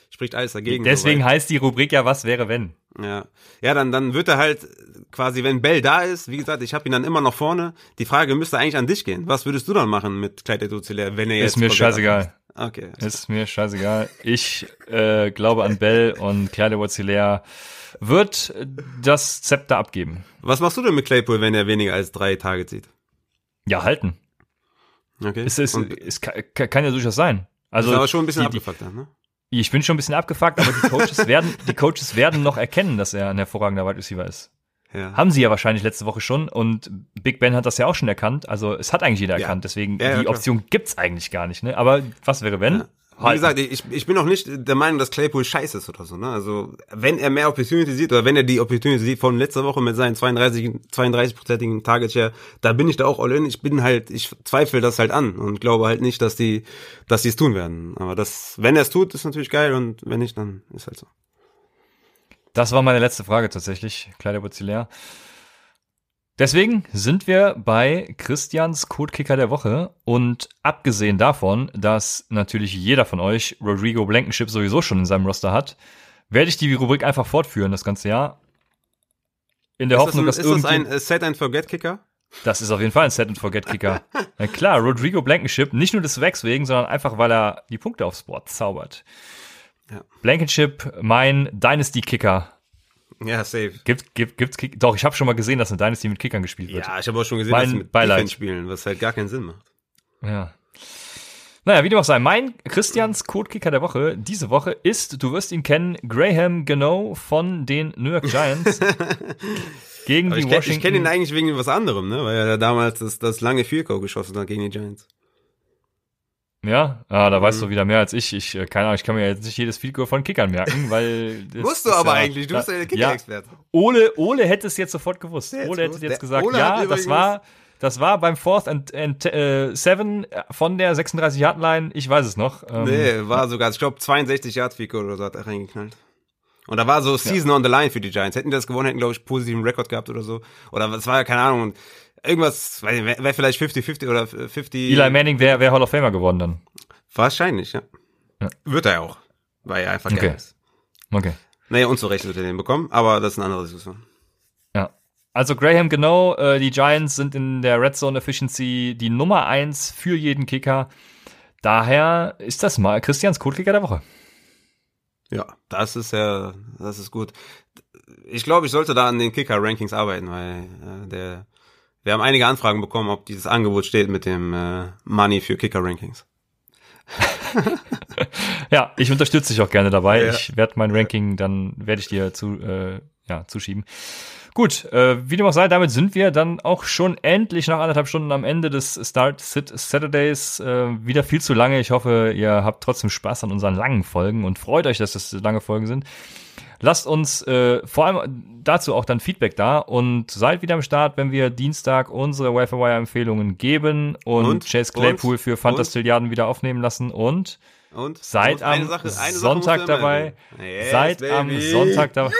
spricht alles dagegen. Deswegen soweit. heißt die Rubrik ja, was wäre wenn? Ja, ja, dann dann wird er halt quasi, wenn Bell da ist, wie gesagt, ich habe ihn dann immer noch vorne. Die Frage müsste eigentlich an dich gehen. Was würdest du dann machen mit Clyde Eduzelaire, wenn er jetzt Ist mir scheißegal. Okay. Ist mir scheißegal. Ich äh, glaube an Bell und Clyde Eduzelaire wird das Zepter abgeben. Was machst du denn mit Claypool, wenn er weniger als drei Tage zieht? Ja, halten. Okay. Es, ist, es kann ja durchaus sein. Also, ist aber schon ein bisschen die, abgefuckt dann, ne? Ich bin schon ein bisschen abgefuckt, aber die Coaches werden, die Coaches werden noch erkennen, dass er ein hervorragender Wide Receiver ist. Ja. Haben sie ja wahrscheinlich letzte Woche schon und Big Ben hat das ja auch schon erkannt. Also es hat eigentlich jeder ja. erkannt, deswegen ja, die Option gibt's eigentlich gar nicht. Ne? Aber was wäre wenn? Wie gesagt, ich, ich bin auch nicht der Meinung, dass Claypool scheiße ist oder so. Ne? Also wenn er mehr Opportunity sieht oder wenn er die Opportunity sieht von letzter Woche mit seinen 32 32-prozentigen Target Share, da bin ich da auch all in. Ich bin halt, ich zweifle das halt an und glaube halt nicht, dass die, dass die es tun werden. Aber das, wenn er es tut, ist natürlich geil und wenn nicht, dann ist halt so. Das war meine letzte Frage tatsächlich, Kleiderbutzilär. Deswegen sind wir bei Christians Codekicker der Woche und abgesehen davon, dass natürlich jeder von euch Rodrigo Blankenship sowieso schon in seinem Roster hat, werde ich die Rubrik einfach fortführen das ganze Jahr. In der ist Hoffnung, das ein, dass ist das ein Set and Forget Kicker? Das ist auf jeden Fall ein Set and Forget Kicker. Na klar, Rodrigo Blankenship, nicht nur des Wegs wegen, sondern einfach, weil er die Punkte aufs Board zaubert. Ja. Blankenship, mein Dynasty Kicker ja, safe. Gibt, gibt, gibt's Kick Doch, ich habe schon mal gesehen, dass eine Dynasty mit Kickern gespielt wird. Ja, ich habe auch schon gesehen, mein dass sie mit Beileid. Spielen, was halt gar keinen Sinn macht. Ja. Naja, wie dem auch sei, mein Christians Codekicker der Woche diese Woche ist, du wirst ihn kennen, Graham Gano von den New York Giants. gegen Aber die ich Washington. ich kenne ihn eigentlich wegen was anderem, ne? Weil er damals das, das lange Field geschossen hat gegen die Giants. Ja, ah, da mhm. weißt du wieder mehr als ich. Ich, äh, keine Ahnung, ich kann mir jetzt nicht jedes Field von Kickern merken, weil. Musst du aber ja, eigentlich, du bist ja der Kicker-Experte. Ja, Ole, Ole hätte es jetzt sofort gewusst. Der Ole hätte jetzt gesagt, ja, das war, das war beim Fourth and, and äh, Seven von der 36 Yard Line. Ich weiß es noch. Ähm, nee, war sogar, ich glaube 62 Yard Field oder so hat er reingeknallt. Und da war so Season ja. on the Line für die Giants. Hätten die das gewonnen, hätten glaube ich positiven Rekord gehabt oder so. Oder es war ja keine Ahnung irgendwas, wäre wär vielleicht 50-50 oder 50. Eli Manning wäre wär Hall of Famer geworden dann. Wahrscheinlich, ja. ja. Wird er auch. Weil er einfach okay. geil ist. Okay. Naja, unzurecht wird er den bekommen, aber das ist eine andere Diskussion. Ja. Also Graham genau, äh, die Giants sind in der Red Zone Efficiency die Nummer eins für jeden Kicker. Daher ist das mal Christians Codekicker der Woche. Ja, das ist ja, das ist gut. Ich glaube, ich sollte da an den Kicker-Rankings arbeiten, weil äh, der wir haben einige Anfragen bekommen, ob dieses Angebot steht mit dem äh, Money für Kicker-Rankings. ja, ich unterstütze dich auch gerne dabei. Ja. Ich werde mein Ranking, dann werde ich dir zu, äh, ja, zuschieben. Gut, äh, wie dem auch sei, damit sind wir dann auch schon endlich nach anderthalb Stunden am Ende des Start Sit Saturdays. Äh, wieder viel zu lange. Ich hoffe, ihr habt trotzdem Spaß an unseren langen Folgen und freut euch, dass das lange Folgen sind. Lasst uns äh, vor allem dazu auch dann Feedback da und seid wieder am Start, wenn wir Dienstag unsere wi wire empfehlungen geben und, und, Chase Claypool und? für Fantastilliarden wieder aufnehmen lassen und, und? seid am Sache, Sonntag dabei. Yes, seid baby. am Sonntag dabei.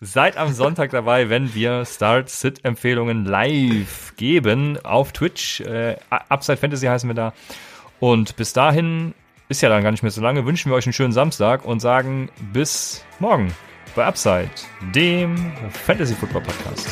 Seid am Sonntag dabei, wenn wir Start-Sit-Empfehlungen live geben auf Twitch. Äh, Upside Fantasy heißen wir da. Und bis dahin ist ja dann gar nicht mehr so lange, wünschen wir euch einen schönen Samstag und sagen bis morgen bei Upside, dem Fantasy Football Podcast.